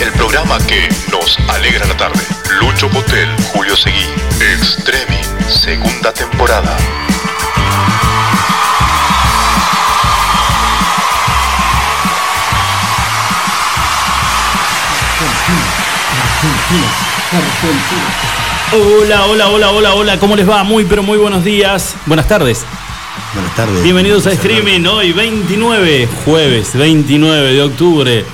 el programa que nos alegra la tarde. Lucho Potel, Julio Seguí, Extremi, segunda temporada. Hola, hola, hola, hola, hola, ¿cómo les va? Muy, pero muy buenos días. Buenas tardes. Buenas tardes. Bienvenidos a streaming hoy 29, jueves 29 de octubre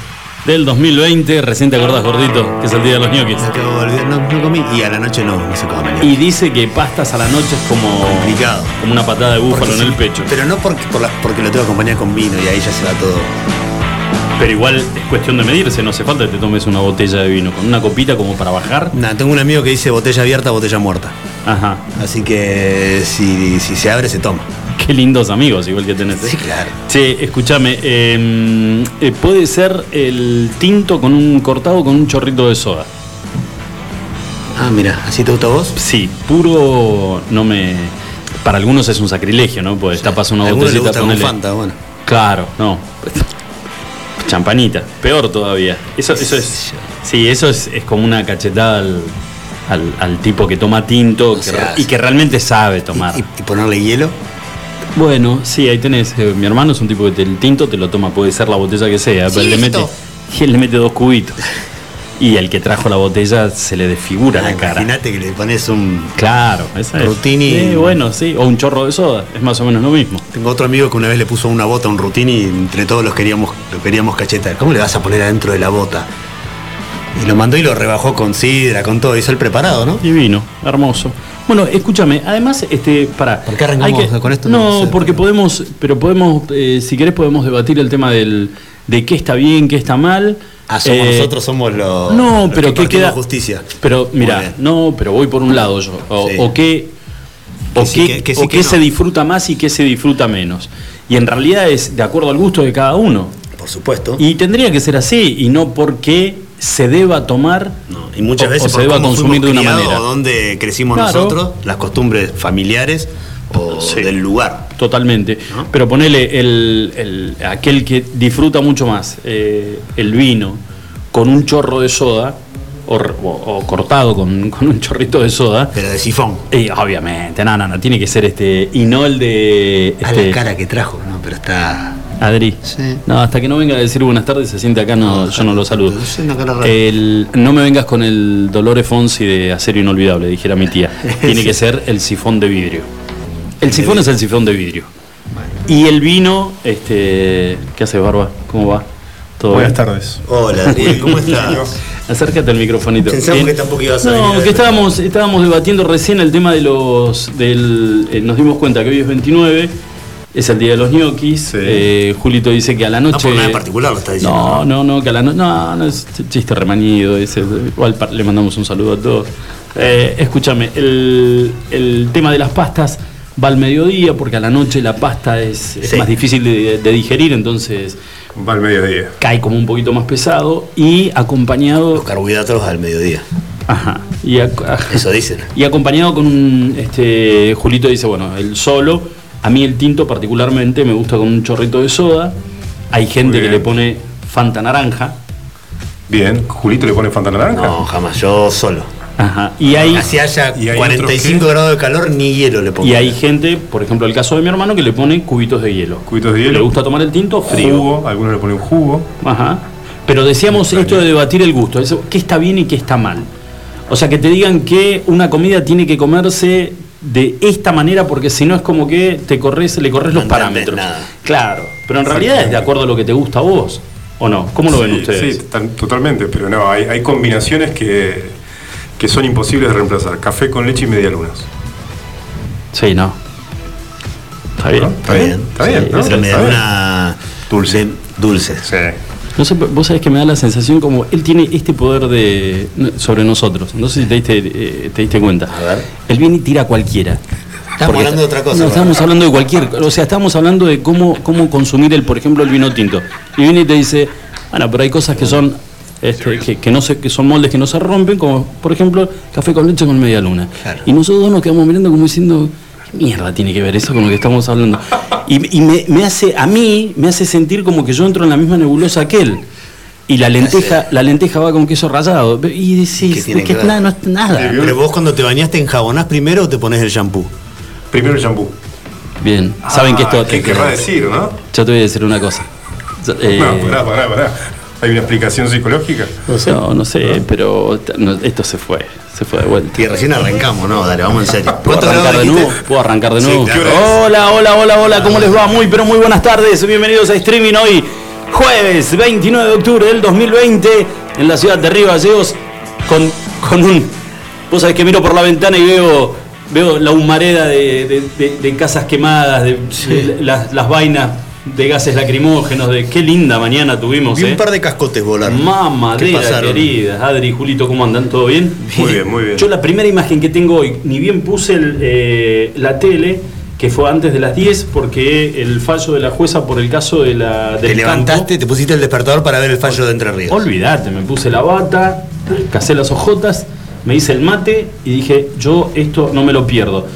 del 2020. Recién te acordás, gordito, que es el día de los ñoquis. Me acabo de olvidar, no, no comí y a la noche no, no se come. Y dice que pastas a la noche es como Complicado. como una patada de búfalo en el pecho. Pero no porque, por la- porque lo tengo que acompañar con vino y ahí ya se va todo. Pero igual es cuestión de medirse, no hace falta que te tomes una botella de vino, con una copita como para bajar. Nada, tengo un amigo que dice botella abierta, botella muerta. Ajá. Así que si, si se abre, se toma. Qué lindos amigos, igual que tenés. ¿eh? Sí, claro. Sí, escúchame, eh, eh, puede ser el tinto con un cortado con un chorrito de soda. Ah, mira, ¿así te gusta a vos? Sí, puro no me. Para algunos es un sacrilegio, ¿no? Pues tapas una A algunos le botellita gusta con Fanta, bueno. Claro, no. Champanita, peor todavía. Eso, eso es. Sí, eso es, es como una cachetada al, al- al tipo que toma tinto que sea, re- y que realmente sabe tomar. Y, y ponerle hielo. Bueno, sí, ahí tenés. eh, mi hermano es un tipo que te- el tinto te lo toma, puede ser la botella que sea, pero él le mete, él le mete dos cubitos. Y el que trajo la botella se le desfigura la cara. Ah, Imagínate que le pones un. Claro, esa es. Rutini. Sí, bueno, sí, o un chorro de soda, es más o menos lo mismo. Tengo otro amigo que una vez le puso una bota a un rutini y entre todos los queríamos, lo queríamos cachetar. ¿Cómo le vas a poner adentro de la bota? Y lo mandó y lo rebajó con sidra, con todo. Hizo el preparado, ¿no? Divino, hermoso. Bueno, escúchame, además, este, para. ¿Por qué arrancamos con esto? No, porque podemos, pero podemos, eh, si querés, podemos debatir el tema del, de qué está bien, qué está mal. Ah, somos Eh, nosotros somos los. No, los pero que ¿qué queda? justicia. Pero mira, no, pero voy por un lado yo. O, Sí. o qué, o sí, qué, que- que sí, se disfruta más y qué se disfruta menos. Y en realidad es de acuerdo al gusto de cada uno. Por supuesto. Y tendría que ser así, y no porque se deba tomar No, y muchas o- veces o se deba consumir de una manera. O dónde crecimos Claro. nosotros, las costumbres familiares o Sí. del lugar. Totalmente. ¿No? Pero ponele el, el- aquel que disfruta mucho más eh, el vino con un chorro de soda o, cortado con, con un chorrito de soda. Pero de sifón. Y obviamente, no, no, no, tiene que ser este. Y no el de. A Este, la cara que trajo, ¿no? Pero está. Adri. Sí. No, hasta que no venga a decir buenas tardes, se siente acá, no, yo no lo saludo. El, no me vengas con el Dolores Fonsi de Acero Inolvidable, dijera mi tía. Tiene que ser el sifón de vidrio. El sifón es el sifón de vidrio. Y el vino, este. ¿Qué haces, Barba? ¿Cómo va? ¿Todo Buenas bien? tardes. Hola, ¿cómo estás? Acércate al microfonito. Pensamos que tampoco ibas a No, que estábamos, estábamos debatiendo recién el tema de los. Del, eh, nos dimos cuenta que hoy es 29, es el día de los ñoquis. Sí. Eh, Julito dice que a la No noche. por nada en particular lo está diciendo. No, no, no, que a la noche. No, no es ch- chiste remañido. ese, igual le mandamos un saludo a todos. Eh, escúchame, el, el tema de las pastas va al mediodía porque a la noche la pasta es, es Sí. más difícil de, de digerir, entonces Va al mediodía. cae como un poquito más pesado y acompañado. Los carbohidratos al mediodía. Ajá. Y, ajá. Eso dicen. y acompañado con un. Este, Julito dice: bueno, el solo. A mí el tinto, particularmente, me gusta con un chorrito de soda. Hay gente que le pone Fanta naranja. Bien. ¿Julito le pone Fanta naranja? No, jamás. Yo solo. Ajá. Y hay, Así haya ¿Y hay 45 otros que? grados de calor, ni hielo le pongo. y hay gente, por ejemplo, el caso de mi hermano, que le pone cubitos de hielo. Cubitos de hielo. Le gusta tomar el tinto frío. Jugo. Algunos le ponen jugo. Ajá. Pero decíamos esto de debatir el gusto, eso, qué está bien y qué está mal. O sea, que te digan que una comida tiene que comerse de esta manera porque si no es como que te corres, le corres los No parámetros. nada. Claro, pero en realidad es de acuerdo a lo que te gusta a vos, ¿o no? ¿Cómo lo ven ustedes? Sí, tan- totalmente. Pero no, hay, hay combinaciones que, que son imposibles de reemplazar. Café con leche y medialunas. Sí, no. Está bien. ¿No? Está bien. Está bien, Sí, ¿no? Dulce. Dulce. Sí. No sé, vos sabés que me da la sensación como él tiene este poder de sobre nosotros. No sé si te diste, eh, te diste cuenta. A ver. Él viene y tira a cualquiera. Estamos Porque hablando de otra cosa, No, ¿verdad? estamos hablando de cualquier. O sea, estamos hablando de cómo, cómo consumir, el, por ejemplo, el vino tinto. Y viene y te dice, bueno, pero hay cosas que son. este, que, que no se, que son moldes que no se rompen, como por ejemplo café con leche con media luna. Claro. Y nosotros dos nos quedamos mirando como diciendo, ¿qué mierda tiene que ver eso con lo que estamos hablando? Y, y me, me hace, a mí, me hace sentir como que yo entro en la misma nebulosa que él. y la lenteja, la lenteja va con queso rallado. Y decís, ¿Qué tiene es que nada, no es nada. Pero vos cuando te bañaste enjabonás primero o te pones el shampoo. Primero el shampoo. Bien, saben que esto. Ah, ¿Qué querrá decir, no? Yo te voy a decir una cosa. Eh, No, pará, pará, pará. ¿Hay una explicación psicológica? no, no sé, pero no, esto se fue, se fue de vuelta. Y recién arrancamos, no, dale, vamos en serio. ¿Puedo ¿Cuántos arrancar de nuevo? arrancar de Sí, nuevo? claro. Hola, hola, hola, hola, ¿cómo les va? Muy, pero muy buenas tardes. Bienvenidos a streaming hoy, jueves 29 de octubre del 2020, en la ciudad de Río Gallegos, con, con un. Vos sabés que miro por la ventana y veo, veo la humareda de, de- de- de casas quemadas, de, de las, las vainas de gases lacrimógenos, de qué linda mañana tuvimos, Vi ¿eh? un par de cascotes volar. ¿Qué Mamadera querida. Adri Julito, ¿cómo andan? ¿Todo bien? Muy bien, muy bien. Yo la primera imagen que tengo hoy, ni bien puse el, eh, la tele, que fue antes de las 10, porque el fallo de la jueza por el caso de la, del Te levantaste, te pusiste el despertador para ver el fallo de Entre Ríos. campo. Olvídate, me puse la bata, casé las ojotas, me hice el mate y dije, yo esto no me lo pierdo.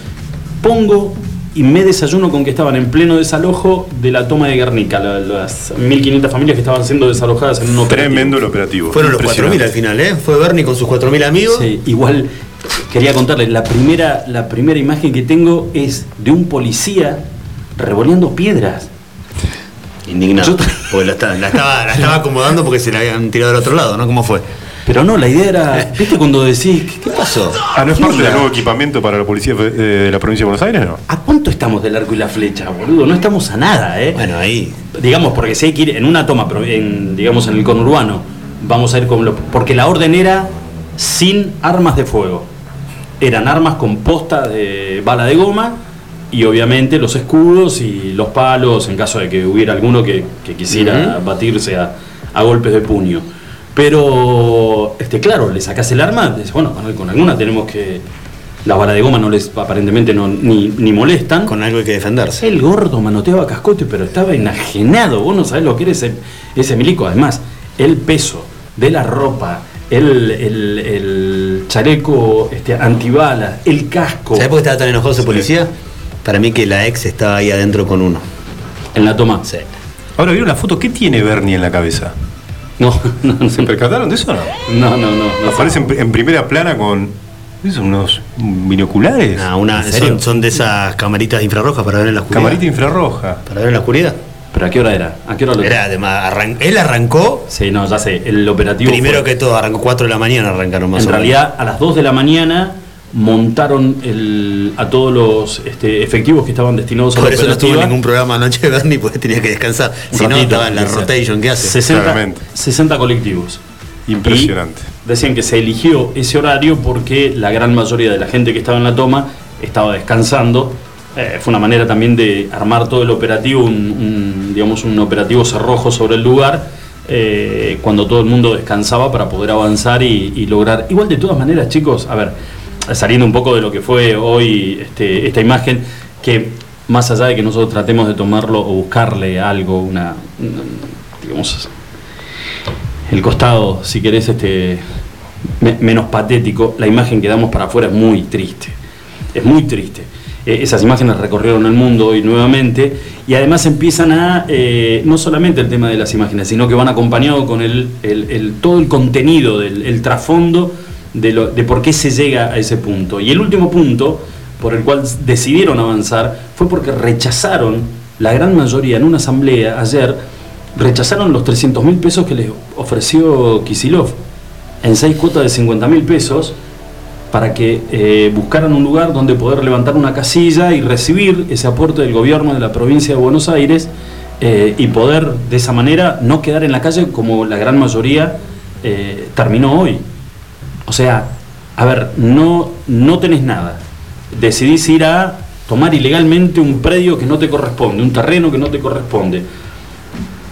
Pongo y me desayuno con que estaban en pleno desalojo de la toma de Guernica, la- las 1.500 familias que estaban siendo desalojadas en un operativo. Tremendo el operativo. Fueron los Impresionante. 4.000 al final, ¿eh? Fue Bernie con sus 4.000 amigos. Sí, igual quería contarles, la primera, la primera imagen que tengo es de un policía revoleando piedras. Indignado. Yo- Porque la estaba, la, estaba, la estaba acomodando porque se la habían tirado del otro lado, ¿no? ¿Cómo fue? Pero no, la idea era, ¿viste cuando decís, ¿qué, qué pasó? Ah, ¿no es ¿Qué parte del nuevo equipamiento para la policía eh, de la provincia de Buenos Aires, no? ¿A cuánto estamos del arco y la flecha, boludo? No estamos a nada, ¿eh? Bueno, ahí. Digamos, porque si hay que ir en una toma, pero en, digamos en el conurbano, vamos a ir con lo. Porque la orden era sin armas de fuego. Eran armas con posta de bala de goma y obviamente los escudos y los palos en caso de que hubiera alguno que, que quisiera batirse a, a golpes de puño. Pero, este, claro, le sacás el arma, dices, bueno, con, con alguna tenemos que. Las balas de goma no les aparentemente no, ni, ni molestan. Con algo hay que defenderse. El gordo manoteaba cascote, pero estaba enajenado. Vos no sabés lo que era ese, ese milico. Además, el peso de la ropa, el, el- el chaleco este, antibalas, el casco. ¿Sabés por qué estaba tan enojado ese policía? Para mí que la ex estaba ahí adentro con uno. En la toma. Sí. Ahora, ¿vieron la foto? ¿Qué tiene Bernie en la cabeza? No, no, no. ¿Se percataron de eso o no? No, no, no. no. Aparece en, en primera plana con. ¿qué son unos binoculares? Ah, una, son, son de esas camaritas infrarrojas para ver en la oscuridad. Camarita infrarroja. Para ver en la oscuridad. ¿Pero a qué hora era? ¿A qué hora lo Era además, arran- él arrancó, Sí, no, ya sé. El operativo. primero fue- que todo, arrancó 4 de la mañana, arrancaron más En o menos. realidad, a las 2 de la mañana montaron el, a todos los este, efectivos que estaban destinados a la Por eso no estuvo en ningún programa anoche Bernie porque tenía que descansar. Un Si no, estaba en la rotation que hace. 60, Claramente. 60 colectivos. Impresionante. Y decían que se eligió ese horario porque la gran mayoría de la gente que estaba en la toma estaba descansando. Eh, fue una manera también de armar todo el operativo, un, un, digamos un operativo cerrojo sobre el lugar, eh, cuando todo el mundo descansaba para poder avanzar y, y lograr. Igual de todas maneras, chicos, a ver, saliendo un poco de lo que fue hoy este, esta imagen, que más allá de que nosotros tratemos de tomarlo o buscarle algo, una, una- digamos, el costado, si querés, este, me- menos patético, la imagen que damos para afuera es muy triste. Es muy triste. Eh, esas imágenes recorrieron el mundo hoy nuevamente y además empiezan a, eh, no solamente el tema de las imágenes, sino que van acompañados con el, el- el- todo el contenido, del, el trasfondo de, lo- de por qué se llega a ese punto. Y el último punto por el cual decidieron avanzar fue porque rechazaron, la gran mayoría en una asamblea ayer, rechazaron los 300 mil pesos que les ofreció Kisilov en seis cuotas de 50 mil pesos para que eh, buscaran un lugar donde poder levantar una casilla y recibir ese aporte del gobierno de la provincia de Buenos Aires eh, y poder de esa manera no quedar en la calle como la gran mayoría eh, terminó hoy. O sea, a ver, no, no tenés nada. Decidís ir a tomar ilegalmente un predio que no te corresponde, un terreno que no te corresponde.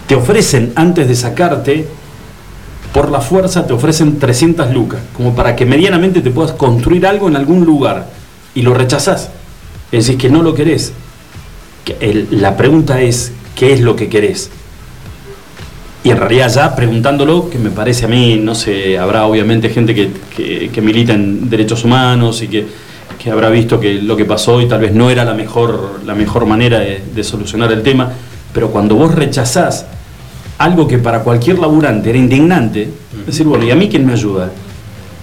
Te ofrecen, antes de sacarte, por la fuerza te ofrecen 300 lucas, como para que medianamente te puedas construir algo en algún lugar, y lo rechazás. Es decir, que no lo querés. La pregunta es, ¿qué es lo que querés? Y en realidad ya preguntándolo, que me parece a mí, no sé, habrá obviamente gente que, que- que milita en derechos humanos y que, que habrá visto que lo que pasó y tal vez no era la mejor, la mejor manera de, de solucionar el tema, pero cuando vos rechazás algo que para cualquier laburante era indignante, decir, bueno, ¿y a mí quién me ayuda?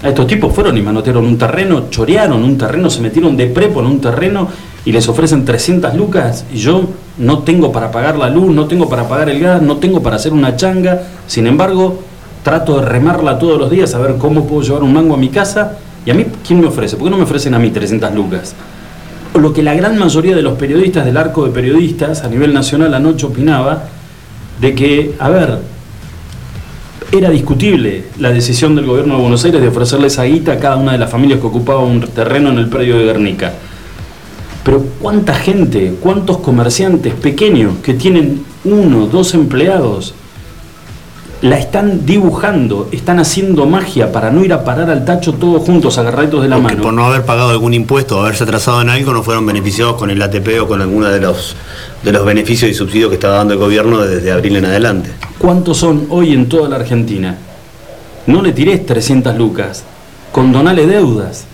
A estos tipos fueron y manotearon un terreno, chorearon un terreno, se metieron de prepo en un terreno y les ofrecen 300 lucas y yo no tengo para pagar la luz, no tengo para pagar el gas, no tengo para hacer una changa, sin embargo, trato de remarla todos los días a ver cómo puedo llevar un mango a mi casa y a mí, ¿quién me ofrece? ¿Por qué no me ofrecen a mí 300 lucas? Lo que la gran mayoría de los periodistas del arco de periodistas a nivel nacional anoche opinaba, de que, a ver, era discutible la decisión del gobierno de Buenos Aires de ofrecerle esa guita a cada una de las familias que ocupaba un terreno en el predio de Guernica. Pero cuánta gente, cuántos comerciantes pequeños que tienen uno, dos empleados, la están dibujando, están haciendo magia para no ir a parar al tacho todos juntos, agarraditos de la Porque mano. por no haber pagado algún impuesto o haberse atrasado en algo, no fueron beneficiados con el ATP o con alguno de los, de los beneficios y subsidios que estaba dando el gobierno desde abril en adelante. ¿Cuántos son hoy en toda la Argentina? No le tirés 300 lucas, condonale deudas,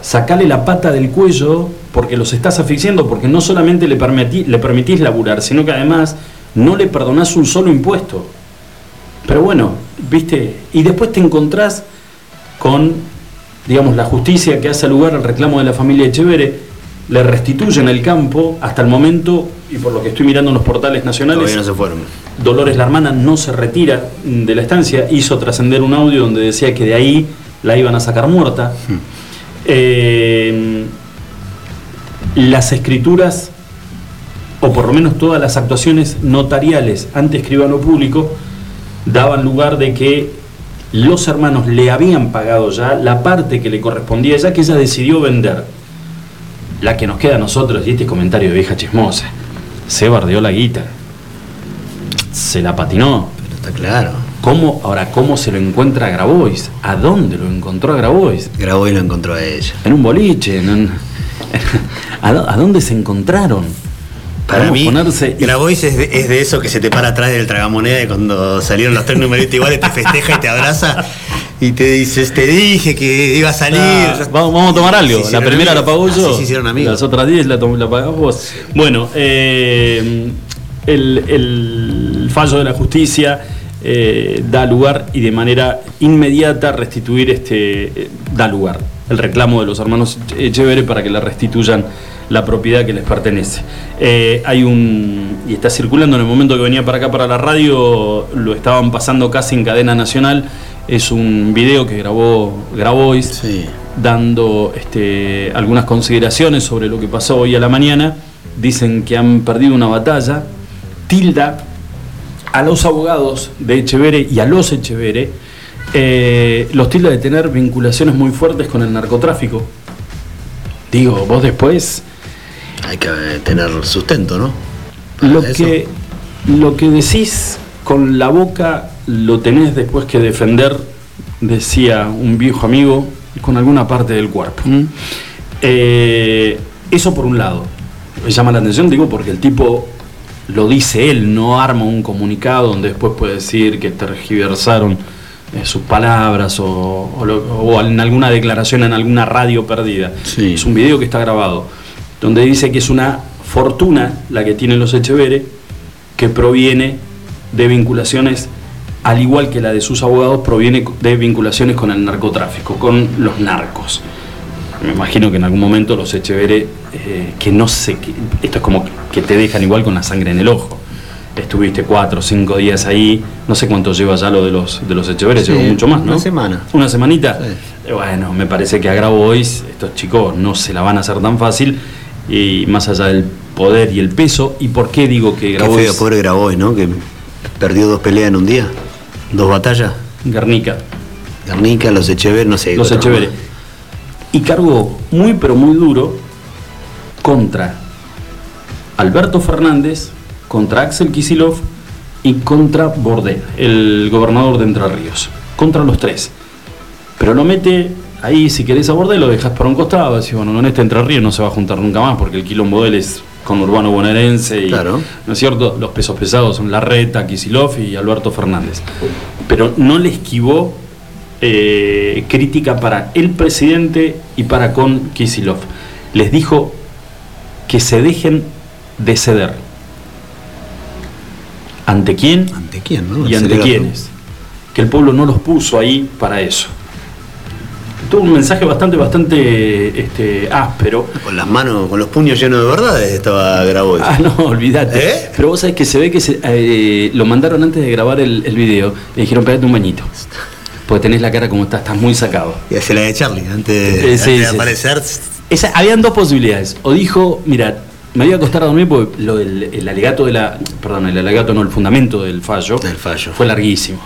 sacale la pata del cuello porque los estás asfixiando, porque no solamente le, permití- le permitís laburar, sino que además no le perdonás un solo impuesto. Pero bueno, viste, y después te encontrás con, digamos, la justicia que hace lugar al reclamo de la familia Echevere, le restituyen el campo hasta el momento, y por lo que estoy mirando en los portales nacionales, Todavía no se fueron. Dolores la hermana no se retira de la estancia, hizo trascender un audio donde decía que de ahí la iban a sacar muerta. Eh, las escrituras, o por lo menos todas las actuaciones notariales ante escribano público, daban lugar de que los hermanos le habían pagado ya la parte que le correspondía, ya que ella decidió vender. La que nos queda a nosotros, y este comentario de vieja chismosa, se bardeó la guita, se la patinó. Pero está claro. ¿Cómo, ahora, ¿cómo se lo encuentra a Grabois? ¿A dónde lo encontró a Grabois? Grabó y lo encontró a ella. En un boliche, en un- ¿A, dó- a dónde se encontraron? Para mí, ponerse- Grabois es de, es de eso que se te para atrás del tragamoneda y cuando salieron los tres numeritos iguales te festeja y te abraza y te dices, te dije que iba a salir. Ah, vamos, vamos a tomar algo. La primera la pago yo. Se hicieron amigos. Las otras 10 la, la pagás vos. Bueno, eh, el, el fallo de la justicia eh, da lugar y de manera inmediata restituir este eh, da lugar el reclamo de los hermanos Echeverre para que le restituyan la propiedad que les pertenece. Eh, hay un y está circulando en el momento que venía para acá para la radio, lo estaban pasando casi en cadena nacional. Es un video que grabó Grabois Sí. dando este, algunas consideraciones sobre lo que pasó hoy a la mañana. Dicen que han perdido una batalla. Tilda a los abogados de Echevere y a los Echevere, eh, los tilda de tener vinculaciones muy fuertes con el narcotráfico. Digo, vos después, Hay que eh, tener sustento, ¿no? Para lo eso. que, lo que decís con la boca lo tenés después que defender, decía un viejo amigo, con alguna parte del cuerpo. Eh, eso por un lado. Me llama la atención, digo, porque el tipo lo dice él, no arma un comunicado donde después puede decir que tergiversaron eh, sus palabras o, o lo- o en alguna declaración en alguna radio perdida. Sí. Es un video que está grabado, donde dice que es una fortuna la que tienen los Echevere, que proviene de vinculaciones, al igual que la de sus abogados, proviene de vinculaciones con el narcotráfico, con los narcos. Me imagino que en algún momento los Echeverre, eh, que no sé, que- esto es como que te dejan igual con la sangre en el ojo. Estuviste cuatro o cinco días ahí, no sé cuánto lleva ya lo de los, de los Echeverre, Sí, lleva mucho más, ¿no? una semana. Una semanita. Sí. Eh, bueno, me parece que a Grabois, estos chicos no se la van a hacer tan fácil, y más allá del poder y el peso, ¿y por qué digo que Qué Grabois... feo, pobre Grabois, ¿no? Que perdió dos peleas en un día. Dos batallas. Guernica, Garnica, los Echever, no sé. los más. Y cargó muy pero muy duro contra Alberto Fernández, contra Axel Kisilov y contra Bordel, el gobernador de Entre Ríos. Contra los tres. Pero lo mete ahí, si querés a Bordel, lo dejas por un costado. Decís, bueno, con este Entre Ríos no se va a juntar nunca más porque el quilombo de él es con Urbano Bonaerense. Y, Claro. ¿No es cierto? Los pesos pesados son Larreta, Kisilov y Alberto Fernández. Pero no le esquivó eh, crítica para el presidente y para con Kisilov. Les dijo que se dejen de ceder. ¿Ante quién? ¿Ante quién, no? ¿Y ante quiénes? Que el pueblo no los puso ahí para eso. Tuvo un mensaje bastante, bastante este, áspero. Con las manos, con los puños llenos de verdades estaba Grabois. Ah, no, olvídate. ¿Eh? Pero vos sabés que se ve que se, eh, lo mandaron antes de grabar el, el video. Le dijeron, pegate un bañito. Porque tenés la cara como está, estás muy sacado. Y hace la de Charlie, antes, Eh, sí, antes de sí, aparecer. Esa, habían dos posibilidades. O dijo, mira, me voy a acostar a dormir porque lo del el alegato de la. Perdón, el alegato no, el fundamento del fallo. Del fallo. Fue larguísimo.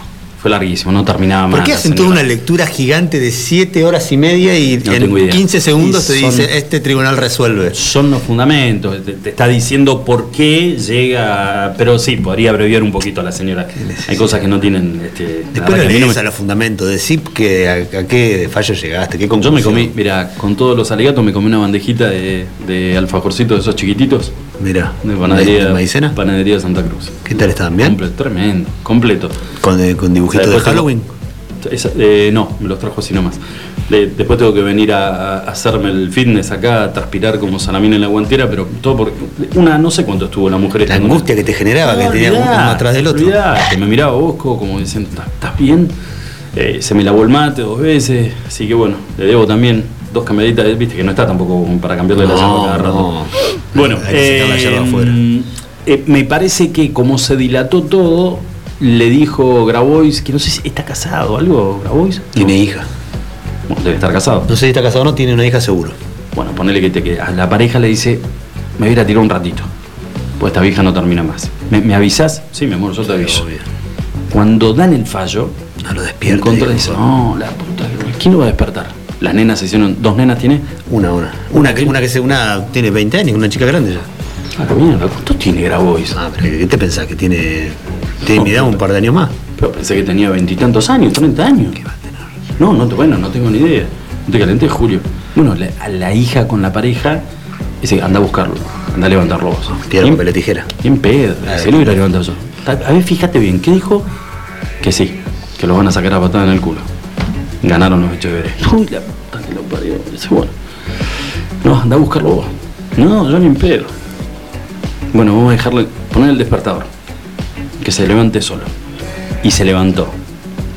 Fue larguísimo, no terminaba más. ¿Por qué hacen toda una lectura gigante de 7 horas y media y No en idea. 15 segundos Y te son- dice este tribunal resuelve? Son los fundamentos, te, te está diciendo por qué llega, pero sí, podría abreviar un poquito a la señora. Hay cosas que no tienen, este, Después que a mí no lees me- a los fundamentos, decir que a, a qué fallo llegaste, qué Yo conclusión. me comí, mira, con todos los alegatos me comí una bandejita de, de alfajorcitos de esos chiquititos, Mira, de panadería, ¿de maicena? panadería de Santa Cruz. ¿Qué tal estaban bien? Completo, tremendo, completo. Con, eh, con dibujitos de después tengo- Halloween. Esa- eh, no, me los trajo así nomás. De- después tengo que venir a, a hacerme el fitness acá, a transpirar como salamina en la guantera, pero todo porque. Una, no sé cuánto estuvo la mujer La angustia que te generaba, que No, tenía uno atrás del otro. olvidate, me miraba Bosco como diciendo, "¿Estás- ¿estás bien? Eh, se me lavó el mate dos veces, así que bueno, le debo también dos cambiaditas, viste que no está tampoco para cambiarle la No, llave cada rato. no. Bueno, que la eh, afuera. eh, me parece que como se dilató todo, le dijo Grabois, que no sé si está casado o algo, Grabois. Tiene No. hija. Bueno, debe estar casado. No sé si está casado o no, tiene una hija seguro. Bueno, ponele que te que a la pareja le dice, me voy a ir a tirar un ratito. Pues esta vieja no termina más. ¿Me, me avisás? Sí, mi amor, yo te aviso. Obvio. Cuando dan el fallo, No lo en despierta. dice, no, la puta ¿quién lo va a despertar? Las nenas se hicieron, dos nenas tiene. Una, una. Una que, una que se, una tiene 20 años, una chica grande ya. Ah, mierda, ¿cuánto tiene Grabois? Ah, pero ¿qué te pensás? ¿Que tiene, tiene mi edad un par de años más? Pero pensé que tenía veintitantos años, 30 años. ¿Qué va a tener? No, no, te- bueno, no tengo ni idea. No te calenté, Julio. Bueno, la- a la hija con la pareja, dice, anda a buscarlo, anda a levantarlo vos. Piedra, papel tijera. Bien pedo, se lo hubiera levantado yo. A ver, fíjate bien, ¿qué dijo? Que sí, que lo van a sacar a patada en el culo. Ganaron los Echeverría. Uy, la puta que lo parió. Dice, bueno. No, anda a buscarlo vos. No, yo ni en pedo. Bueno, vamos a dejarle, poner el despertador. Que se levante solo. Y se levantó.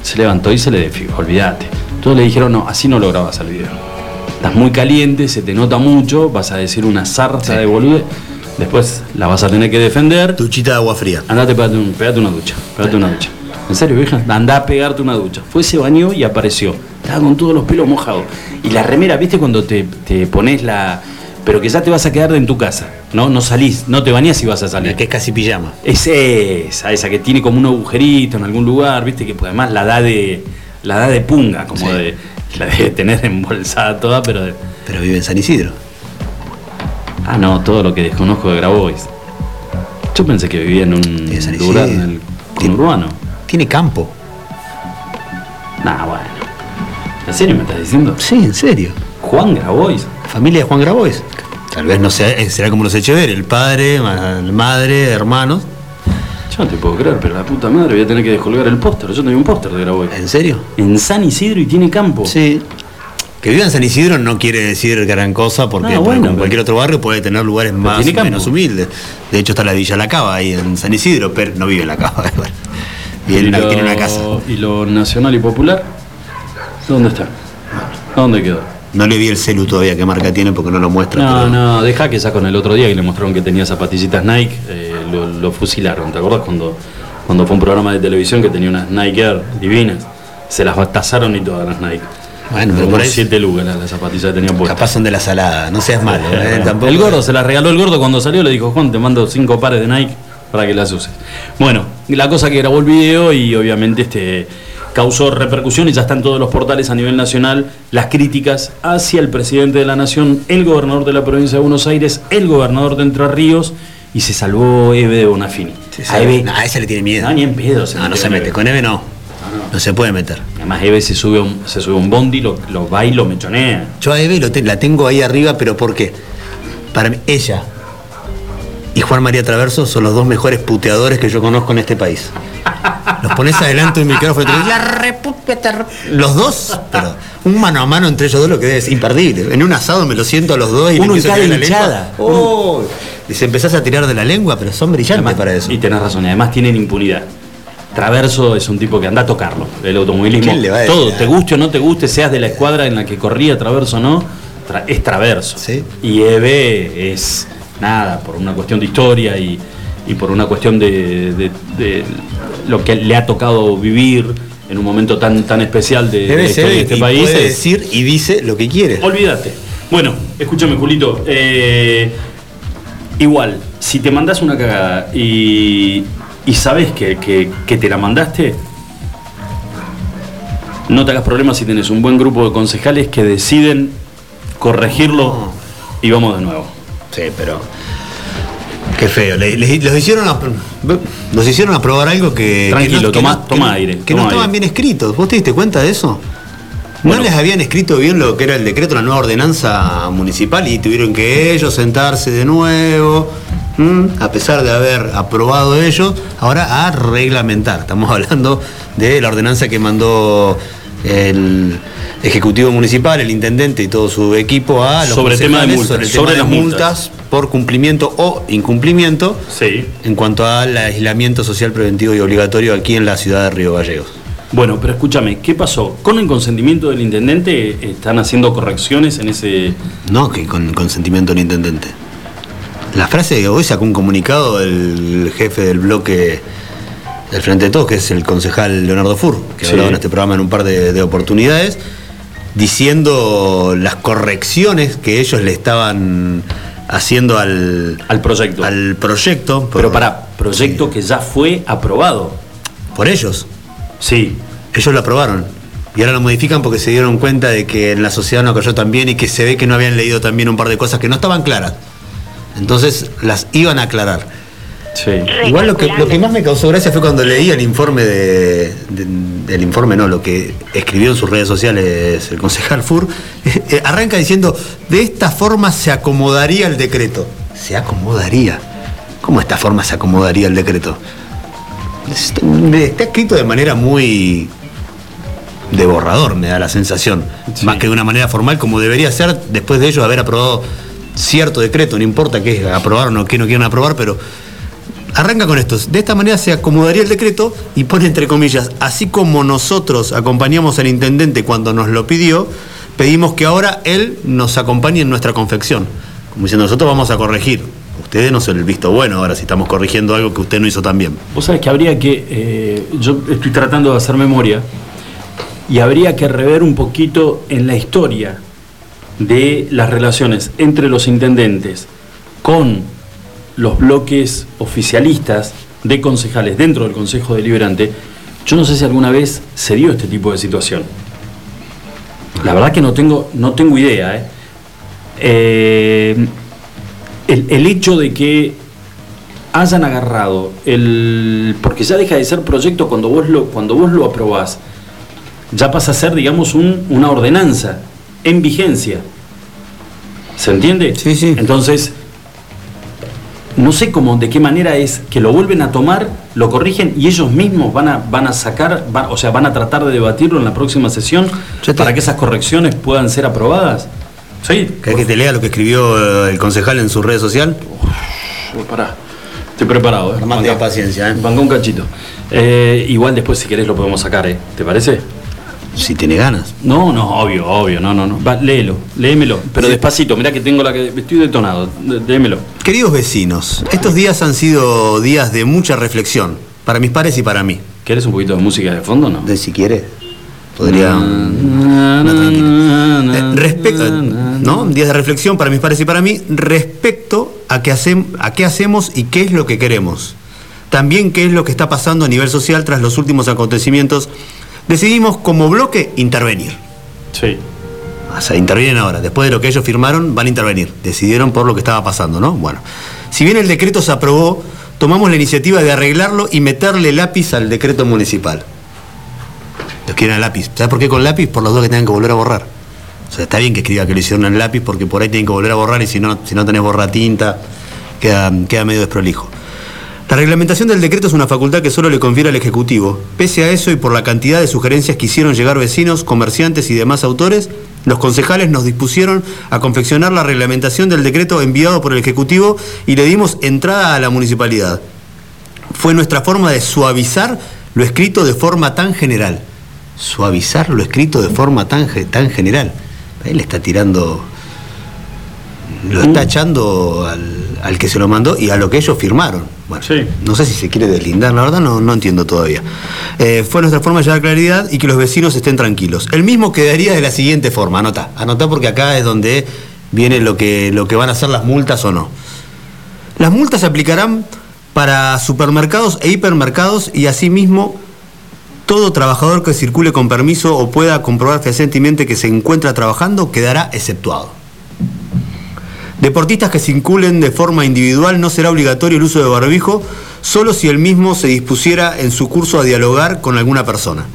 Se levantó y se le defió, olvídate. Todos le dijeron, no, así no lo grabas al video. Estás muy caliente, se te nota mucho, vas a decir una sarta de bolude. Después la vas a tener que defender. Tuchita de agua fría. Andate, pegate, un- pegate una ducha. Pegate una ducha. En serio, vieja, andá a pegarte una ducha. Fue, se bañó y apareció. Estaba con todos los pelos mojados. Y la remera, ¿viste cuando te, te pones la. Pero que ya te vas a quedar en tu casa? No, no salís, no te bañás y vas a salir. La que es casi pijama. Es esa, esa que tiene como un agujerito en algún lugar, viste, que pues, además la da de. La da de punga, como Sí. de. La de tener embolsada toda, pero de. Pero vive en San Isidro. Ah, no, todo lo que desconozco de Grabois. Yo pensé que vivía en un Tiene San lugar Isidro. en el Tiene- conurbano. Tiene campo. Nah, bueno. ¿En serio me estás diciendo? Sí, en serio. Juan Grabois. Familia de Juan Grabois. Tal vez no sea, eh, será como los Echeverri, el padre, la madre, hermanos. Yo no te puedo creer, pero la puta madre voy a tener que descolgar el póster. Yo tenía un póster de Grabois. ¿En serio? En San Isidro y tiene campo. Sí. Que viva en San Isidro no quiere decir gran cosa porque, Ah, porque bueno, como pero- cualquier otro barrio puede tener lugares más o menos humildes. De hecho está la Villa La Cava ahí en San Isidro, pero no vive en La Cava. en una- lo- tiene una casa. ¿Y lo nacional y popular? ¿Dónde está? ¿Dónde quedó? No le vi el celu todavía qué marca tiene porque no lo muestra. No, pero- no, deja que esa con el otro día que le mostraron que tenía zapatillitas Nike, eh, lo, lo fusilaron. ¿Te acordás cuando, cuando fue un programa de televisión que tenía unas Nike Air divinas? Se las tasaron y todas las Nike. Bueno, pero por ahí- siete lucas las, las zapatillas que tenían puestas. Capaz son de la salada, no seas malo. ¿eh? Tampoco- El gordo se las regaló el gordo cuando salió, le dijo, Juan, te mando cinco pares de Nike para que las uses. Bueno, la cosa que grabó el video y obviamente este causó repercusión y ya están todos los portales a nivel nacional las críticas hacia el presidente de la nación, el gobernador de la provincia de Buenos Aires, el gobernador de Entre Ríos y se salvó Eve de Bonafini. A Eve, No, a ese le tiene miedo. no, ni en pedo se No, no se mete. Con Eve no. No se puede meter. Además Eve se sube un, se sube un bondi, lo, lo va y lo mechonea. Yo a Eve lo te- la tengo ahí arriba, pero ¿por qué? Para mí, ella y Juan María Traverso son los dos mejores puteadores que yo conozco en este país. Los pones adelante de un micrófono y te dicen, la reputa te re-". Los dos, pero un mano a mano entre ellos dos lo que es imperdible. En un asado me lo siento a los dos y Uno en cada hinchada. Oh, y se empezás a tirar de la lengua, pero son brillantes Además- para eso. Y tenés razón, y además tienen impunidad. Traverso es un tipo que anda a tocarlo. El automovilismo, ¿Quién le va a decir? todo, te guste o no te guste, seas de la escuadra en la que corría Traverso o no, tra- es Traverso. Sí. Y Eve es nada, por una cuestión de historia y, y por una cuestión de, de- de lo que le ha tocado vivir en un momento tan, tan especial de, ser este y país. puede es- decir y dice lo que quiere. Olvídate. Bueno, escúchame, Julito. eh, igual, si te mandás una cagada y, y sabes que, que- que te la mandaste, no te hagas problemas si tenés un buen grupo de concejales que deciden corregirlo y vamos de nuevo. Sí, pero. Qué feo. Le- le- los, hicieron a- nos hicieron aprobar algo que. Tranquilo, que no- que toma- no- toma que no- aire, Que no estaban aire. bien escritos. ¿Vos te diste cuenta de eso? No les habían escrito bien lo que era el decreto, la nueva ordenanza municipal y tuvieron que ellos sentarse de nuevo, a pesar de haber aprobado ellos, ahora a reglamentar. Estamos hablando de la ordenanza que mandó el Ejecutivo Municipal, el Intendente y todo su equipo a los Sobre tema de multas, sobre el sobre de las multas. por cumplimiento o incumplimiento Sí. en cuanto al aislamiento social preventivo y obligatorio aquí en la ciudad de Río Gallegos. Bueno, pero escúchame, ¿qué pasó? ¿Con el consentimiento del intendente están haciendo correcciones en ese... No, que con consentimiento del intendente. La frase que hoy sacó un comunicado del jefe del bloque del Frente de Todos, que es el concejal Leonardo Fur, que Sí. ha hablado en este programa en un par de, de oportunidades, diciendo las correcciones que ellos le estaban haciendo al, al proyecto? al proyecto. Pero para, proyecto que ya fue aprobado. Por ellos. Sí, Ellos lo aprobaron. Y ahora lo modifican porque se dieron cuenta de que en la sociedad no cayó tan bien y que se ve que no habían leído también un par de cosas que no estaban claras. Entonces las iban a aclarar. Sí. Igual lo que, lo que más me causó gracia fue cuando leí el informe de, de- el informe no, lo que escribió en sus redes sociales el concejal Fur, eh, arranca diciendo, de esta forma se acomodaría el decreto. Se acomodaría. ¿Cómo de esta forma se acomodaría el decreto? Está, está escrito de manera muy de borrador, me da la sensación. Sí. Más que de una manera formal como debería ser después de ellos haber aprobado cierto decreto, no importa qué aprobaron o qué no quieran aprobar, pero arranca con esto. De esta manera se acomodaría el decreto y pone entre comillas, así como nosotros acompañamos al intendente cuando nos lo pidió, pedimos que ahora él nos acompañe en nuestra confección. Como diciendo, nosotros vamos a corregir. Ustedes no son el visto bueno ahora si estamos corrigiendo algo que usted no hizo tan bien. Vos sabés que habría que, eh, yo estoy tratando de hacer memoria, y habría que rever un poquito en la historia de las relaciones entre los intendentes con los bloques oficialistas de concejales dentro del Consejo Deliberante. Yo no sé si alguna vez se dio este tipo de situación. La verdad que no tengo, no tengo idea. ¿eh? Eh, el, el hecho de que hayan agarrado el. porque ya deja de ser proyecto cuando vos lo, cuando vos lo aprobás, ya pasa a ser, digamos, un- una ordenanza en vigencia. ¿Se entiende? Sí, sí. Entonces, no sé cómo, de qué manera es que lo vuelven a tomar, lo corrigen y ellos mismos van a, van a sacar, van- o sea, van a tratar de debatirlo en la próxima sesión te- para que esas correcciones puedan ser aprobadas. Sí. ¿Querés que te lea lo que escribió eh, el concejal en su red social? Por- Pará. Estoy preparado, ¿eh? Armate paciencia, ¿eh? Bancá un cachito. Eh, igual después, si querés, lo podemos sacar, ¿eh? ¿Te parece? Si tiene ganas. No, no, obvio, obvio, no, no, no. Va, léelo, léemelo. Pero Sí. despacito, mirá que tengo la que. Estoy detonado. de- Léemelo. Queridos vecinos, estos días han sido días de mucha reflexión, para mis pares y para mí. ¿Querés un poquito de música de fondo o no? De si quiere, podría... Tranquilo. Eh, respecto, ¿no? Días de reflexión para mis pares y para mí respecto a qué, hacem- a qué hacemos y qué es lo que queremos. También qué es lo que está pasando a nivel social tras los últimos acontecimientos. Decidimos como bloque intervenir. Sí. O sea, intervienen ahora. Después de lo que ellos firmaron, van a intervenir. Decidieron por lo que estaba pasando, ¿no? Bueno. Si bien el decreto se aprobó, tomamos la iniciativa de arreglarlo y meterle lápiz al decreto municipal. Los quieren al lápiz. ¿Sabes por qué con lápiz? Por los dos que tengan que volver a borrar. O sea, está bien que escriba que lo hicieron en lápiz porque por ahí tienen que volver a borrar y si no, si no tenés borra tinta, queda, queda medio desprolijo. La reglamentación del decreto es una facultad que solo le confiere al Ejecutivo. Pese a eso y por la cantidad de sugerencias que hicieron llegar vecinos, comerciantes y demás autores, los concejales nos dispusieron a confeccionar la reglamentación del decreto enviado por el Ejecutivo y le dimos entrada a la municipalidad. Fue nuestra forma de suavizar lo escrito de forma tan general. Suavizar lo escrito de forma tan, tan general. Él está tirando lo está echando al, al que se lo mandó y a lo que ellos firmaron. Bueno, Sí. no sé si se quiere deslindar, la verdad no, no entiendo todavía. Eh, fue nuestra forma de llevar claridad y que los vecinos estén tranquilos. El mismo quedaría de la siguiente forma, anota, anota porque acá es donde viene lo que, lo que van a ser las multas o no. Las multas se aplicarán para supermercados e hipermercados y asimismo todo trabajador que circule con permiso o pueda comprobar fehacientemente que se encuentra trabajando quedará exceptuado. Deportistas que circulen de forma individual no será obligatorio el uso de barbijo, solo si el mismo se dispusiera en su curso a dialogar con alguna persona.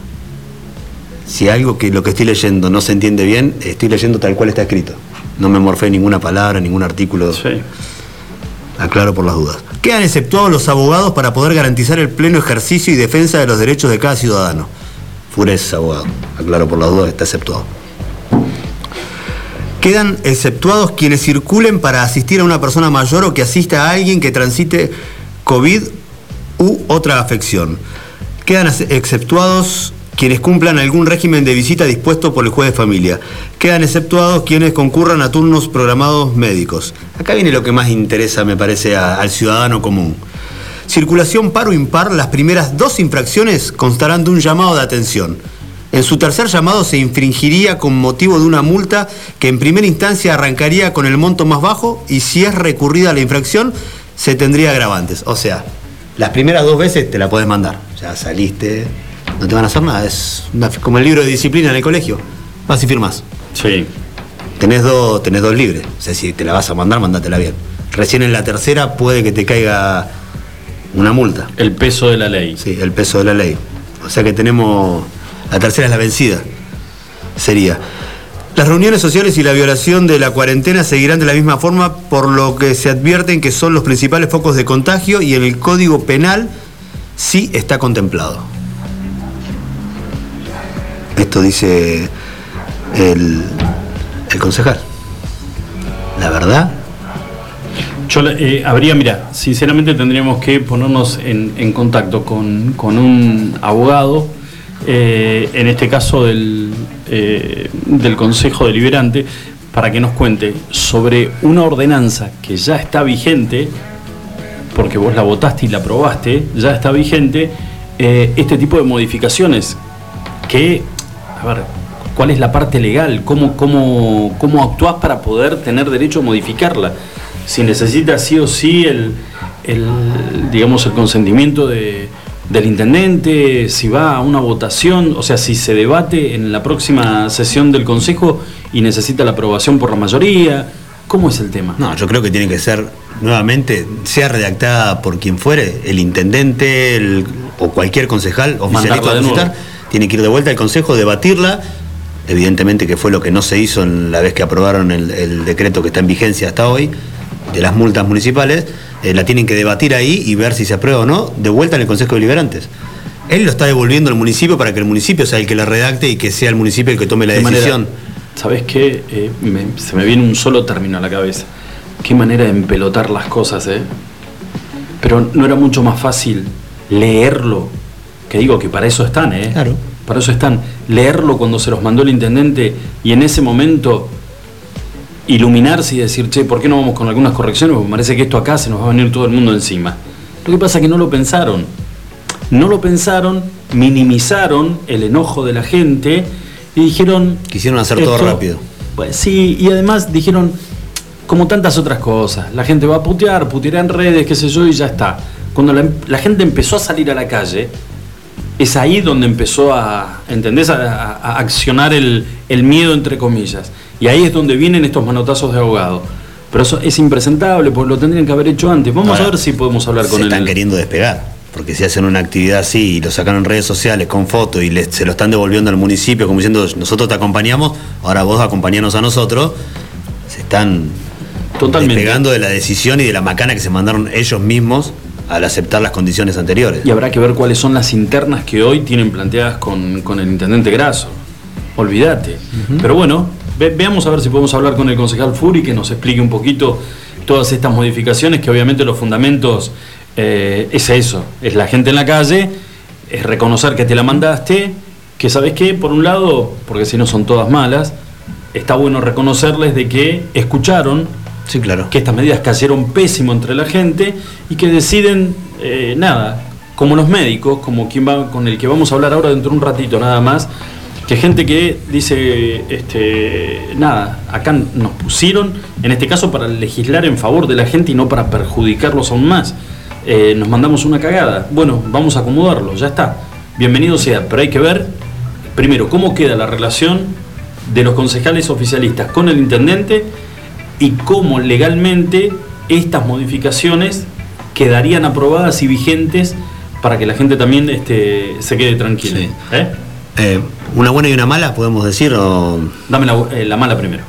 Si algo que lo que estoy leyendo no se entiende bien, estoy leyendo tal cual está escrito. No me morfé ninguna palabra, ningún artículo. Sí. Aclaro por las dudas. Quedan exceptuados los abogados para poder garantizar el pleno ejercicio y defensa de los derechos de cada ciudadano. Fures, abogado. Aclaro por las dudas, está exceptuado. Quedan exceptuados quienes circulen para asistir a una persona mayor o que asista a alguien que transite COVID u otra afección. Quedan ex- exceptuados quienes cumplan algún régimen de visita dispuesto por el juez de familia. Quedan exceptuados quienes concurran a turnos programados médicos. Acá viene lo que más interesa, me parece, a- al ciudadano común. Circulación par o impar, las primeras dos infracciones constarán de un llamado de atención. En su tercer llamado se infringiría con motivo de una multa que en primera instancia arrancaría con el monto más bajo y si es recurrida la infracción se tendría agravantes. O sea, las primeras dos veces te la podés mandar. Ya saliste, no te van a hacer nada. Es una- como el libro de disciplina en el colegio. Vas y firmas. Sí. Tenés dos, tenés dos libres. O sea, si te la vas a mandar, mandátela bien. Recién en la tercera puede que te caiga una multa. El peso de la ley. Sí, el peso de la ley. O sea que tenemos. La tercera es la vencida. Sería. Las reuniones sociales y la violación de la cuarentena seguirán de la misma forma, por lo que se advierten que son los principales focos de contagio y en el Código Penal sí está contemplado. Esto dice el, el concejal. La verdad, Yo eh, habría, mira, sinceramente tendríamos que ponernos en, en contacto con, con un abogado, eh, en este caso del, eh, del Consejo Deliberante, para que nos cuente sobre una ordenanza que ya está vigente, porque vos la votaste y la aprobaste, ya está vigente, eh, este tipo de modificaciones que, a ver, ¿cuál es la parte legal? ¿Cómo, cómo, cómo actuás para poder tener derecho a modificarla? Si necesitas sí o sí el, el, digamos, el consentimiento de- del intendente, si va a una votación, o sea, si se debate en la próxima sesión del Consejo y necesita la aprobación por la mayoría, ¿cómo es el tema? No, yo creo que tiene que ser, nuevamente, sea redactada por quien fuere, el intendente el- o cualquier concejal, oficialista de depositar, tiene que ir de vuelta al Consejo, debatirla. Evidentemente que fue lo que no se hizo en la vez que aprobaron el, el decreto que está en vigencia hasta hoy, de las multas municipales, eh, la tienen que debatir ahí y ver si se aprueba o no, de vuelta en el Consejo Deliberantes. Él lo está devolviendo al municipio para que el municipio sea el que la redacte y que sea el municipio el que tome la ¿Qué manera- decisión. ¿Sabes qué? Eh, me- se me viene un solo término a la cabeza. Qué manera de empelotar las cosas, ¿eh? Pero no era mucho más fácil leerlo, que digo que para eso están, ¿eh? Claro. Para eso están. Leerlo cuando se los mandó el intendente y en ese momento iluminarse y decir, che, ¿por qué no vamos con algunas correcciones? Porque parece que esto acá se nos va a venir todo el mundo encima. Lo que pasa es que no lo pensaron. No lo pensaron, minimizaron el enojo de la gente y dijeron... Quisieron hacer todo rápido. Pues sí, y además dijeron, como tantas otras cosas, la gente va a putear, puteará en redes, qué sé yo, y ya está. Cuando la, la gente empezó a salir a la calle, es ahí donde empezó a, ¿entendés? A, a- a accionar el, el miedo, entre comillas. Y ahí es donde vienen estos manotazos de abogado. Pero eso es impresentable, porque lo tendrían que haber hecho antes. Vamos Ahora, a ver si podemos hablar con se él. están queriendo despegar. Porque si hacen una actividad así y lo sacan en redes sociales con fotos y les- se lo están devolviendo al municipio como diciendo nosotros te acompañamos, ahora vos acompañanos a nosotros, se están Totalmente. despegando de la decisión y de la macana que se mandaron ellos mismos al aceptar las condiciones anteriores. Y habrá que ver cuáles son las internas que hoy tienen planteadas con, con el intendente Grasso. Olvídate. Pero bueno, ve- veamos a ver si podemos hablar con el concejal Furi que nos explique un poquito todas estas modificaciones, que obviamente los fundamentos eh, es eso, es la gente en la calle, es reconocer que te la mandaste, que sabes qué, por un lado, porque si no son todas malas, está bueno reconocerles de que escucharon, Sí, claro. que estas medidas cayeron pésimo entre la gente y que deciden, eh, nada, como los médicos, como quien va, con el que vamos a hablar ahora dentro de un ratito nada más, que gente que dice, este, nada, acá nos pusieron, en este caso para legislar en favor de la gente y no para perjudicarlos aún más. Eh, nos mandamos una cagada. Bueno, vamos a acomodarlo, ya está. Bienvenido sea, pero hay que ver, primero, cómo queda la relación de los concejales oficialistas con el intendente y cómo legalmente estas modificaciones quedarían aprobadas y vigentes para que la gente también este, se quede tranquila. Sí. ¿Eh? Eh, una buena y una mala, podemos decir, o Dame la, eh, la mala primero.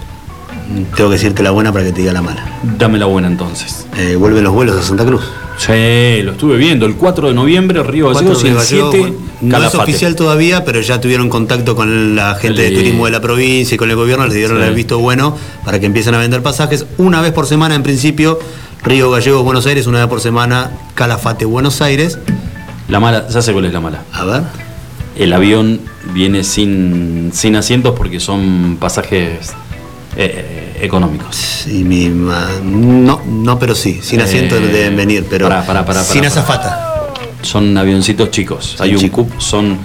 tengo que decirte la buena para que te diga la mala. Dame la buena entonces. Eh, vuelven los vuelos a Santa Cruz. Sí, lo estuve viendo. El 4 de noviembre, Río Gallegos y el Cuatro de Gallego, 7, bueno, No es oficial todavía, pero ya tuvieron contacto con la gente de turismo de la provincia y con el gobierno, les dieron Sí. el visto bueno para que empiecen a vender pasajes una vez por semana en principio. Río Gallegos, Buenos Aires, una vez por semana, Calafate, Buenos Aires. La mala, ya sé cuál es la mala. A ver. El avión viene sin, sin asientos porque son pasajes eh, económicos. Sí, mi ma- no, no, pero sí, sin Eh, deben venir, pero pará, pará, pará, sin azafata. Son avioncitos chicos. Hay un chicos. cup, son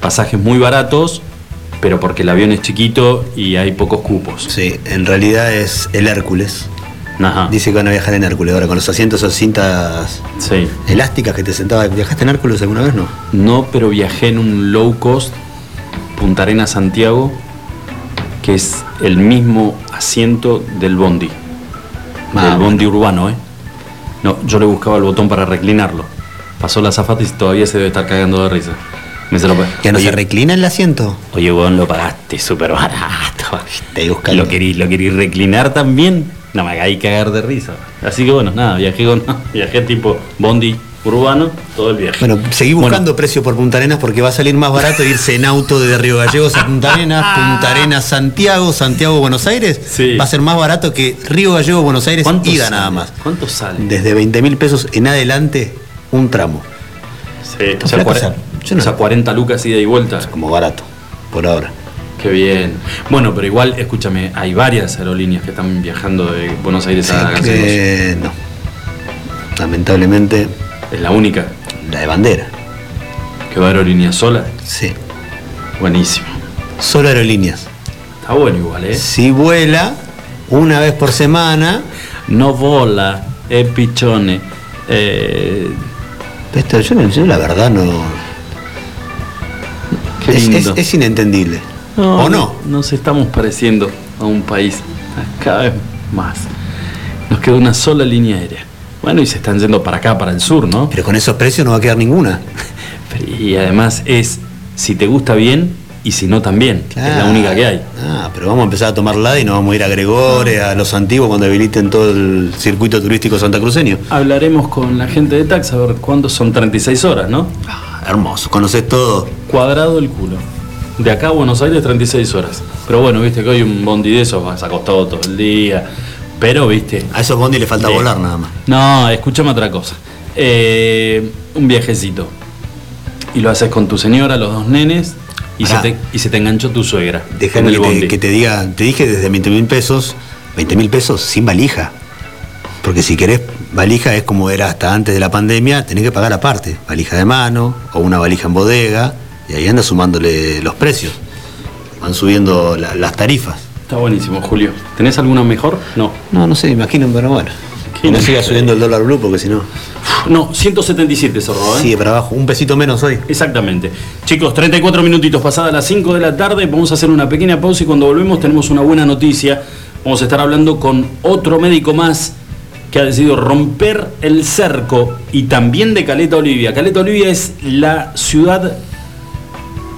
pasajes muy baratos, pero porque el avión es chiquito y hay pocos cupos. Sí, en realidad es el Hércules. Ajá. Dice que van a viajar en Hércules ahora con los asientos esas cintas Sí. elásticas que te sentabas. ¿Viajaste en Hércules alguna vez? No. No, pero viajé en un low cost Punta Arenas Santiago, que es el mismo asiento del bondi. Ah, del bondi urbano, ¿eh? No, yo le buscaba el botón para reclinarlo. Pasó la zafata y todavía se debe estar cagando de risa. Me se lo ¿Ya no Oye, se reclina el asiento? Oye, weón, lo pagaste súper barato. Te. ¿Lo querí, ¿Lo querí reclinar también? No me hagáis cagar de risa. Así que bueno, nada, viajé con viajé tipo bondi urbano todo el viaje. Bueno, seguí Bueno, buscando precio por Punta Arenas porque va a salir más barato irse en auto desde Río Gallegos a Punta Arenas, Punta Arenas Santiago, Santiago Buenos Aires. Sí. Va a ser más barato que Río Gallegos Buenos Aires ¿cuánto ida sale? nada más. ¿Cuánto sale? Desde 20 mil pesos en adelante, un tramo. Sí, o sea, flacos, cuare- yo no- o sea, 40 lucas ida y vuelta. Como barato, por ahora. Qué bien. Bueno, pero igual, escúchame, hay varias aerolíneas que están viajando de Buenos Aires a Sí, Gallegos. que no. Lamentablemente, Es la única la de bandera. que va a aerolínea sola. Sí. Buenísimo. Solo aerolíneas. Está bueno igual, ¿eh? Si vuela una vez por semana, No vola, es pichone. Eh, esto yo, no- yo la verdad no. qué Es, lindo. es- es inentendible. ¿O no? Nos estamos pareciendo a un país cada vez más. Nos queda una sola línea aérea. Bueno, y se están yendo para acá, para el sur, ¿no? Pero con esos precios no va a quedar ninguna. Y además es si te gusta bien y si no también. Es la única que hay. Ah, pero vamos a empezar a tomarla y nos vamos a ir a Gregores, a los antiguos cuando habiliten todo el circuito turístico santacruceño. Hablaremos con la gente de tax a ver cuántos son 36 horas, ¿no? Ah, hermoso, conoces todo. Cuadrado el culo. De acá a Buenos Aires 36 horas. Pero bueno, viste que hoy un bondi de esos vas acostado todo el día. Pero viste. A esos bondi le falta De- volar nada más. No, escúchame otra cosa. Eh, un viajecito. Y lo haces con tu señora, los dos nenes, y, se te, y se te enganchó tu suegra. Déjame que te, que te diga, te dije desde 20 mil pesos, 20 mil pesos sin valija. Porque si querés valija es como era hasta antes de la pandemia, tenés que pagar aparte. Valija de mano o una valija en bodega, y ahí anda sumándole los precios. Van subiendo la- las tarifas. Está buenísimo, Julio. ¿Tenés alguna mejor? No. No, no sé, imagino, pero bueno. Que no siga subiendo el dólar blue porque si no. No, 177 cerró, ¿eh? Sigue para abajo, un pesito menos hoy. Exactamente. Chicos, 34 minutitos pasadas las 5 de la tarde. Vamos a hacer una pequeña pausa y cuando volvemos tenemos una buena noticia. Vamos a estar hablando con otro médico más que ha decidido romper el cerco y también de Caleta Olivia. Caleta Olivia es la ciudad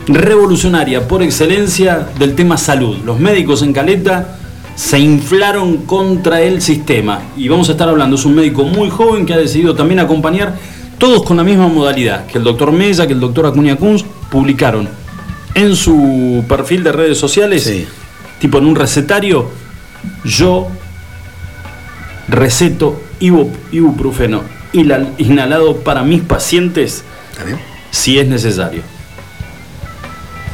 revolucionaria por excelencia del tema salud. Los médicos en Caleta se inflaron contra el sistema. Y vamos a estar hablando, es un médico muy joven que ha decidido también acompañar, todos con la misma modalidad, que el doctor Mesa, que el doctor Acuña Kunz publicaron en su perfil de redes sociales, tipo en un recetario, yo receto ibuprofeno inhalado para mis pacientes si es necesario.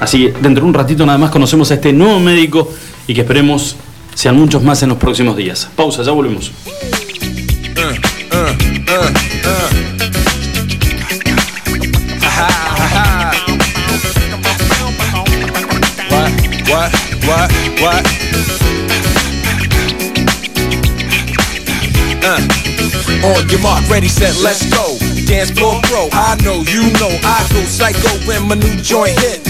Así que dentro de un ratito nada más conocemos a este nuevo médico y que esperemos sean muchos más en los próximos días. Pausa, ya volvemos. On your mark, ready, set, let's go. Dance floor bro, I know, you know, I go psycho when my new joint hit.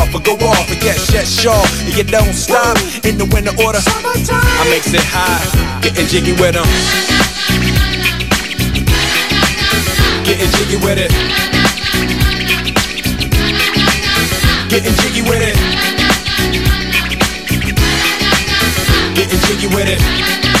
but go off, and yes, yes, sure. And you don't stop in the winter order. I makes it high, getting jiggy with them. Getting jiggy with it. Getting jiggy with it. Getting jiggy with it.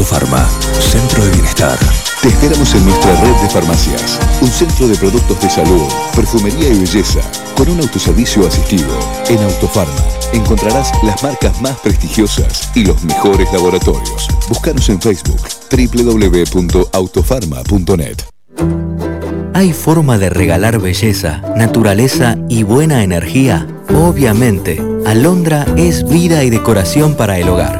Autofarma, Centro de Bienestar. Te esperamos en nuestra red de farmacias. Un centro de productos de salud, perfumería y belleza, con un autoservicio asistido. En Autofarma encontrarás las marcas más prestigiosas y los mejores laboratorios. Búscanos en Facebook www.autofarma.net. ¿Hay forma de regalar belleza, naturaleza y buena energía? Obviamente, Alondra es vida y decoración para el hogar.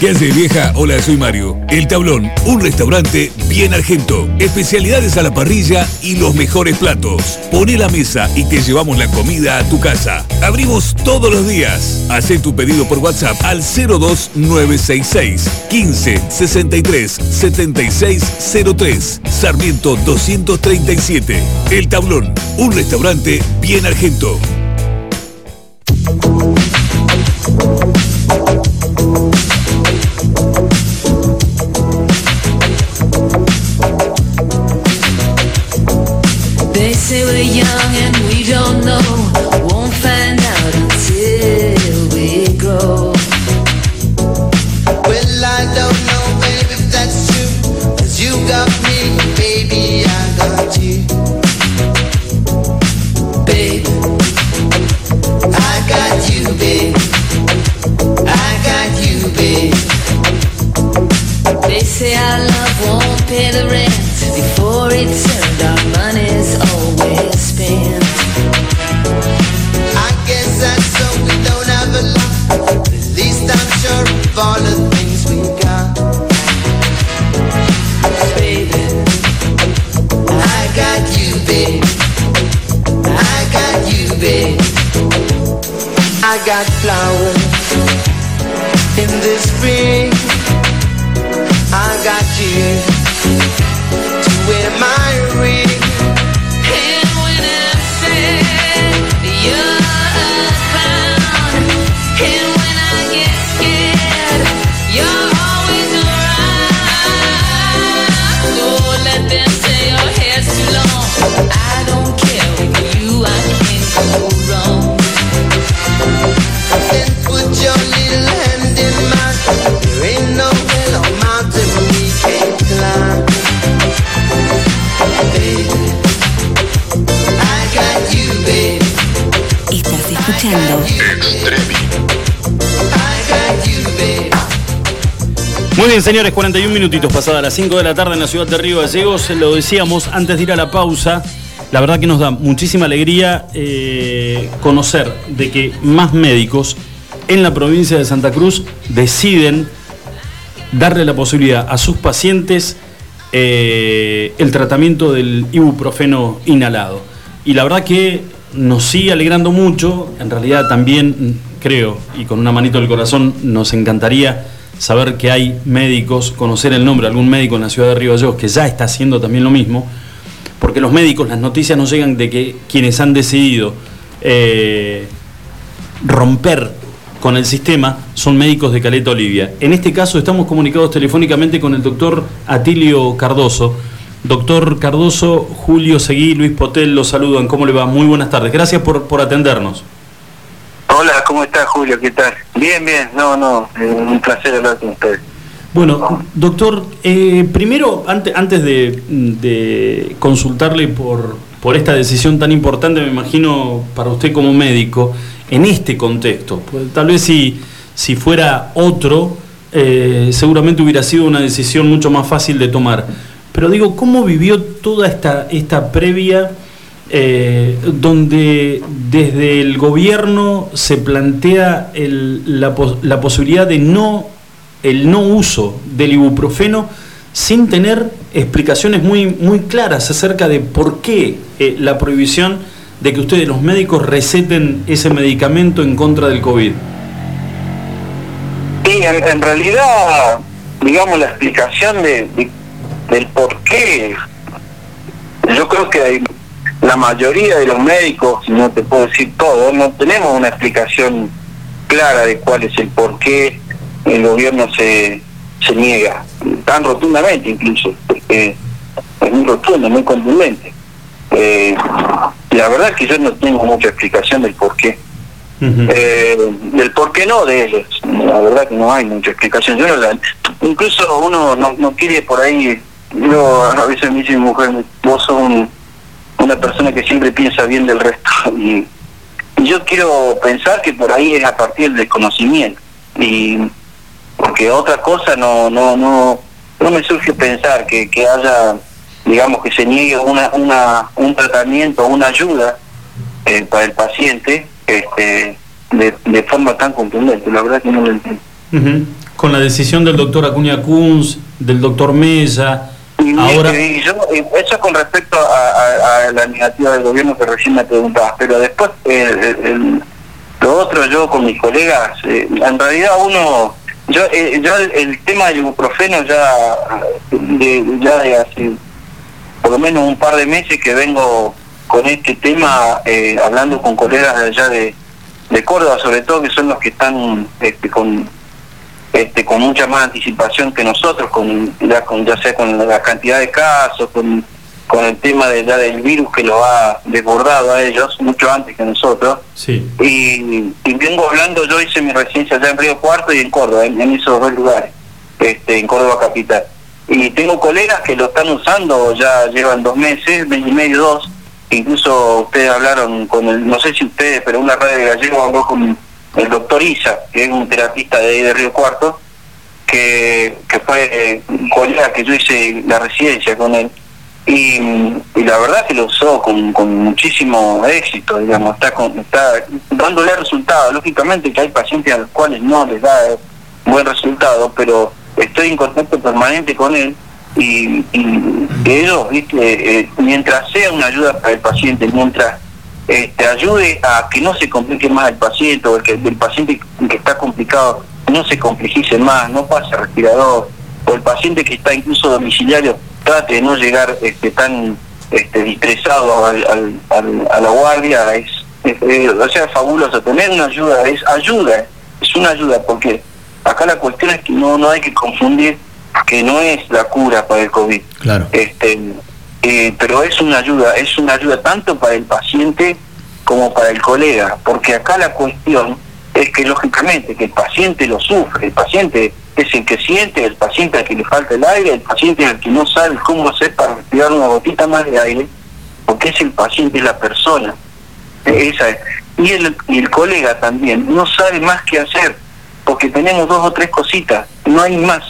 ¿Qué haces vieja? Hola, soy Mario. El Tablón, un restaurante bien argento. Especialidades a la parrilla y los mejores platos. Pone la mesa y te llevamos la comida a tu casa. Abrimos todos los días. Haz tu pedido por WhatsApp al 02966 15 63 7603 Sarmiento 237. El Tablón, un restaurante bien argento. Muy bien, señores, 41 minutitos pasadas las 5 de la tarde en la ciudad de Río Gallegos. Lo decíamos antes de ir a la pausa. La verdad que nos da muchísima alegría eh, conocer de que más médicos en la provincia de Santa Cruz deciden darle la posibilidad a sus pacientes eh, el tratamiento del ibuprofeno inhalado. Y la verdad que nos sigue alegrando mucho, en realidad también creo, y con una manito del corazón, nos encantaría saber que hay médicos, conocer el nombre de algún médico en la ciudad de Río que ya está haciendo también lo mismo, porque los médicos, las noticias nos llegan de que quienes han decidido eh, romper con el sistema son médicos de Caleta Olivia. En este caso estamos comunicados telefónicamente con el doctor Atilio Cardoso. Doctor Cardoso, Julio Seguí, Luis Potel, los saludan. ¿Cómo le va? Muy buenas tardes. Gracias por, por atendernos. Hola, ¿cómo está Julio? ¿Qué tal? Bien, bien, no, no, eh, un placer hablar con usted. Bueno, doctor, eh, primero, ante- antes de, de consultarle por, por esta decisión tan importante, me imagino, para usted como médico, en este contexto, pues, tal vez si, si fuera otro, eh, seguramente hubiera sido una decisión mucho más fácil de tomar. Pero digo, ¿cómo vivió toda esta, esta previa eh, donde desde el gobierno se plantea la, pos- la posibilidad de no el no uso del ibuprofeno sin tener explicaciones muy, muy claras acerca de por qué eh, la prohibición de que ustedes los médicos receten ese medicamento en contra del COVID. Sí, en, realidad, digamos, la explicación de- del por qué, yo creo que hay- la mayoría de los médicos, no te puedo decir todo, no tenemos una explicación clara de cuál es el por qué el gobierno se, se niega, tan rotundamente incluso, porque es muy rotundo, muy contundente. Eh, la verdad es que yo no tengo mucha explicación del por qué. Eh, del por qué no de ellos. La verdad que no hay mucha explicación. Yo no la- incluso uno no, no quiere por ahí, yo a veces me dice mi mujer, vos sos un- una persona que siempre piensa bien del resto. Y, yo quiero pensar que por ahí es a partir del conocimiento. Y porque otra cosa no, no, no, no me surge pensar que, que haya, digamos, que se niegue una, una, un tratamiento, una ayuda eh, para el paciente este, de, de forma tan contundente. La verdad que no lo entiendo. Con la decisión del doctor Acuña Kunz, del doctor Mella, Y, ahora... y yo, eso con respecto a, a- a la negativa del gobierno que recién me preguntabas, pero después eh, el- el- lo otro yo con mis colegas, eh, en realidad uno, yo, eh, yo el, el tema del ibuprofeno ya de, ya de hace por lo menos un par de meses que vengo con este tema eh, hablando con colegas de allá de, de Córdoba, sobre todo que son los que están este, con este, con mucha más anticipación que nosotros, con ya, con, ya sea con la cantidad de casos, con, con el tema de, ya del virus que lo ha desbordado a ellos mucho antes que nosotros. Sí. Y, y vengo hablando, yo hice mi residencia allá en Río Cuarto y en Córdoba, en, en esos dos lugares, este, en Córdoba Capital. Y tengo colegas que lo están usando, ya llevan dos meses, mes y medio, dos. Incluso ustedes hablaron con el, no sé si ustedes, pero una radio de gallego habló con el doctor Isa, que es un terapista de ahí de Río Cuarto, que, que fue eh, un colega que yo hice la residencia con él. Y, la verdad que lo usó con, con muchísimo éxito, digamos, está, con, está dándole resultados. Lógicamente que hay pacientes a los cuales no les da eh, buen resultado, pero estoy en contacto permanente con él y, y ellos, ¿viste? Eh, mientras sea una ayuda para el paciente, mientras este, ayude a que no se complique más el paciente o el, que, el paciente que está complicado no se complejice más, no pase respirador, o el paciente que está incluso domiciliario trate de no llegar este, tan este, estresado al, al- al- a la guardia, es, es- o sea, es fabuloso. Tener una ayuda es ayuda, es una ayuda, porque acá la cuestión es que no, no hay que confundir que no es la cura para el COVID. Claro. Este, eh, pero es una ayuda, es una ayuda tanto para el paciente como para el colega, porque acá la cuestión es que lógicamente que el paciente lo sufre, el paciente es el que siente, el paciente al que le falta el aire, el paciente al que no sabe cómo hacer para respirar una gotita más de aire, porque es el paciente, la persona. Eh, Esa es. Y el, y el colega también no sabe más qué hacer, porque tenemos dos o tres cositas, no hay más.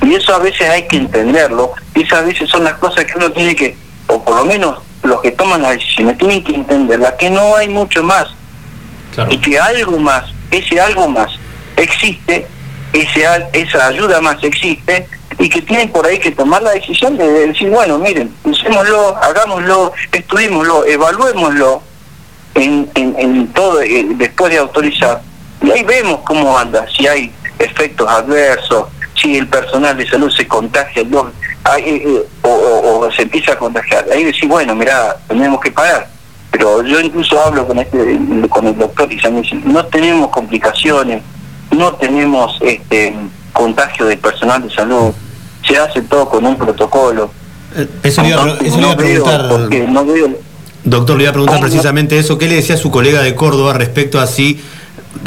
Y eso a veces hay que entenderlo, y esas veces son las cosas que uno tiene que, o por lo menos los que toman las decisiones, tienen que entenderlas, que no hay mucho más, y que algo más, ese algo más existe, ese, esa ayuda más existe, y que tienen por ahí que tomar la decisión de decir, bueno, miren, usémoslo, hagámoslo, estudiémoslo, evaluémoslo en, en, en todo, eh, después de autorizar, y ahí vemos cómo anda, si hay efectos adversos, si el personal de salud se contagia no, hay, eh, eh, o, o- o se empieza a contagiar. Ahí decís, bueno, mira, tenemos que parar. Pero yo incluso hablo con este con el doctor y ya me dice, no tenemos complicaciones, no tenemos este contagio de personal de salud, se hace todo con un protocolo. Eso le iba le iba a No veo preguntar. no veo- Doctor, le iba a preguntar precisamente eso. ¿Qué le decía a su colega de Córdoba respecto a si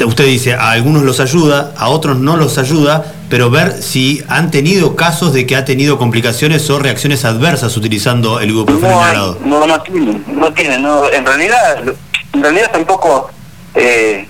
usted dice a algunos los ayuda, a otros no los ayuda, pero ver si han tenido casos de que ha tenido complicaciones o reacciones adversas utilizando el ibuprofeno no, inhalado? no, no tienen, no tienen, no, en realidad, en realidad tampoco eh,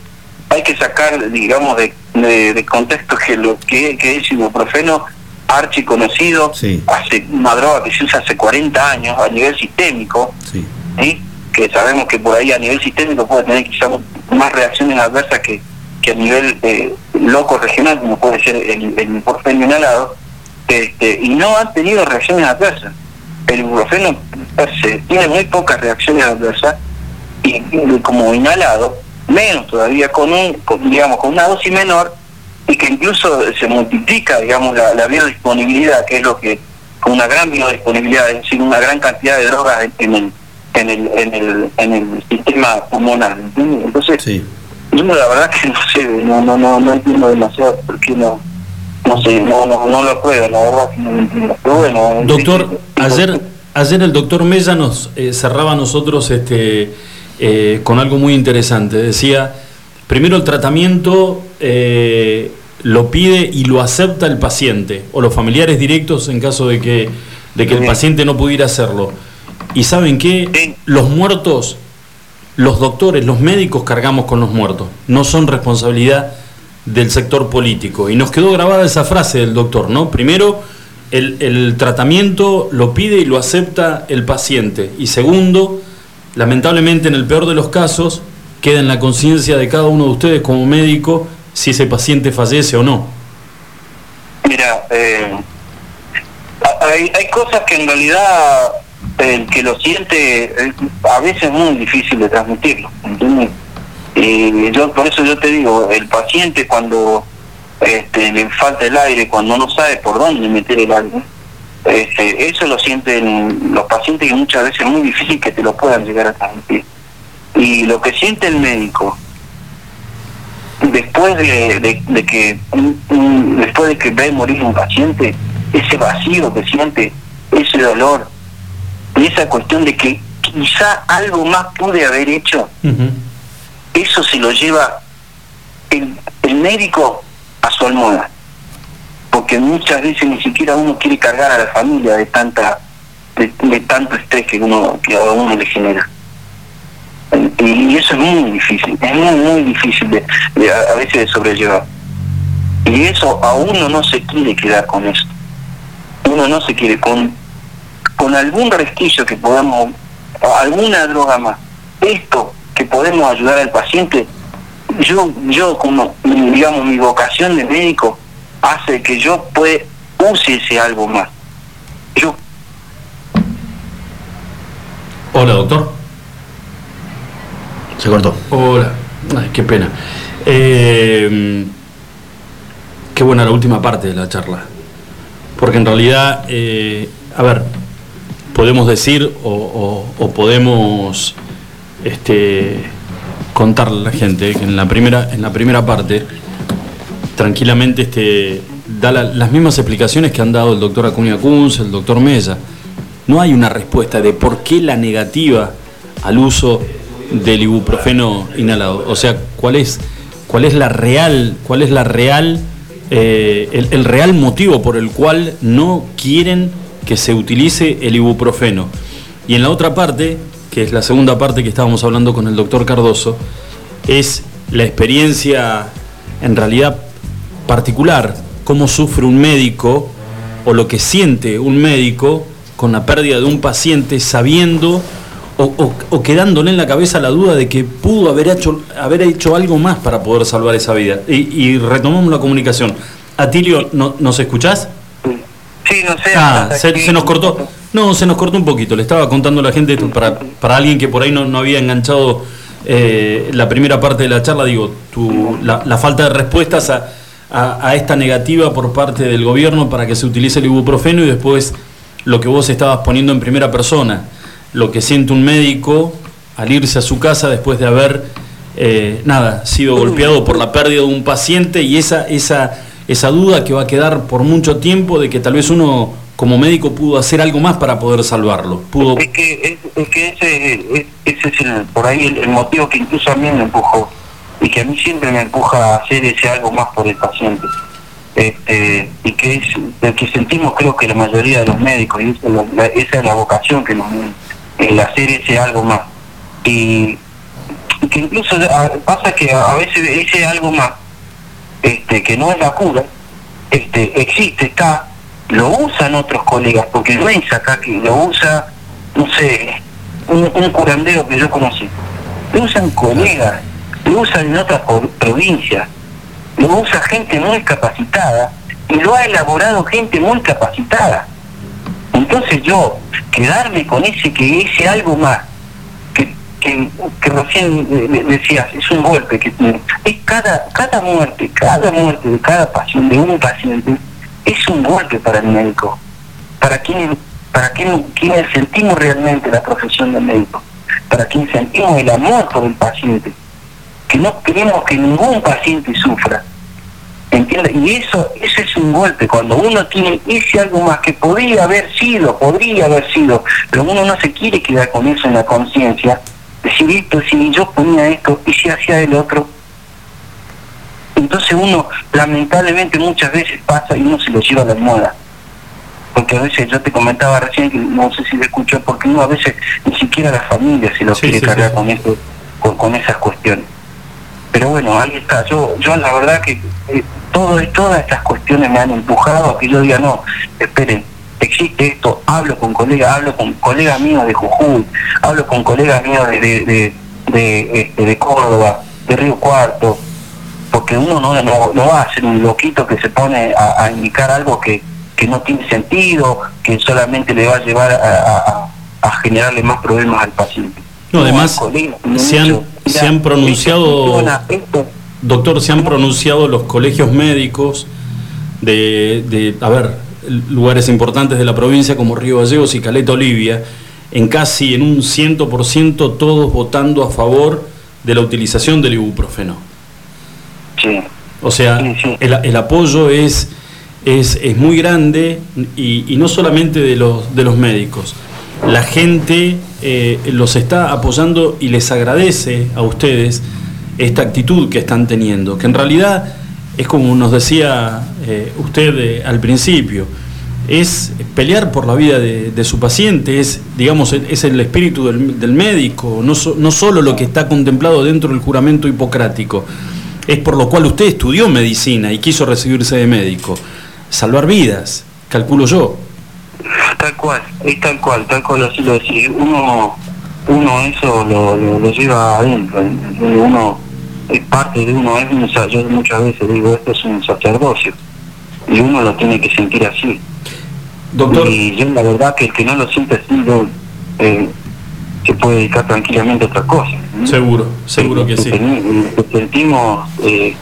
hay que sacar, digamos, de, de, de contexto que lo que, que es ibuprofeno archiconocido, hace una droga que se usa hace 40 años a nivel sistémico, ¿sí? Que sabemos que por ahí a nivel sistémico puede tener quizás más reacciones adversas que, que a nivel eh, loco regional, como puede ser el, el ibuprofeno inhalado, este, y no han tenido reacciones adversas. El ibuprofeno per se tiene muy pocas reacciones adversas y, como inhalado, menos todavía con un, digamos, con una dosis menor y que incluso se multiplica, digamos, la, la biodisponibilidad, que es lo que, con una gran biodisponibilidad, es decir, una gran cantidad de drogas en el, en el, en el, en el sistema pulmonar. ¿entiendes? Entonces, yo la verdad que no sé, no, no, no, no entiendo demasiado por qué no, no sé, no, no, no lo puedo, la verdad que no lo entiendo. Pero bueno, Doctor, ayer, ayer el doctor Mella nos eh, cerraba a nosotros este, eh, con algo muy interesante. Decía, primero el tratamiento eh, lo pide y lo acepta el paciente o los familiares directos en caso de que, de que el paciente no pudiera hacerlo. Y saben qué, los muertos, los doctores, los médicos cargamos con los muertos, no son responsabilidad del sector político. Y nos quedó grabada esa frase del doctor, ¿no? Primero, el, el tratamiento lo pide y lo acepta el paciente. Y segundo, lamentablemente en el peor de los casos, queda en la conciencia de cada uno de ustedes como médico si ese paciente fallece o no. Mira, eh, hay cosas que en realidad el que lo siente eh, a veces es muy difícil de transmitirlo, ¿entiendes? Y yo por eso yo te digo, el paciente cuando este, le falta el aire, cuando no sabe por dónde meter el aire, este, eso lo sienten los pacientes y muchas veces es muy difícil que te lo puedan llegar a transmitir. Y lo que siente el médico después de, de- que después de que ve morir un paciente ese vacío que siente ese dolor y esa cuestión de que quizá algo más pude haber hecho eso se lo lleva el, el médico a su almohada porque muchas veces ni siquiera uno quiere cargar a la familia de tanta de, de tanto estrés que uno que a uno le genera y eso es muy difícil, es muy, muy difícil de, de a, a veces de sobrellevar. Y eso a uno no se quiere quedar con eso. Uno no se quiere con, con algún resquicio que podamos, alguna droga más. Esto que podemos ayudar al paciente, yo, yo como, digamos, mi vocación de médico hace que yo pueda, use ese algo más. Yo Hola, doctor. Se cortó. Hola. Ay, qué pena. Eh, qué buena la última parte de la charla. Porque en realidad, eh, a ver, podemos decir o, podemos este, contarle a la gente que en la primera, en la primera parte, tranquilamente este, da la- las mismas explicaciones que han dado el doctor Acuña Kunz, el doctor Mella. No hay una respuesta de por qué la negativa al uso del ibuprofeno inhalado. O sea, cuál es, cuál es la real, cuál es la real, eh, el real motivo por el cual no quieren que se utilice el ibuprofeno. Y en la otra parte, que es la segunda parte que estábamos hablando con el doctor Cardoso, es la experiencia en realidad particular, cómo sufre un médico o lo que siente un médico con la pérdida de un paciente sabiendo o, quedándole en la cabeza la duda de que pudo haber hecho, haber hecho algo más para poder salvar esa vida. Y, y retomamos la comunicación. Atilio, ¿no- ¿nos escuchás? Sí, no sé. Ah, se, nos cortó. No, se nos cortó un poquito. Le estaba contando a la gente para, para alguien que por ahí no, no había enganchado eh, la primera parte de la charla. Digo, tu, la, la falta de respuestas a, a- a esta negativa por parte del gobierno para que se utilice el ibuprofeno y después lo que vos estabas poniendo en primera persona, lo que siente un médico al irse a su casa después de haber eh, nada sido golpeado por la pérdida de un paciente y esa esa esa duda que va a quedar por mucho tiempo de que tal vez uno como médico pudo hacer algo más para poder salvarlo pudo Es que, es, que ese, es- ese es el, por ahí el, motivo que incluso a mí me empujó y que a mí siempre me empuja a hacer ese algo más por el paciente. Este, y que es el que sentimos creo que la mayoría de los médicos, y esa es la, vocación que nos une, el hacer ese algo más. Y, y que incluso a- pasa que a, a veces ese algo más, que no es la cura, este, existe, está, lo usan otros colegas, porque no es acá que lo usa, no sé, un, un curandero que yo conocí, lo usan colegas, lo usan en otras pro- provincias, lo usa gente muy capacitada y lo ha elaborado gente muy capacitada. Entonces yo, quedarme con ese que ese algo más, que, recién de- decías, es un golpe que tiene. Es cada, cada muerte, cada muerte de cada paciente, de un paciente, es un golpe para el médico. Para quienes, para quien- quienes sentimos realmente la profesión del médico, para quienes sentimos el amor por el paciente, que no queremos que ningún paciente sufra. ¿Entiendes? Y eso, eso es un golpe, cuando uno tiene ese algo más que podría haber sido, podría haber sido, pero uno no se quiere quedar con eso en la conciencia, esto, si yo ponía esto y si hacía el otro. Entonces uno lamentablemente muchas veces pasa y uno se lo lleva a la almohada. Porque a veces yo te comentaba recién que no sé si lo escuchó, porque uno a veces ni siquiera la familia se lo Sí, quiere sí, cargar sí. con eso, con, con esas cuestiones. Pero bueno, ahí está. Yo, yo la verdad que eh, todo, todas estas cuestiones me han empujado a que yo diga, no, esperen, existe esto, hablo con colegas, hablo con colegas míos de Jujuy, hablo con colegas míos de, de, de, de, este, de Córdoba, de Río Cuarto, porque uno no, no, no va a ser un loquito que se pone a, a indicar algo que, que no tiene sentido, que solamente le va a llevar a, a- generarle más problemas al paciente. No, además, se han, se han pronunciado, funciona, esto- doctor, se han pronunciado los colegios médicos de, de, a ver, lugares importantes de la provincia como Río Gallegos y Caleta Olivia, en casi en un 100% todos votando a favor de la utilización del ibuprofeno. Sí. O sea, el, el apoyo es, es, es muy grande y, y no solamente de los, de los médicos. La gente eh, los está apoyando y les agradece a ustedes esta actitud que están teniendo, que en realidad es como nos decía eh, usted eh, al principio, es pelear por la vida de, su paciente, es, digamos, es el espíritu del, médico, no, so- solo lo que está contemplado dentro del juramento hipocrático, es por lo cual usted estudió medicina y quiso recibirse de médico. Salvar vidas, calculo yo. Tal cual, es tal cual, tal cual así lo decís. Uno, eso lo, lo, lleva adentro, uno es parte de uno, es un, yo muchas veces digo, esto es un sacerdocio, y uno lo tiene que sentir así. Doctor. Y yo la verdad que el que no lo siente así, no, eh, se puede dedicar tranquilamente a otra cosa. ¿no? Seguro, seguro que sí. Sentimos eh,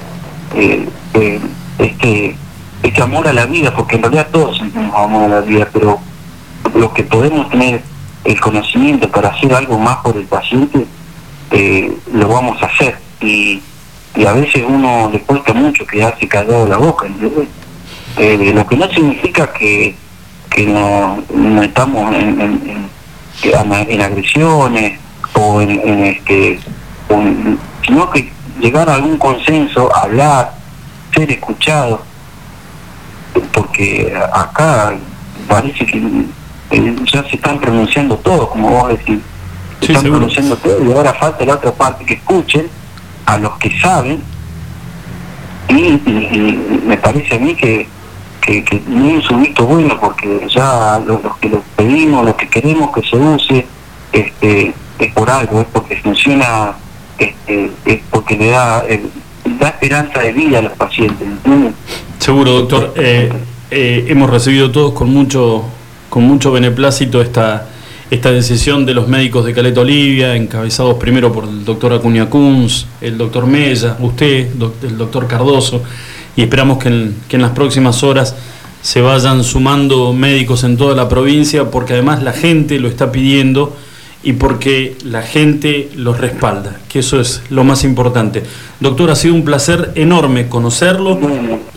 eh, eh, este, este amor a la vida, porque en realidad todos sentimos amor a la vida, pero los que podemos tener el conocimiento para hacer algo más por el paciente, lo vamos a hacer. Y, y a veces uno le cuesta mucho quedarse callado la boca, ¿entendés? Eh, lo que no significa que, que no, no estamos en, en- en- en- en agresiones o en, en este sino que llegar a algún consenso, hablar, ser escuchado, porque acá parece que eh, ya se están pronunciando todos, como vos decís, se están pronunciando todos y ahora falta la otra parte que escuchen a los que saben y, me parece a mí que, que, no es un visto bueno porque ya los, los que lo pedimos, lo que queremos que se use, este, es por algo, es porque funciona, este, es porque le da, eh, da esperanza de vida a los pacientes, ¿entiendes? Seguro, doctor. Eh, eh, hemos recibido todos con mucho, con mucho beneplácito esta, esta decisión de los médicos de Caleta Olivia, encabezados primero por el doctor Acuña Kunz, el doctor Mella, usted, doc- el doctor Cardoso, y esperamos que en, que en las próximas horas se vayan sumando médicos en toda la provincia, porque además la gente lo está pidiendo y porque la gente los respalda, que eso es lo más importante. Doctor, ha sido un placer enorme conocerlo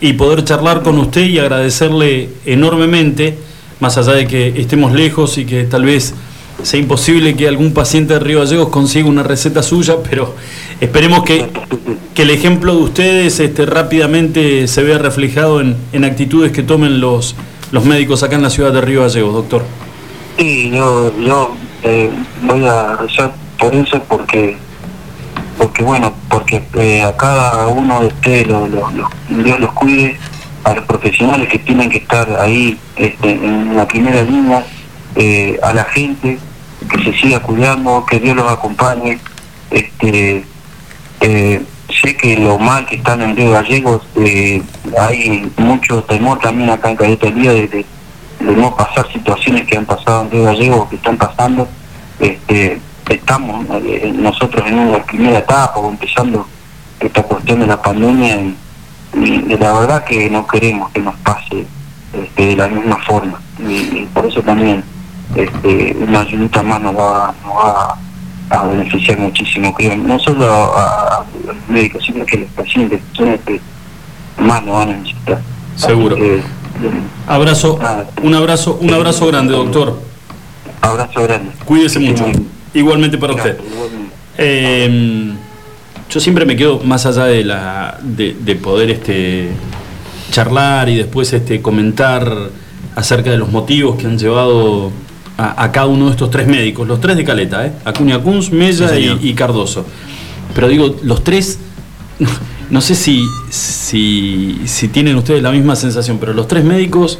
y poder charlar con usted y agradecerle enormemente, más allá de que estemos lejos y que tal vez sea imposible que algún paciente de Río Gallegos consiga una receta suya, pero esperemos que, que el ejemplo de ustedes este, rápidamente se vea reflejado en, en actitudes que tomen los, los médicos acá en la ciudad de Río Gallegos, doctor. Sí, yo, yo eh, voy a rezar por eso porque, porque bueno, porque eh, a cada uno de ustedes Dios los cuide, a los profesionales que tienen que estar ahí este, en la primera línea, eh, a la gente que se siga cuidando, que Dios los acompañe. Este, eh, sé que lo mal que están en Río Gallegos, eh, hay mucho temor también acá en Día de, no pasar situaciones que han pasado en Río Gallegos, que están pasando. Este, estamos eh, nosotros en una primera etapa empezando esta cuestión de la pandemia y, y la verdad que no queremos que nos pase este, de la misma forma y, y por eso también este, una ayudita más nos va, nos va a beneficiar muchísimo, creo, no solo a, los médicos, sino que los pacientes son los que más nos van a necesitar. Seguro. Que, Abrazo, un abrazo, un abrazo grande, doctor. Abrazo grande. Cuídese mucho. Igualmente para usted. Eh, yo siempre me quedo más allá de la de, de poder este charlar y después este comentar acerca de los motivos que han llevado a, a cada uno de estos tres médicos, los tres de Caleta, ¿eh? Acuña Kunz, Mella Sí, y, y Cardoso. Pero digo, los tres, no sé si, si, si tienen ustedes la misma sensación, pero los tres médicos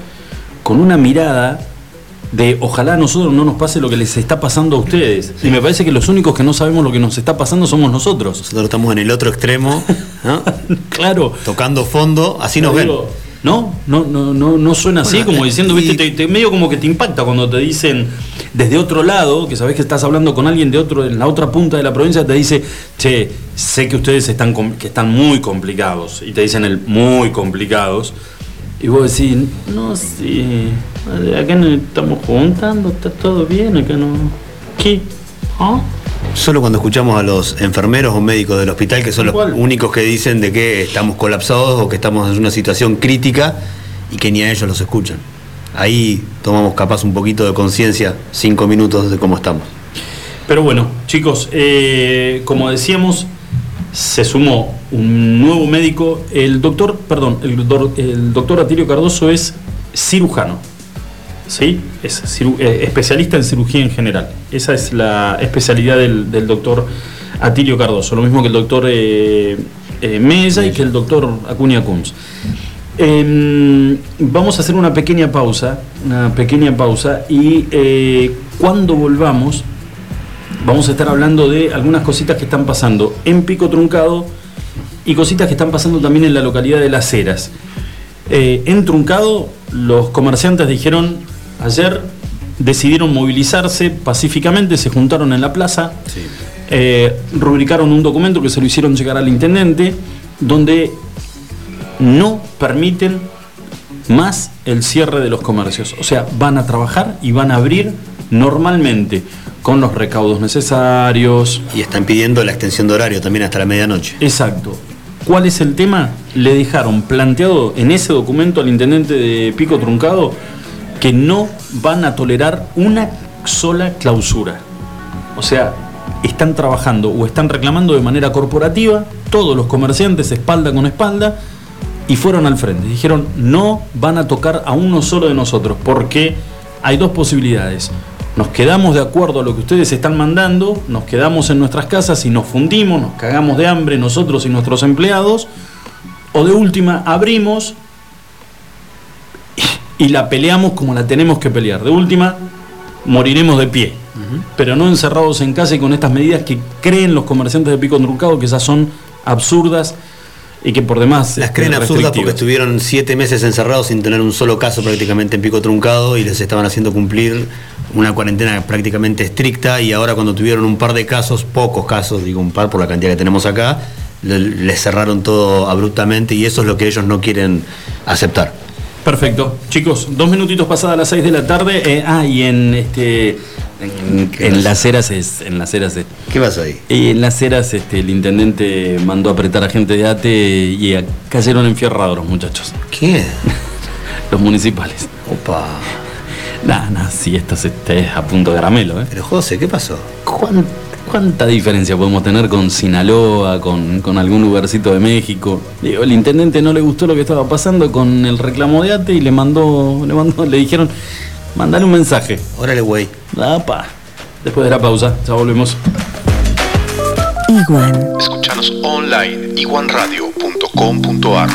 con una mirada de ojalá a nosotros no nos pase lo que les está pasando a ustedes. Y me parece que los únicos que no sabemos lo que nos está pasando somos nosotros. Nosotros estamos en el otro extremo, ¿no? claro. Tocando fondo, así nos ven. No, no, no, no, no suena así, como eh, diciendo, y- viste, te, te- medio como que te impacta cuando te dicen desde otro lado, que sabes que estás hablando con alguien de otro, en la otra punta de la provincia, te dice, che, sé que ustedes están que están muy complicados, y te dicen el muy complicados, y vos decís, no, sí, acá no estamos juntando, está todo bien, acá no. ¿Qué? ¿Ah? Solo cuando escuchamos a los enfermeros o médicos del hospital, que son los únicos que dicen de que estamos colapsados o que estamos en una situación crítica y que ni a ellos los escuchan. Ahí tomamos capaz un poquito de conciencia, cinco minutos de cómo estamos. Pero bueno, chicos, eh, como decíamos, se sumó un nuevo médico. El doctor, perdón, el, doctor- Atilio Cardoso es cirujano. ¿Sí? Es eh, especialista en cirugía en general. Esa es la especialidad del, del doctor Atilio Cardoso. Lo mismo que el doctor eh, eh, Mella y que el doctor Acuña Kunz. Em, vamos a hacer una pequeña pausa, una pequeña pausa y eh, cuando volvamos vamos a estar hablando de algunas cositas que están pasando en Pico Truncado y cositas que están pasando también en la localidad de Las Heras. Eh, en Truncado los comerciantes dijeron ayer decidieron movilizarse pacíficamente, se juntaron en la plaza, eh, rubricaron un documento que se lo hicieron llegar al intendente donde no permiten más el cierre de los comercios. O sea, van a trabajar y van a abrir normalmente con los recaudos necesarios. Y están pidiendo la extensión de horario también hasta la medianoche. Exacto. ¿Cuál es el tema? Le dejaron planteado en ese documento al intendente de Pico Truncado que no van a tolerar una sola clausura. O sea, están trabajando o están reclamando de manera corporativa, todos los comerciantes espalda con espalda, y fueron al frente. Dijeron, no van a tocar a uno solo de nosotros, porque hay dos posibilidades. Nos quedamos de acuerdo a lo que ustedes están mandando, nos quedamos en nuestras casas y nos fundimos, nos cagamos de hambre nosotros y nuestros empleados, o de última abrimos y, la peleamos como la tenemos que pelear. De última, moriremos de pie, pero no encerrados en casa y con estas medidas que creen los comerciantes de Pico Truncado que esas son absurdas y que por demás Las este, creen absurdas porque estuvieron siete meses encerrados sin tener un solo caso prácticamente en pico truncado y les estaban haciendo cumplir una cuarentena prácticamente estricta y ahora cuando tuvieron un par de casos, pocos casos, digo un par por la cantidad que tenemos acá, le- les cerraron todo abruptamente y eso es lo que ellos no quieren aceptar. Perfecto. Chicos, dos minutitos pasadas las seis de la tarde. eh, ah, y en este. En, en las eras es. En las eras es- ¿Qué pasa ahí? Y en las eras este, el intendente mandó a apretar a gente de ATE y a- cayeron enfierrados los muchachos. ¿Qué? los municipales. Opa. Nah, nah, sí, esto es, es a punto de caramelo, ¿eh? Pero José, ¿qué pasó? ¿Cuán- ¿Cuánta diferencia podemos tener con Sinaloa, con, con algún lugarcito de México? Digo, el intendente no le gustó lo que estaba pasando con el reclamo de ATE y le mandó, le mandó, le dijeron, mandale un mensaje. Órale, güey. Apa. Después de la pausa, ya volvemos. Iguan. Escuchanos online iguanradio.com.ar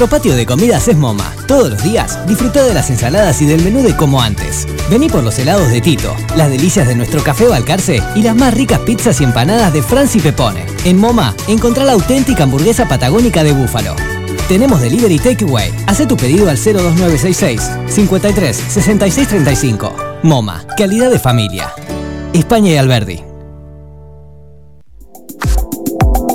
Nuestro patio de comidas es MoMA. Todos los días disfruta de las ensaladas y del menú de como antes. Vení por los helados de Tito, las delicias de nuestro café Balcarce y las más ricas pizzas y empanadas de Franci Pepone. En MoMA encontrá la auténtica hamburguesa patagónica de búfalo. Tenemos delivery takeaway. Haz tu pedido al 02966 53 66 35. MoMA, calidad de familia. España y Alberdi.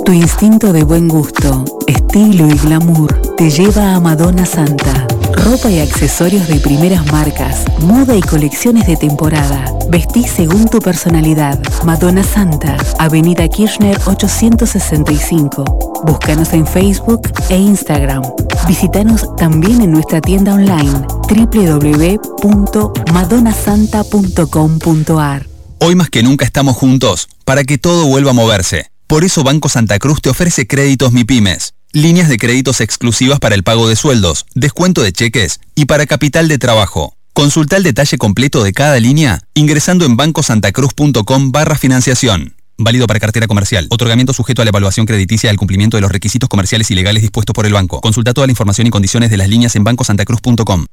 Tu instinto de buen gusto, estilo y glamour te lleva a Madonna Santa. Ropa y accesorios de primeras marcas, moda y colecciones de temporada. Vestí según tu personalidad. Madonna Santa, Avenida Kirchner 865. Búscanos en Facebook e Instagram. Visítanos también en nuestra tienda online www.madonnasanta.com.ar. Hoy más que nunca estamos juntos para que todo vuelva a moverse. Por eso Banco Santa Cruz te ofrece créditos MIPIMES, líneas de créditos exclusivas para el pago de sueldos, descuento de cheques y para capital de trabajo. Consulta el detalle completo de cada línea ingresando en bancosantacruz.com barra financiación. Válido para cartera comercial. Otorgamiento sujeto a la evaluación crediticia al cumplimiento de los requisitos comerciales y legales dispuestos por el banco. Consulta toda la información y condiciones de las líneas en bancosantacruz.com.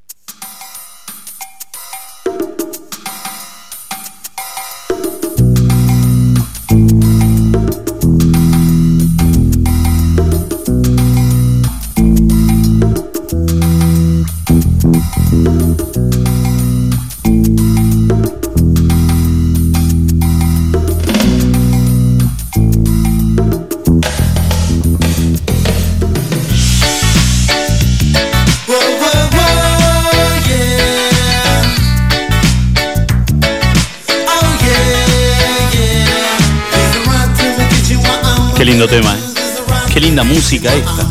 música esta.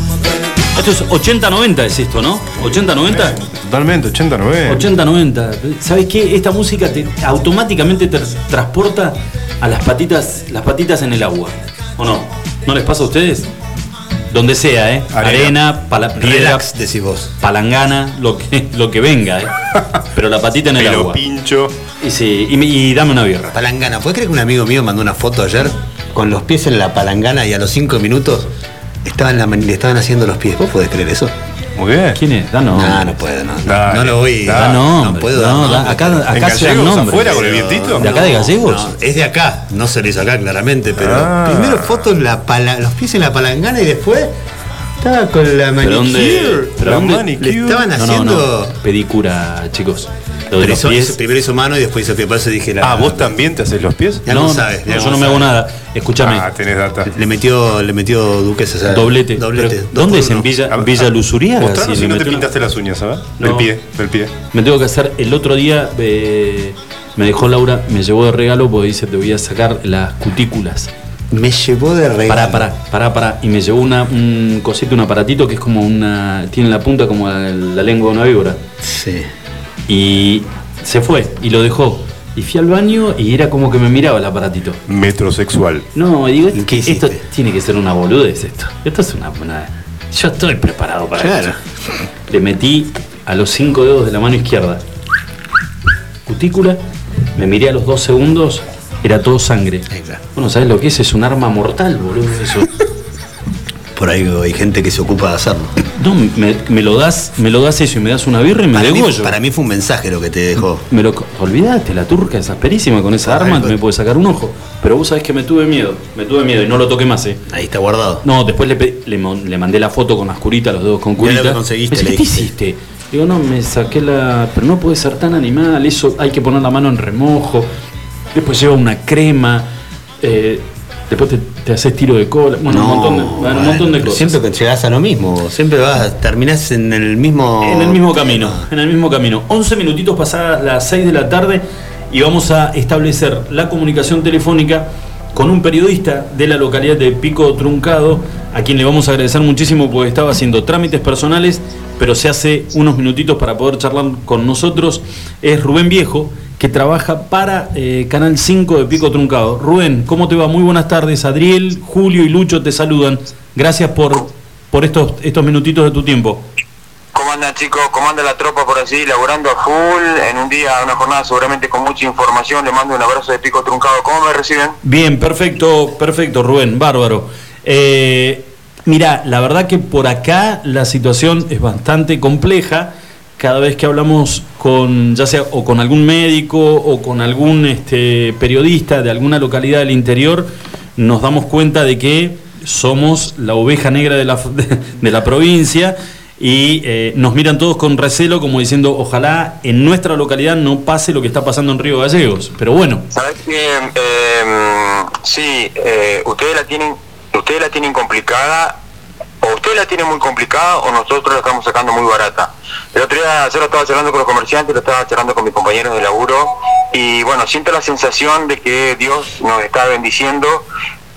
Esto es 80-90 es esto, ¿no? 80-90. Totalmente, 80-90. 80-90. ¿Sabes qué? Esta música te, automáticamente te transporta a las patitas, las patitas en el agua. ¿O no? ¿No les pasa a ustedes? Donde sea, ¿eh? Arena. Arena, pala- piedra, Relax, decís vos. palangana, lo que, lo que venga, ¿eh? Pero la patita en el Pelo agua. pincho. Y, sí, y, me- y dame una birra. Palangana. ¿Puedes creer que un amigo mío mandó una foto ayer con los pies en la palangana y a los cinco minutos estaban, la- le estaban haciendo los pies? ¿Vos podés creer eso? Muy bien. ¿Quién es? Da No, nombre. no puedo, no. No, Dale, no lo voy. da nombre, no puedo dar no, da- acá, acá ¿En se dan nombres. afuera, con el vientito? ¿De acá de Gallegos? No, es de acá, no se lo hizo acá claramente, pero Ah. primero fotos la pala- los pies en la palangana y después Estaba con la ¿Pero dónde? manicure. ¿Pero La dónde? manicure. Le estaban No, no, haciendo. no. Pedicura, chicos. Lo de Pero los hizo- pies. hizo- primero hizo mano y después hizo pie. Por eso dije la. Ah, ¿vos también te haces los pies? Ya no, sabes. ya yo no me hago nada. Escúchame. Ah, tenés data. Le metió, le metió Duques a Doblete. Doblete. Pero, ¿Dónde es? ¿En. Villa, A ver, Villa ah, Lusuriaga? Mostranos si no te pintaste las uñas, ¿sabes? No. Del pie, del pie. Me tengo que hacer. El otro día eh, me dejó Laura, me llevó de regalo porque dice: Te voy a sacar las cutículas. Me llevó de regalo. Pará, pará, pará, pará. Y me llevó una, un cosito, un aparatito que es como una. Tiene la punta como la, la lengua de una víbora. Sí. Y se fue y lo dejó. Y fui al baño y era como que me miraba el aparatito. Metrosexual. No, digo, esto, qué esto tiene que ser una boludez esto. Esto es una, una- Yo estoy preparado para Claro. esto. Le metí a los cinco dedos de la mano izquierda. Cutícula, me miré a los dos segundos, era todo sangre. Bueno, ¿sabes lo que es? Es un arma mortal, boludo, eso. Por ahí hay gente que se ocupa de hacerlo. No, me, me lo das, me lo das eso y me das una birra y me Para mí, para mí fue un mensaje lo que te dejó. Me lo, olvidate, la turca es asperísima con esa arma, me puede sacar un ojo. Pero vos sabés que me tuve miedo, me tuve miedo y no lo toqué más, eh. Ahí está guardado. No, después le, pe- le, mandé la foto con las curitas, los dedos con curitas. lo conseguiste, Me dice, ¿Qué te hiciste? Digo, no, me saqué la. Pero no puede ser tan animal, eso hay que poner la mano en remojo. Después lleva una crema. eh, después te, te haces tiro de cola. Bueno, un montón de, bueno, un montón de pero cosas. Siempre que llegás a lo mismo. Siempre vas, terminás en el mismo. En el mismo camino, en el mismo camino. 11 minutitos pasadas las 6 de la tarde y vamos a establecer la comunicación telefónica con un periodista de la localidad de Pico Truncado, a quien le vamos a agradecer muchísimo porque estaba haciendo trámites personales, pero se hace unos minutitos para poder charlar con nosotros. Es Rubén Viejo, que trabaja para eh, Canal 5 de Pico Truncado. Rubén, ¿cómo te va? Muy buenas tardes. Adriel, Julio y Lucho te saludan. Gracias por, por estos, estos minutitos de tu tiempo. ¿Cómo andan chicos? ¿Cómo anda la tropa por allí? Laborando a full, en un día, una jornada seguramente con mucha información. Le mando un abrazo de pico truncado. ¿Cómo me reciben? Bien, perfecto, perfecto, Rubén, bárbaro. Eh, mira, la verdad que por acá la situación es bastante compleja. Cada vez que hablamos con, ya sea o con algún médico o con algún este, periodista de alguna localidad del interior, nos damos cuenta de que somos la oveja negra de la, de la provincia y eh, nos miran todos con recelo como diciendo, ojalá en nuestra localidad no pase lo que está pasando en Río Gallegos. Pero bueno, ¿Sabes? Eh, sí, eh, ustedes la tienen ustedes la tienen complicada o ustedes la tienen muy complicada o nosotros la estamos sacando muy barata. El otro día yo lo estaba charlando con los comerciantes, lo estaba charlando con mis compañeros de laburo y bueno, siento la sensación de que Dios nos está bendiciendo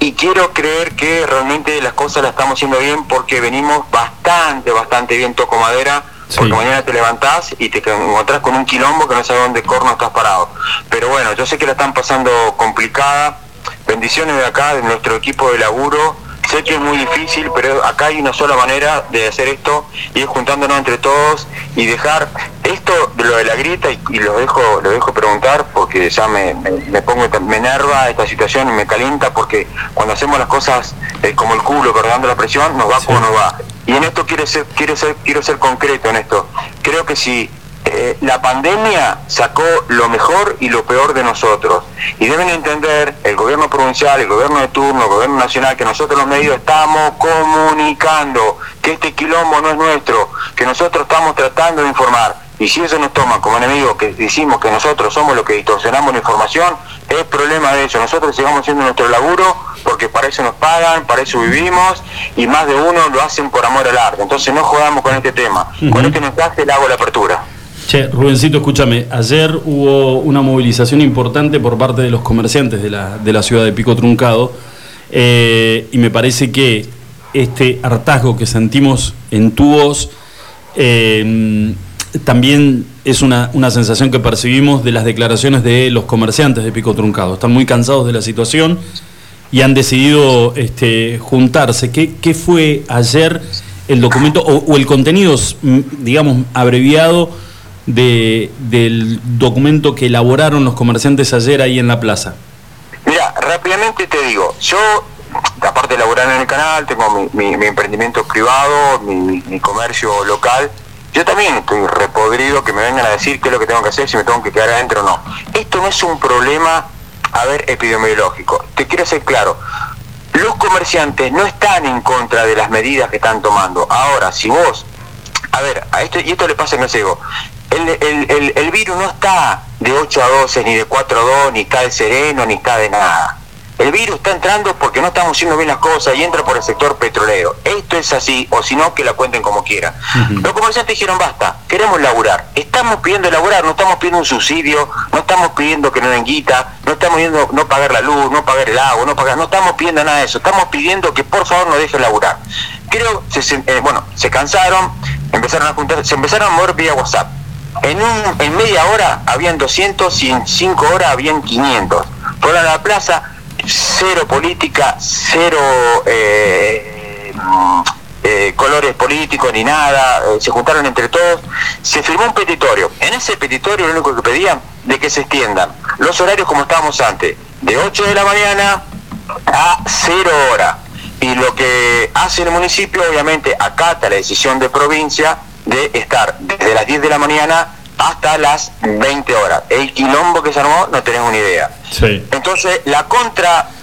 y quiero creer que realmente las cosas las estamos haciendo bien porque venimos bastante, bastante bien, toco madera, porque mañana te levantás y te encontrás con un quilombo que no sabes dónde corno estás parado. Pero bueno, yo sé que la están pasando complicada. Bendiciones de acá, de nuestro equipo de laburo. Sé que es muy difícil, pero acá hay una sola manera de hacer esto y es juntándonos entre todos y dejar esto de lo de la grieta y, y lo dejo lo dejo preguntar porque ya me, me, me pongo me enerva esta situación y me calienta porque cuando hacemos las cosas eh, como el culo cargando la presión nos va como nos va. Y en esto quiero ser quiero ser quiero ser concreto en esto. Creo que si eh, la pandemia sacó lo mejor y lo peor de nosotros. Y deben entender el gobierno provincial, el gobierno de turno, el gobierno nacional, que nosotros los medios estamos comunicando que este quilombo no es nuestro, que nosotros estamos tratando de informar. Y si eso nos toman como enemigos, que decimos que nosotros somos los que distorsionamos la información, es problema de ellos. Nosotros sigamos haciendo nuestro laburo porque para eso nos pagan, para eso vivimos y más de uno lo hacen por amor al arte. Entonces no jugamos con este tema. Con este mensaje le hago la apertura. Che, Rubencito, escúchame, ayer hubo una movilización importante por parte de los comerciantes de la, de la ciudad de Pico Truncado eh, y me parece que este hartazgo que sentimos en tu voz eh, también es una, una sensación que percibimos de las declaraciones de los comerciantes de Pico Truncado. Están muy cansados de la situación y han decidido este, juntarse. ¿Qué, qué fue ayer el documento o, el contenido, digamos, abreviado? De, del documento que elaboraron los comerciantes ayer ahí en la plaza? Mira, rápidamente te digo, yo, aparte de laborar en el canal, tengo mi, mi- mi emprendimiento privado, mi, mi- comercio local, yo también estoy repodrido que me vengan a decir qué es lo que tengo que hacer, si me tengo que quedar adentro o no. Esto no es un problema, a ver, epidemiológico. Te quiero ser claro, los comerciantes no están en contra de las medidas que están tomando. Ahora, si vos, a ver, a esto, y esto le pasa en el ciego, el, el, el, el virus no está de 8 a 12, ni de 4 a 2, ni está de sereno, ni está de nada. El virus está entrando porque no estamos haciendo bien las cosas y entra por el sector petrolero. Esto es así, o si no, que la cuenten como quieran. Los comerciantes dijeron, basta, queremos laburar. Estamos pidiendo laburar, no estamos pidiendo un subsidio, no estamos pidiendo que no den guita, no estamos pidiendo no pagar la luz, no pagar el agua, no pagar, no estamos pidiendo nada de eso. Estamos pidiendo que por favor nos dejen laburar. Creo, se, se- eh, bueno, se cansaron, empezaron a juntar, se empezaron a mover vía WhatsApp. En, un, en media hora habían 200 y en 5 horas habían 500. Fueron a la plaza, cero política, cero eh, eh, colores políticos ni nada, eh, se juntaron entre todos, se firmó un petitorio. En ese petitorio lo único que pedían de que se extiendan los horarios como estábamos antes, de 8 de la mañana a 0 hora. Y lo que hace el municipio, obviamente, acata la decisión de provincia de estar desde las 10 de la mañana hasta las 20 horas. El quilombo que se armó no tenés una idea. Sí. Entonces, la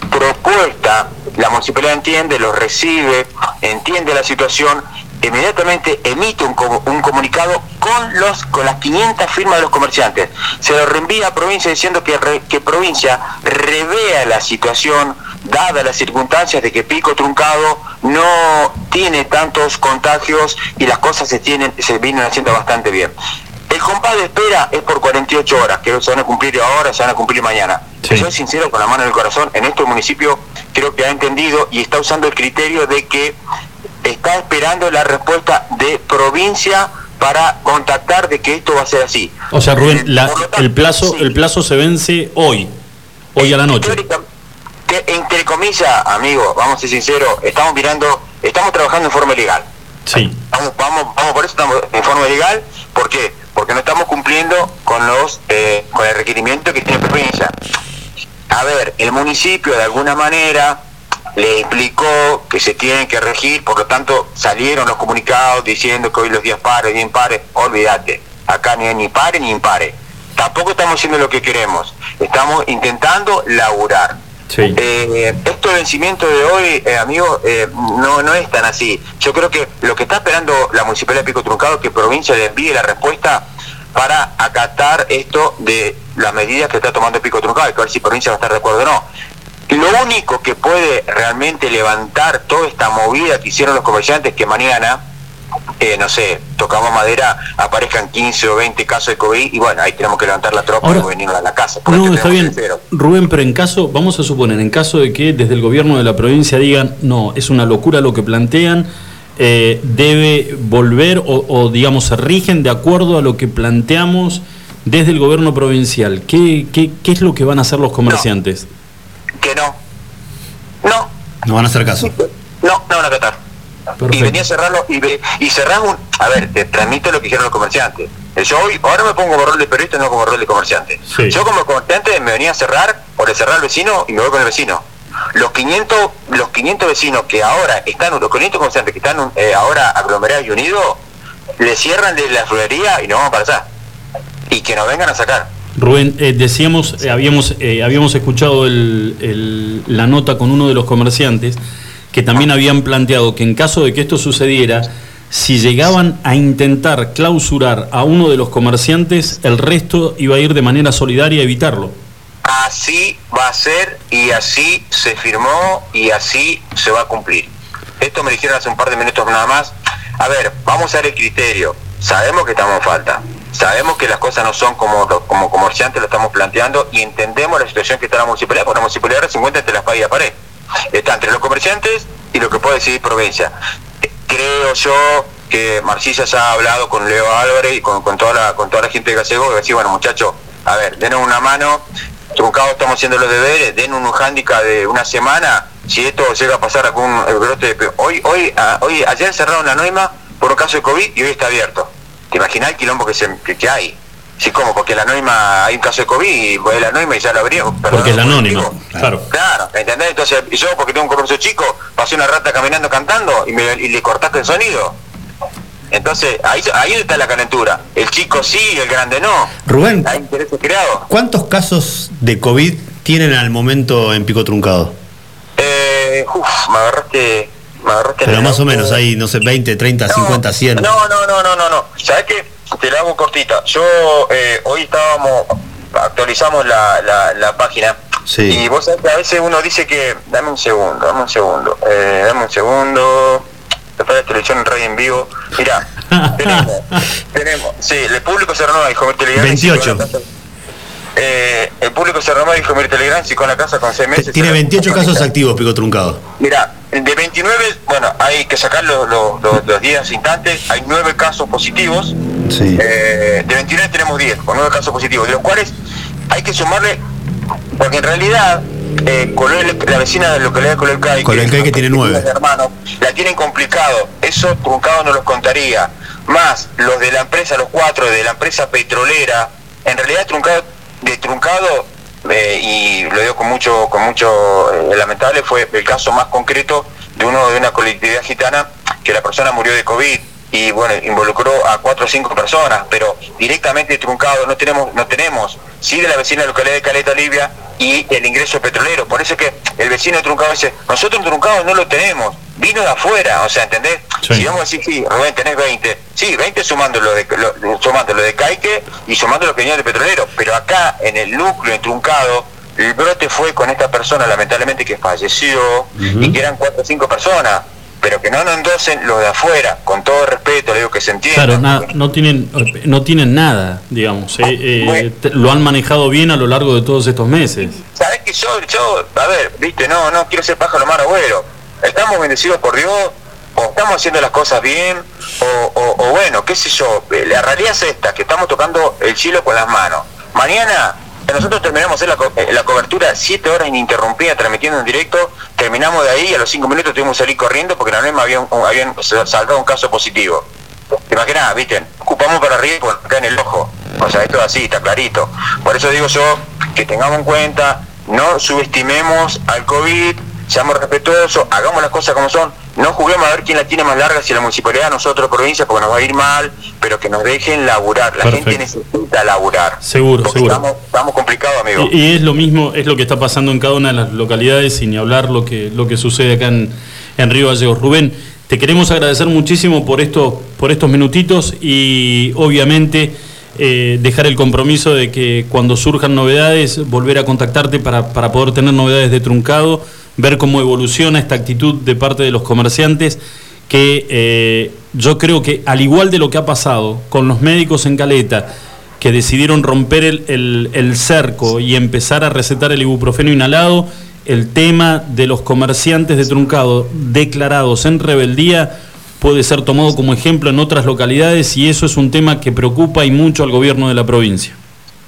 contrapropuesta, la municipalidad entiende, lo recibe, entiende la situación, inmediatamente emite un, un comunicado con los con las 500 firmas de los comerciantes. Se lo reenvía a provincia diciendo que, re- que provincia revea la situación, dadas las circunstancias de que Pico Truncado no tiene tantos contagios y las cosas se, tienen, se vienen haciendo bastante bien. El compás de espera es por 48 horas, que se van a cumplir ahora, se van a cumplir mañana. Soy sincero con la mano en el corazón, en este municipio creo que ha entendido y está usando el criterio de que está esperando la respuesta de provincia para contactar de que esto va a ser así. O sea, Rubén, la- el, plazo, el plazo se vence hoy, hoy a la noche. Que entre comillas, amigo, vamos a ser sinceros, estamos mirando, estamos trabajando en forma legal. Sí. Vamos, vamos, vamos por eso estamos en forma legal. ¿Por qué? Porque no estamos cumpliendo con los eh, con el requerimiento que tiene provincia. A ver, el municipio de alguna manera le explicó que se tienen que regir, por lo tanto salieron los comunicados diciendo que hoy los días pares, bien pares, olvídate, acá ni hay ni pare ni impare. Tampoco estamos haciendo lo que queremos, estamos intentando laburar. Eh, esto de vencimiento de hoy, eh, amigo, eh, no, no es tan así. Yo creo que lo que está esperando la Municipalidad de Pico Truncado es que provincia le envíe la respuesta para acatar esto de las medidas que está tomando Pico Truncado y que a ver si provincia va a estar de acuerdo o no. Lo único que puede realmente levantar toda esta movida que hicieron los comerciantes que mañana, eh, no sé, tocamos madera, aparezcan 15 o 20 casos de COVID y bueno, ahí tenemos que levantar la tropa Ahora- y venir a la casa. No, está bien. Rubén, pero en caso, vamos a suponer, en caso de que desde el gobierno de la provincia digan, no, es una locura lo que plantean, eh, debe volver o, o, digamos, se rigen de acuerdo a lo que planteamos desde el gobierno provincial. ¿Qué, qué, qué es lo que van a hacer los comerciantes? Que no. No. No van a hacer caso. No, no van a acatar. Y venía a cerrarlo y, ve- y cerrar un... A ver, te transmito lo que dijeron los comerciantes. Eh, Yo hoy, ahora me pongo como rol de periodista, no como rol de comerciante. Sí. Yo como comerciante me venía a cerrar o le cerrar al vecino y me voy con el vecino. Los 500, los 500 vecinos que ahora están, los 500 comerciantes que están eh, ahora aglomerados y unidos, le cierran de la florería y nos vamos para allá. Y que nos vengan a sacar. Rubén, eh, decíamos, eh, habíamos, eh, habíamos escuchado el- el- la nota con uno de los comerciantes que también habían planteado que en caso de que esto sucediera, si llegaban a intentar clausurar a uno de los comerciantes, el resto iba a ir de manera solidaria a evitarlo. Así va a ser y así se firmó y así se va a cumplir. Esto me dijeron hace un par de minutos nada más. A ver, vamos a ver el criterio. Sabemos que estamos en falta. Sabemos que las cosas no son como, como comerciantes lo estamos planteando y entendemos la situación que está la municipalidad, porque la municipalidad ahora se encuentra entre la espada y la pared. Está entre los comerciantes y lo que puede decidir provincia. Creo yo que Marcilla ya ha hablado con Leo Álvarez y con, con toda la con toda la gente de Gasego y decir, bueno muchachos, a ver, denos una mano, truncado estamos haciendo los deberes, den un handicap de una semana, si esto llega a pasar algún brote de... Hoy, hoy, hoy, ayer cerraron la Noima por un caso de COVID y hoy está abierto. ¿Te imaginas el quilombo que, se, que, que hay? Sí, como porque la Noima, hay un caso de COVID y voy a la Noima y ya lo abrió. Porque es la anónima, claro. Claro, ¿entendés? Entonces, yo porque tengo un comercio chico, pasé una rata caminando cantando y, me, y le cortaste el sonido. Entonces, ahí, ahí está la calentura. El chico sí, el grande no. Rubén, Hay intereses creados. ¿cuántos casos de COVID tienen al momento en Pico Truncado? Eh, uf, me agarraste. Me agarraste en Pero el más o menos, hay, no sé, 20, 30, 50, 100. No, no, no, no, no, no. ¿Sabes qué? Te la hago cortita. Yo eh, hoy estábamos, actualizamos la, la, la página. Sí. Y vos sabés que a veces uno dice que, dame un segundo, dame un segundo, eh, dame un segundo. De la televisión en radio en vivo. Mirá, tenemos, tenemos, sí, el público se renueva, dijo Mirta Legrand. y si 28. con la casa- Eh, el público se renueva, dijo Mirta Legrand, si con la casa con seis meses. Tiene se 28 renueva. casos activos, pico truncado. Mira, de 29, bueno, hay que sacar los, los, los- los 10 instantes, hay 9 casos positivos. Sí. Eh, de 29 tenemos 10, con 9 casos positivos, de los cuales hay que sumarle, porque en realidad, eh, Colel- la vecina de la localidad de Colelcay, Colelcay que tiene nueve. es hermano, la tienen complicado, eso Truncado no los contaría, más los de la empresa, los cuatro de la empresa petrolera, en realidad Truncado, de Truncado, eh, y lo digo con mucho, con mucho eh, lamentable, fue el caso más concreto de uno de una colectividad gitana que la persona murió de COVID y bueno, involucró a cuatro o cinco personas, pero directamente truncado no tenemos, no tenemos, sí de la vecina localidad de Caleta Libia y el ingreso petrolero. Por eso es que el vecino truncado dice, nosotros en truncado no lo tenemos, vino de afuera, o sea, ¿entendés? Si vamos a decir, sí, Rubén, tenés 20, sí, 20 sumando lo de, lo, sumando lo de Caique y sumando lo que venía de petrolero, pero acá en el núcleo, en truncado, el brote fue con esta persona, lamentablemente, que falleció y que eran cuatro o cinco personas, pero que no nos endosen los de afuera, con todo respeto, le digo que se entienda. Claro, na- no tienen no tienen nada, digamos. eh, eh, te- lo han manejado bien a lo largo de todos estos meses. ¿Sabés que yo, yo, a ver, viste, no, no quiero ser pájaro mar abuelo. Estamos bendecidos por Dios, o estamos haciendo las cosas bien, o, o- o bueno, qué sé yo. eh, La realidad es esta, que estamos tocando el cielo con las manos. Mañana nosotros terminamos la, eh, la cobertura siete horas ininterrumpida, transmitiendo en directo, terminamos de ahí y a los cinco minutos tuvimos que salir corriendo porque la misma habían, habían saltado un caso positivo. ¿Te imaginas, viste? Ocupamos para arriba y por acá en el ojo. O sea, esto es así, está clarito. Por eso digo yo que tengamos en cuenta, no subestimemos al COVID, seamos respetuosos, hagamos las cosas como son, no juguemos a ver quién la tiene más larga, si la municipalidad, nosotros, provincia, porque nos va a ir mal, pero que nos dejen laburar. La Perfecto. gente necesita laburar. Seguro, seguro. Estamos, estamos complicados, amigo. Y, y es lo mismo, es lo que está pasando en cada una de las localidades, y ni hablar lo que, lo que sucede acá en, en Río Gallegos. Rubén, te queremos agradecer muchísimo por estos, por estos minutitos y obviamente eh, dejar el compromiso de que cuando surjan novedades, volver a contactarte para, para poder tener novedades de truncado, ver cómo evoluciona esta actitud de parte de los comerciantes que eh, yo creo que al igual de lo que ha pasado con los médicos en Caleta, que decidieron romper el, el- el cerco y empezar a recetar el ibuprofeno inhalado, el tema de los comerciantes de truncado declarados en rebeldía puede ser tomado como ejemplo en otras localidades y eso es un tema que preocupa y mucho al gobierno de la provincia.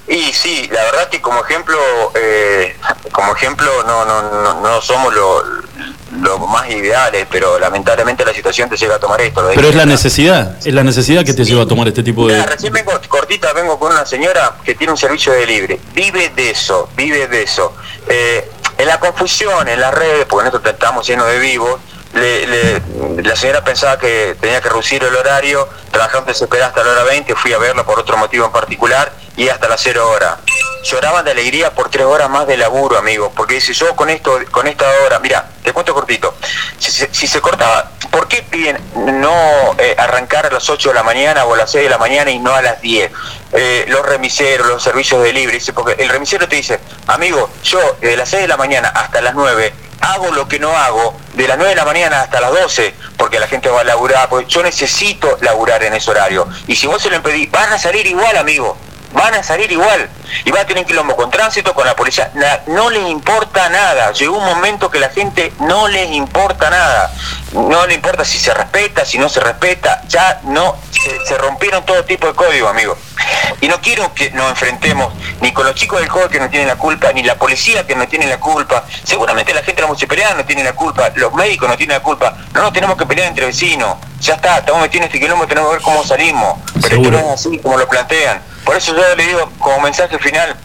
Y sí, la verdad que como ejemplo, eh, como ejemplo no, no, no, no somos lo, lo más ideales, pero lamentablemente la situación te llega a tomar esto. lo Pero es la necesidad, es la necesidad que te lleva a tomar este tipo de... Recién vengo cortita, vengo con una señora que tiene un servicio de libre. Vive de eso, vive de eso. Eh, en la confusión, en las redes, porque nosotros estamos llenos de vivos, le- le- la señora pensaba que tenía que reducir el horario, trabajando desesperada hasta la hora 20, fui a verla por otro motivo en particular y hasta las 0 horas. Lloraban de alegría por tres horas más de laburo, amigo, porque dice, yo con esto, con esta hora, mira, te cuento cortito, si, se- cortaba, ¿por qué piden no eh, arrancar a las 8 de la mañana o a las 6 de la mañana y no a las 10? Eh, los remiseros, los servicios de libre, porque el remisero te dice, amigo, yo de las 6 de la mañana hasta las 9 hago lo que no hago de las 9 de la mañana hasta las 12 porque la gente va a laburar, porque yo necesito laburar en ese horario. Y si vos se lo impedís, van a salir igual, amigo. Van a salir igual. Y van a tener quilombo con tránsito, con la policía. Na- no les importa nada. Llegó un momento que la gente no les importa nada. No le importa si se respeta, si no se respeta. Ya no, se, se rompieron todo tipo de código, amigo. Y no quiero que nos enfrentemos ni con los chicos del juego que no tienen la culpa, ni la policía que no tiene la culpa. Seguramente la gente de la municipalidad no tiene la culpa, los médicos no tienen la culpa. No nos tenemos que pelear entre vecinos. Ya está, estamos metidos en este quilombo, tenemos que ver cómo salimos. Pero esto no es así como lo plantean. Por eso yo le digo como mensaje final,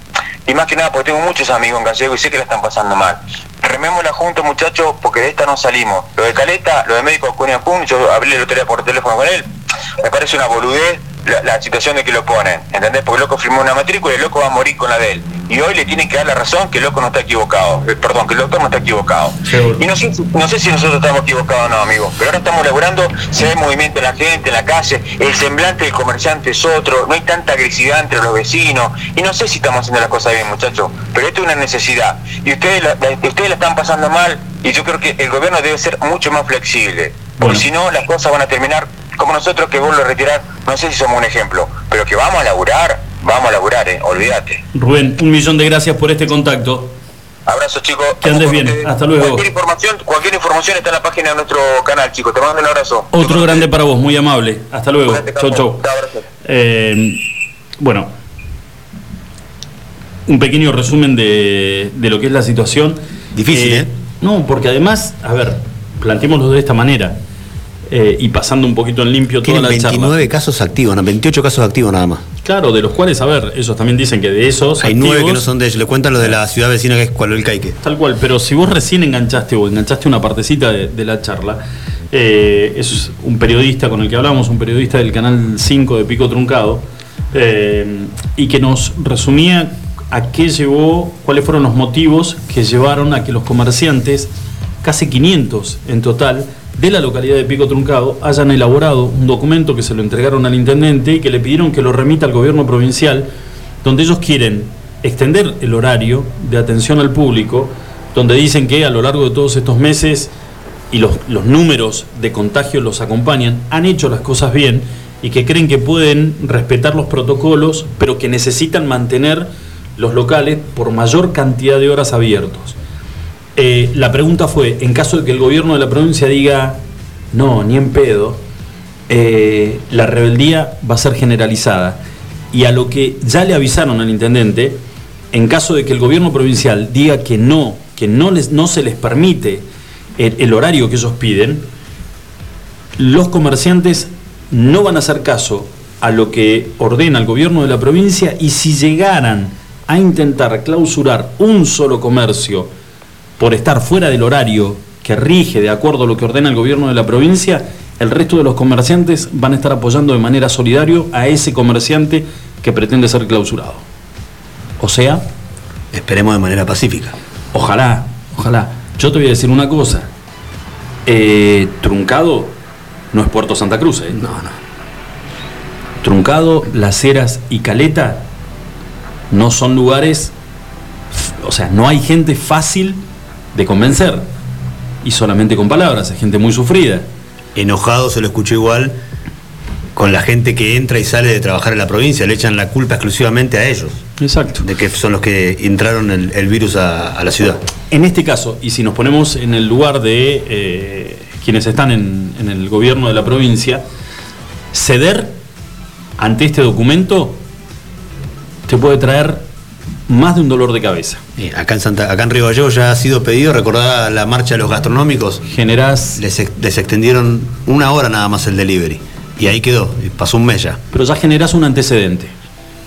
y más que nada porque tengo muchos amigos en Gallego y sé que la están pasando mal. Remémosla juntos, muchachos, porque de esta no salimos. Lo de Caleta, lo de médico Cunha Pum, yo hablé el otro día por teléfono con él, me parece una boludez la, la situación de que lo ponen, ¿entendés? Porque el loco firmó una matrícula y el loco va a morir con la de él. Y hoy le tienen que dar la razón que el loco no está equivocado. Eh, perdón, que el doctor no está equivocado. Y no sé, si- no sé si nosotros estamos equivocados o no, amigo, pero ahora estamos laburando, se ve movimiento en la gente, en la calle, el semblante del comerciante es otro, no hay tanta agresividad entre los vecinos, y no sé si estamos haciendo las cosas bien, muchachos, pero esto es una necesidad. Y ustedes la, la- ustedes la están pasando mal, y yo creo que el gobierno debe ser mucho más flexible, porque si no, las cosas van a terminar como nosotros que vuelvo a retirar, no sé si somos un ejemplo, pero que vamos a laburar, vamos a laburar, eh, olvídate. Rubén, un millón de gracias por este contacto. Abrazo chicos. Que andes bien. Hasta luego. Cualquier información, cualquier información está en la página de nuestro canal, chicos. Te mando un abrazo. Otro grande para vos, muy amable. Hasta luego. Chau, chau. Eh, bueno, un pequeño resumen de, de lo que es la situación. Difícil, ¿eh? No, porque además, a ver, planteémoslo de esta manera eh, y pasando un poquito en limpio toda la charla. 29 casos activos, no, 28 casos activos nada más. Claro, de los cuales, a ver, ellos también dicen que de esos. Hay nueve que no son de ellos. Le cuentan lo de la ciudad vecina que es Cualolcaique. Tal cual, pero si vos recién enganchaste o enganchaste una partecita de, de la charla, eh, es un periodista con el que hablamos, un periodista del canal 5 de Pico Truncado, eh, y que nos resumía a qué llevó, cuáles fueron los motivos que llevaron a que los comerciantes, casi 500 en total, de la localidad de Pico Truncado, hayan elaborado un documento que se lo entregaron al intendente y que le pidieron que lo remita al gobierno provincial, donde ellos quieren extender el horario de atención al público, donde dicen que a lo largo de todos estos meses y los, los números de contagio los acompañan, han hecho las cosas bien y que creen que pueden respetar los protocolos, pero que necesitan mantener los locales por mayor cantidad de horas abiertos. Eh, la pregunta fue, en caso de que el gobierno de la provincia diga, no, ni en pedo, eh, la rebeldía va a ser generalizada. Y a lo que ya le avisaron al intendente, en caso de que el gobierno provincial diga que no, que no, les, no se les permite el, el horario que ellos piden, los comerciantes no van a hacer caso a lo que ordena el gobierno de la provincia y si llegaran a intentar clausurar un solo comercio por estar fuera del horario que rige de acuerdo a lo que ordena el gobierno de la provincia, el resto de los comerciantes van a estar apoyando de manera solidaria a ese comerciante que pretende ser clausurado. O sea, Esperemos de manera pacífica. Ojalá, ojalá. Yo te voy a decir una cosa. Eh, Truncado no es Puerto Santa Cruz, ¿eh? No, no. Truncado, Las Heras y Caleta no son lugares, o sea, no hay gente fácil de convencer. Y solamente con palabras, es gente muy sufrida. Enojado se lo escuchó igual con la gente que entra y sale de trabajar en la provincia. Le echan la culpa exclusivamente a ellos. Exacto. De que son los que entraron el, el virus a, a la ciudad. En este caso, y si nos ponemos en el lugar de eh, quienes están en, en el gobierno de la provincia, ceder ante este documento te puede traer más de un dolor de cabeza. Eh, acá, en Santa, acá en Río Gallegos ya ha sido pedido, recordada la marcha de los gastronómicos. Generás. Les, ex- les extendieron una hora nada más el delivery. Y ahí quedó, pasó un mes ya. Pero ya generás un antecedente.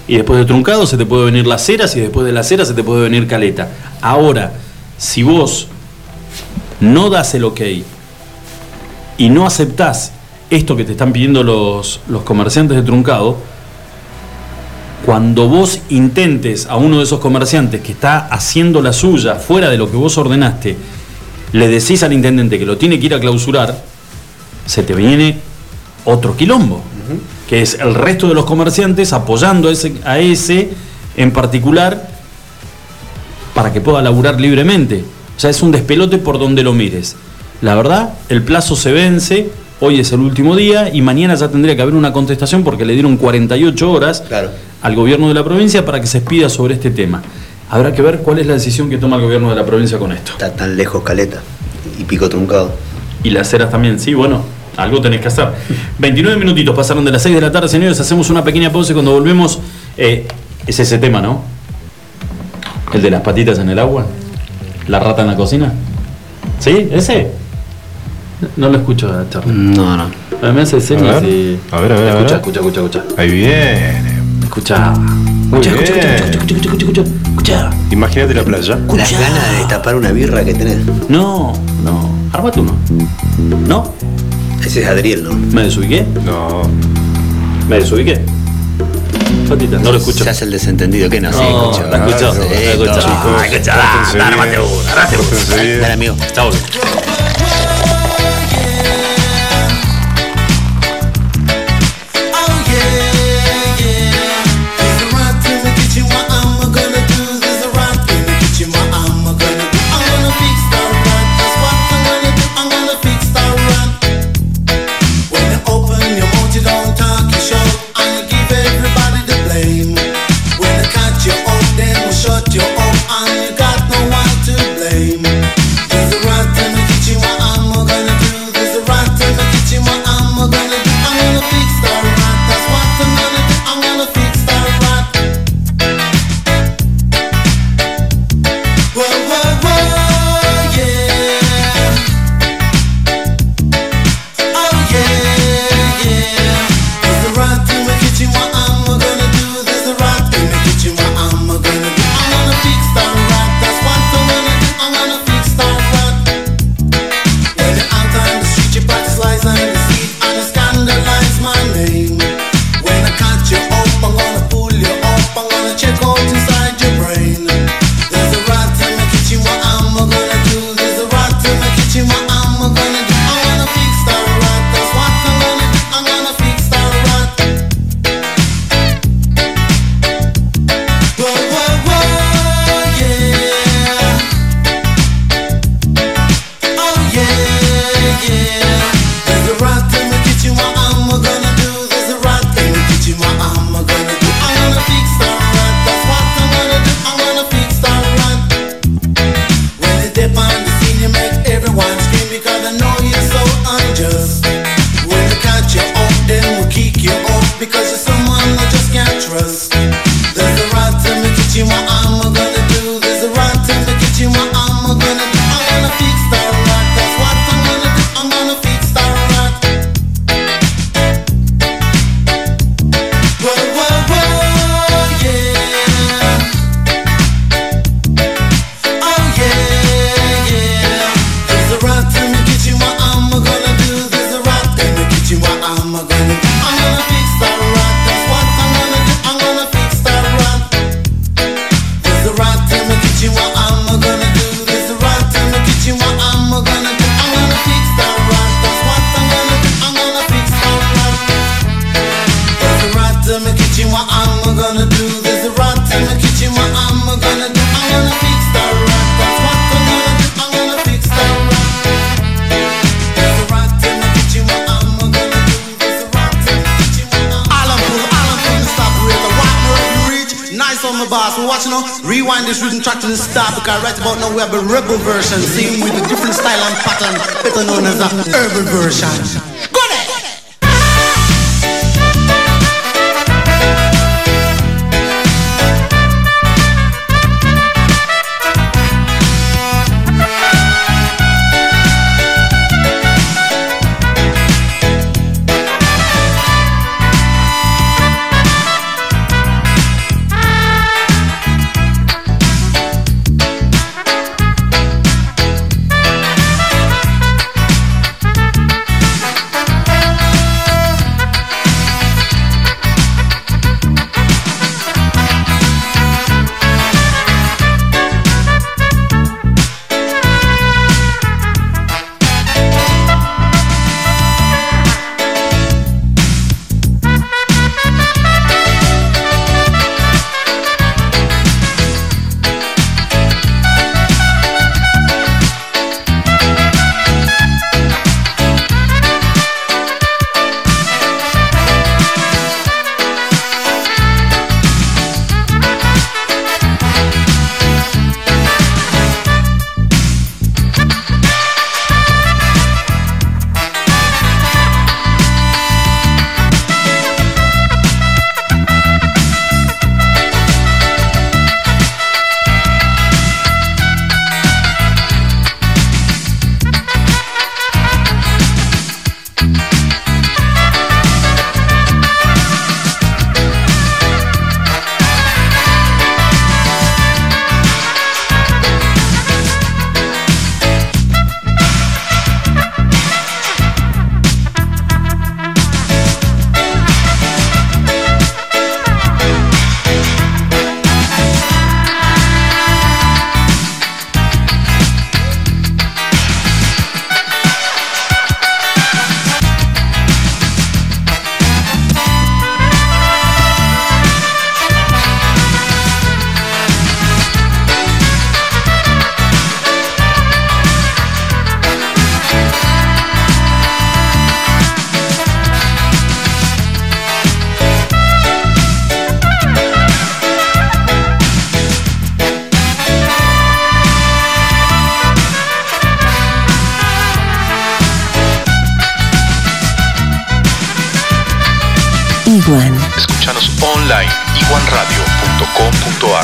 Y después de truncado se te puede venir las ceras y después de las ceras se te puede venir caleta. Ahora, si vos no das el ok y no aceptás esto que te están pidiendo los, los comerciantes de truncado, cuando vos intentes a uno de esos comerciantes que está haciendo la suya fuera de lo que vos ordenaste, le decís al intendente que lo tiene que ir a clausurar, se te viene otro quilombo, que es el resto de los comerciantes apoyando a ese, a ese en particular para que pueda laburar libremente. O sea, es un despelote por donde lo mires. La verdad, el plazo se vence, hoy es el último día y mañana ya tendría que haber una contestación porque le dieron 48 horas al gobierno de la provincia para que se expida sobre este tema. Habrá que ver cuál es la decisión que toma el gobierno de la provincia con esto. Está tan lejos Caleta y Pico Truncado. Y las ceras también, sí, bueno, algo tenés que hacer. 29 minutitos pasaron de las 6 de la tarde, señores, hacemos una pequeña pausa y cuando volvemos, eh, es ese tema, ¿no? El de las patitas en el agua, la rata en la cocina. ¿Sí? ¿Ese? No lo escucho, Charlie. No, no. A mí me hace señas A ver. y... A ver, a ver, a Escucha, ver. escucha, escucha, escucha. Ahí viene. Escucha. Escucha, escucha, escucha, escucha, escucha, escucha, escucha. Imagínate la playa. Las ganas de destapar una birra que tenés. No, no. Armate uno. ¿No? Ese es Adriel, ¿no? ¿Me desubiqué? No. ¿Me desubiqué? Patita, no lo escucho. Se hace el desentendido, ¿qué no? Sí, escucho. la escuchó, Sí, la escuchó. todo. Chicos, Ah, dale, bien. mate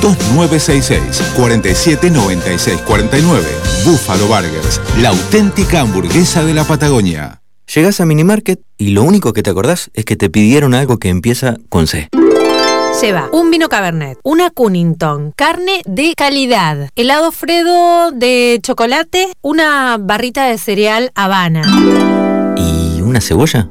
2966 47 96 49. Buffalo Burgers, la auténtica hamburguesa de la Patagonia. Llegás a Minimarket y lo único que te acordás es que te pidieron algo que empieza con C. Lleva un vino Cabernet, una Cunnington, carne de calidad, helado Fredo de chocolate, una barrita de cereal Habana. ¿Y una cebolla?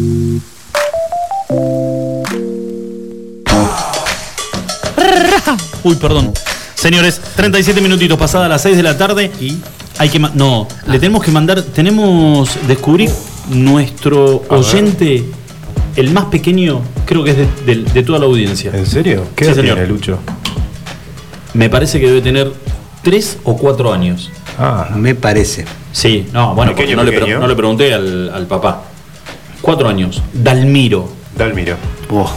Uy, perdón. Señores, 37 minutitos pasadas las 6 de la tarde y hay que no, le tenemos que mandar, tenemos descubrir nuestro oyente el más pequeño, creo que es de, de- de toda la audiencia. ¿En serio? ¿Qué Sí, edad señor. tiene, Lucho? Me parece que debe tener 3 o 4 años. Ah, Me parece. Sí, no, bueno, porque Pequeño, no, le, no pregunté al, al papá. 4 años. Dalmiro. Dalmiro. Oh,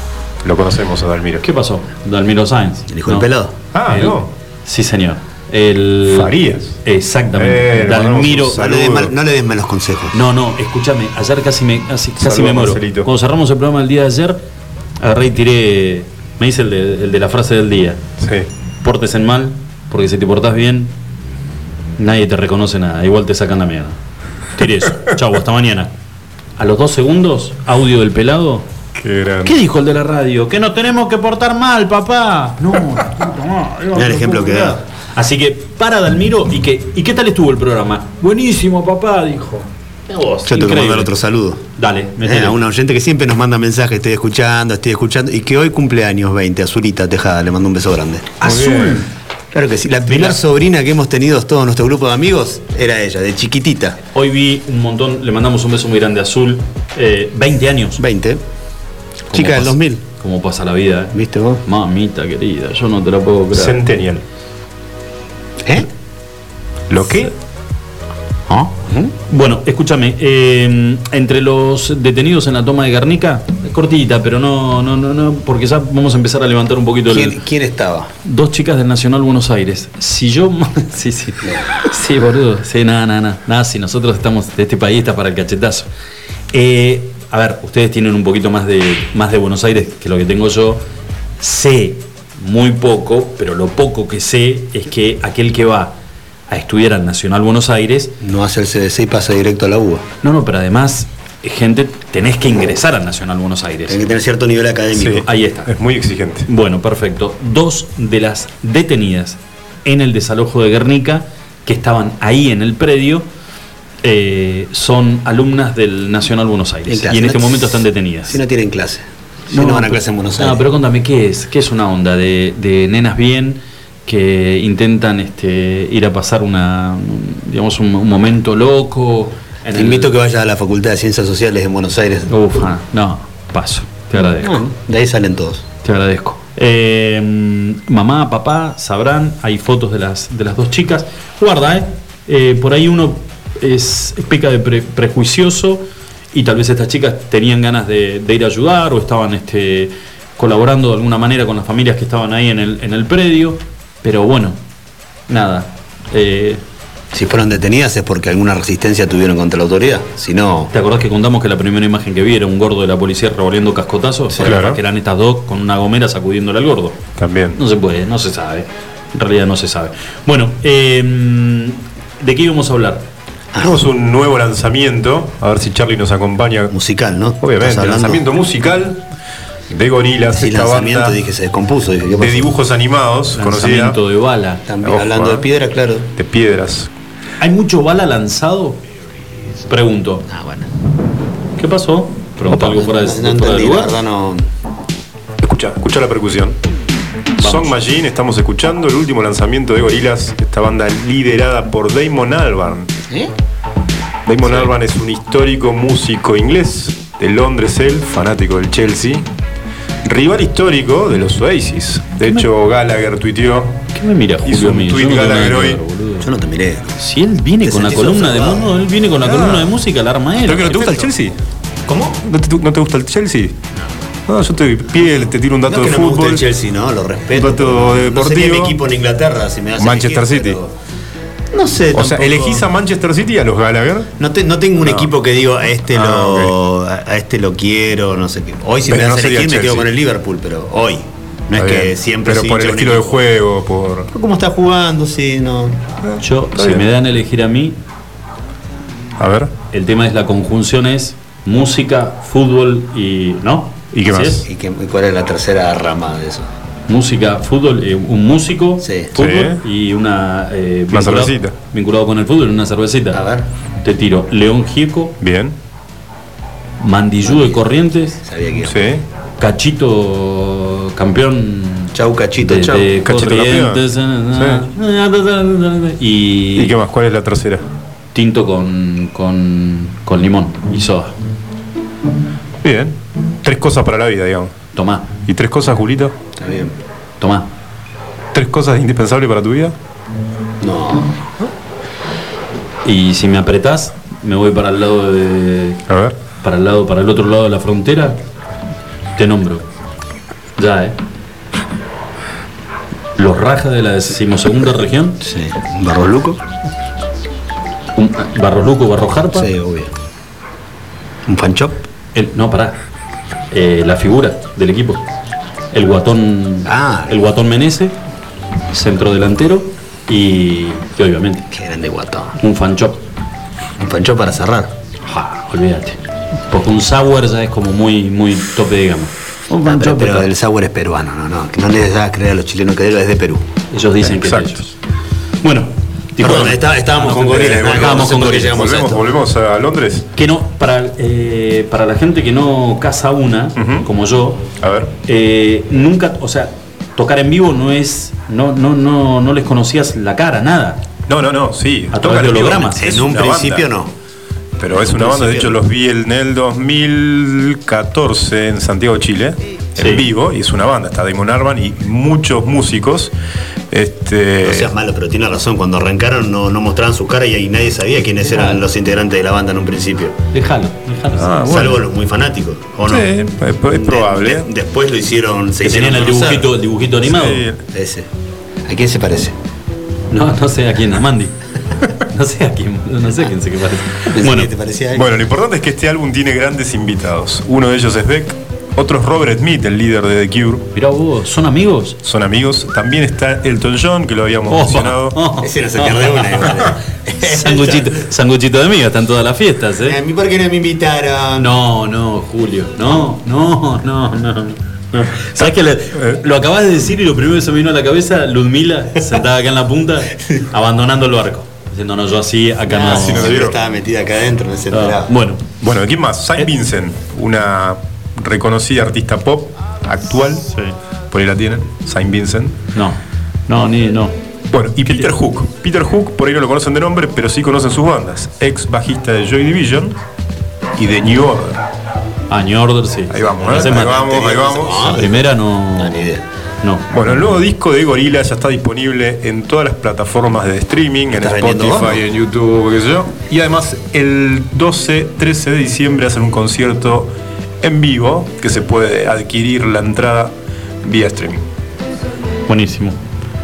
Lo conocemos a Dalmiro. ¿Qué pasó? Dalmiro Sáenz. ¿El hijo del pelado? Ah, El- no. Sí, señor. El Farías. Exactamente. Eh, Dalmiro. no le, des mal- no le des malos consejos. No, no, escúchame, ayer casi me, casi, casi me muero. Marcelito. Cuando cerramos el programa el día de ayer, agarré y tiré, me hice el de, el de la frase del día. Sí. Pórtese mal, porque si te portás bien, nadie te reconoce nada, igual te sacan la mierda. Tiré eso. Chau, hasta mañana. A los dos segundos, audio del pelado. Qué grande. ¿Qué dijo el de la radio? Que nos tenemos que portar mal, papá. No, no Mirá el lo ejemplo que da. Así que para Dalmiro y que ¿y qué tal estuvo el programa? Buenísimo, papá, dijo. Vos, Yo tengo que increíble. mandar otro saludo. Dale. Eh, a una oyente que siempre nos manda mensajes, estoy escuchando, estoy escuchando, y que hoy cumpleaños 20, Azulita Tejada, le mando un beso grande. Azul. Claro que sí, la primera sobrina que hemos tenido todo nuestro grupo de amigos era ella, de chiquitita. Hoy vi un montón, le mandamos un beso muy grande a Azul. Eh, 20 años. 20. ¿Cómo Chica del pasa- 2000. ¿Cómo pasa la vida? eh? ¿Viste vos? Mamita querida, yo no te la puedo creer. Centennial. ¿Eh? ¿Lo qué? ¿Ah? Bueno, escúchame, eh, entre los detenidos en la toma de Guernica, cortita, pero no, no, no, no, porque ya vamos a empezar a levantar un poquito el, ¿Quién, quién estaba? Dos chicas del Nacional Buenos Aires. Si yo. Sí, sí. Sí, boludo. Sí, nada, nada, nada. Nada, si nosotros estamos de este país, está para el cachetazo. Eh, a ver, ustedes tienen un poquito más de, más de Buenos Aires que lo que tengo yo. Sé muy poco, pero lo poco que sé es que aquel que va a estudiar al Nacional Buenos Aires. No hace el CDC y pasa directo a la UBA. No, no, pero además, gente, tenés que ingresar al Nacional Buenos Aires. Hay que tener cierto nivel académico. Sí. Ahí está. Es muy exigente. Bueno, perfecto. Dos de las detenidas en el desalojo de Guernica, que estaban ahí en el predio, eh, son alumnas del Nacional Buenos Aires. En y en este no- momento están detenidas. Si no tienen clase. Si no, van a clase en Buenos no, Aires. pero contame, ¿qué es? ¿Qué es una onda de, de nenas bien que intentan este, ir a pasar una, digamos, un, un momento loco? en Te el- invito a que vayas a la Facultad de Ciencias Sociales de Buenos Aires. Ufa, no, paso. Te agradezco. No, de ahí salen todos. Te agradezco. Eh, mamá, papá, sabrán, hay fotos de las, de las dos chicas. Guarda, ¿eh? Eh, por ahí uno es, es peca de pre- prejuicioso y tal vez estas chicas tenían ganas de, de ir a ayudar o estaban este, colaborando de alguna manera con las familias que estaban ahí en el, en el predio. Pero bueno, nada. eh, Si fueron detenidas es porque alguna resistencia tuvieron contra la autoridad. Si no. ¿Te acordás que contamos que la primera imagen que vi era un gordo de la policía revolviendo cascotazos? Claro. Que eran estas dos con una gomera sacudiéndole al gordo. También. No se puede, no se sabe. En realidad no se sabe. Bueno, eh, ¿de qué íbamos a hablar? Tenemos un nuevo lanzamiento, a ver si Charlie nos acompaña. Musical, ¿no? Obviamente, lanzamiento musical de Gorilas, Sí, esta lanzamiento, banda dije, se descompuso. Dije, ¿qué de dibujos animados, conocida. Lanzamiento de bala. También Ojo, hablando eh. de piedra, claro. De piedras. ¿Hay mucho bala lanzado? Pregunto. Ah, bueno. ¿Qué pasó? Pregunto algo fuera de, No fuera de entendí, la lugar. verdad no. Escucha, escucha la percusión. Song Machine, estamos escuchando el último lanzamiento de Gorilas, esta banda liderada por Damon Albarn. ¿Eh? Damon Albarn es un histórico músico inglés de Londres, él, fanático del Chelsea. Rival histórico de los Oasis. De hecho, Gallagher tuiteó. ¿Qué me mira Julio un no Gallagher que hoy. Yo no te miré. Si él viene Te con la columna de no, él viene con la Ah. columna de música, la arma él. ¿Pero que no te gusta el Chelsea? ¿Cómo? ¿No te, no te gusta el Chelsea? No, yo te piel, te tiro un dato No que de no me gusta fútbol. el Chelsea, no, lo respeto. Un dato pero No sé deportivo. qué equipo en Inglaterra, si me a Manchester elegir, City. pero- No sé. O sea. ¿elegís a Manchester City y a los Gallagher? No, te- no tengo un No. equipo que digo a este Ah, lo a a este lo quiero, no sé qué. Hoy si Pero me das no a elegir me quedo con el Liverpool, pero hoy. No Está es que siempre Pero por el estilo de juego, por. Por ¿Cómo está jugando? Sí, no. Yo, Está si bien. me dan a elegir a mí, A ver. el tema es la conjunción es música, fútbol y. ¿No? ¿Y qué ¿Así más? es? ¿Y, qué- y cuál es la tercera rama de eso? Música, fútbol, eh, un músico, fútbol y una. eh, Una vinculado- cervecita. Vinculado con el fútbol, una cervecita. A ver. Te tiro León Gieco, Bien. Mandillú de Corrientes, Sabía que iba. Sí. Cachito campeón. Chau, Cachito, de, chau. de Cachito Corrientes, y, ¿Y qué más? ¿Cuál es la tercera? tinto con, con, con limón y soda. Bien. Tres cosas para la vida, digamos. Tomá, ¿Y tres cosas, Julito? Está bien. tomá. ¿Tres cosas indispensables para tu vida? No. Y si me apretás, me voy para el lado de. A ver. Para el lado, para el otro lado de la frontera, te nombro. Ya, eh. Los rajas de la decimosegunda región. Sí. ¿Barros Luco? Un, Barros Luco, Barros Jarpa. Sí, obvio. ¿Un fan shop? El, no, pará. Eh, la figura del equipo. El guatón. Ah. El guatón Menese, centro delantero. Y, y obviamente, Qué grande guatón. un fan shop. Un fan shop para cerrar. Ja, olvídate. Porque un sour ya es como muy, muy tope de gama. Un fan Ah, pero, pero el sour es peruano, no, no. Que no les hagas creer a los chilenos que es de Perú. Ellos dicen que es de Exacto. ellos. Bueno, Perdón, está- estábamos con gorilas. Eh, nada, estábamos con llegamos a Volvemos, esto. volvemos a Londres. que no, para, eh, para la gente que no caza una, como yo, A ver. eh, nunca, o sea, tocar en vivo no es, no, no, no, no les conocías la cara, nada. No, no, no, sí. A través de hologramas. En un principio banda. no. Pero es una banda, de hecho los vi en el 2014 en Santiago, Chile, Sí. en vivo, y es una banda, está Damon Arban y muchos músicos. Este, No seas malo, pero tiene razón. Cuando arrancaron no, no mostraban sus caras y ahí nadie sabía quiénes eran los integrantes de la banda en un principio. Déjalo, déjalo. Ah, bueno. Salvo los muy fanáticos, ¿o no? Sí, es, es probable. De- después lo hicieron, se que hicieron tenían el dibujito, el dibujito animado. Sí. Ese. ¿A quién se parece? No, no sé a quién, a Mandy. No sé a quién, no sé a quién se que parece. Pensé Bueno, que te parecía a él. Bueno, lo importante es que este álbum tiene grandes invitados. Uno de ellos es Beck, otro es Robert Smith, el líder de The Cure. mirá vos, ¿son amigos? Son amigos. También está Elton John, que lo habíamos Oh, mencionado. oh. Ese no se pierde una. igual. Sanguchito, sanguchito de miga, están todas las fiestas, A ¿eh? mí por qué no me invitaron. No, no, Julio, no, no, no, no. no. ¿Sabes que lo acabas de decir y lo primero que se me vino a la cabeza, Ludmila, sentada acá en la punta, abandonando el barco. Diciendo, no, yo así, acá no. Ah, sí, no siempre digo. estaba metida acá adentro, no se Ah, enteraba. bueno, Bueno, ¿quién más? Saint Vincent, una reconocida artista pop actual. Por ahí la tienen, Saint Vincent. no, no, ni, no. Bueno, y Peter Hook. Peter Hook, por ahí no lo conocen de nombre, pero sí conocen sus bandas. Ex bajista de Joy Division y de New Order. Ah, New Order, sí. Ahí vamos, ¿eh? ahí vamos, ahí vamos. La primera no. No, ni idea. No. Bueno, el nuevo disco de Gorilla ya está disponible en todas las plataformas de streaming, en ¿Estás vendiendo Spotify, en YouTube, qué sé yo. Y además, el 12, 13 de diciembre hacen un concierto en vivo que se puede adquirir la entrada vía streaming. Buenísimo.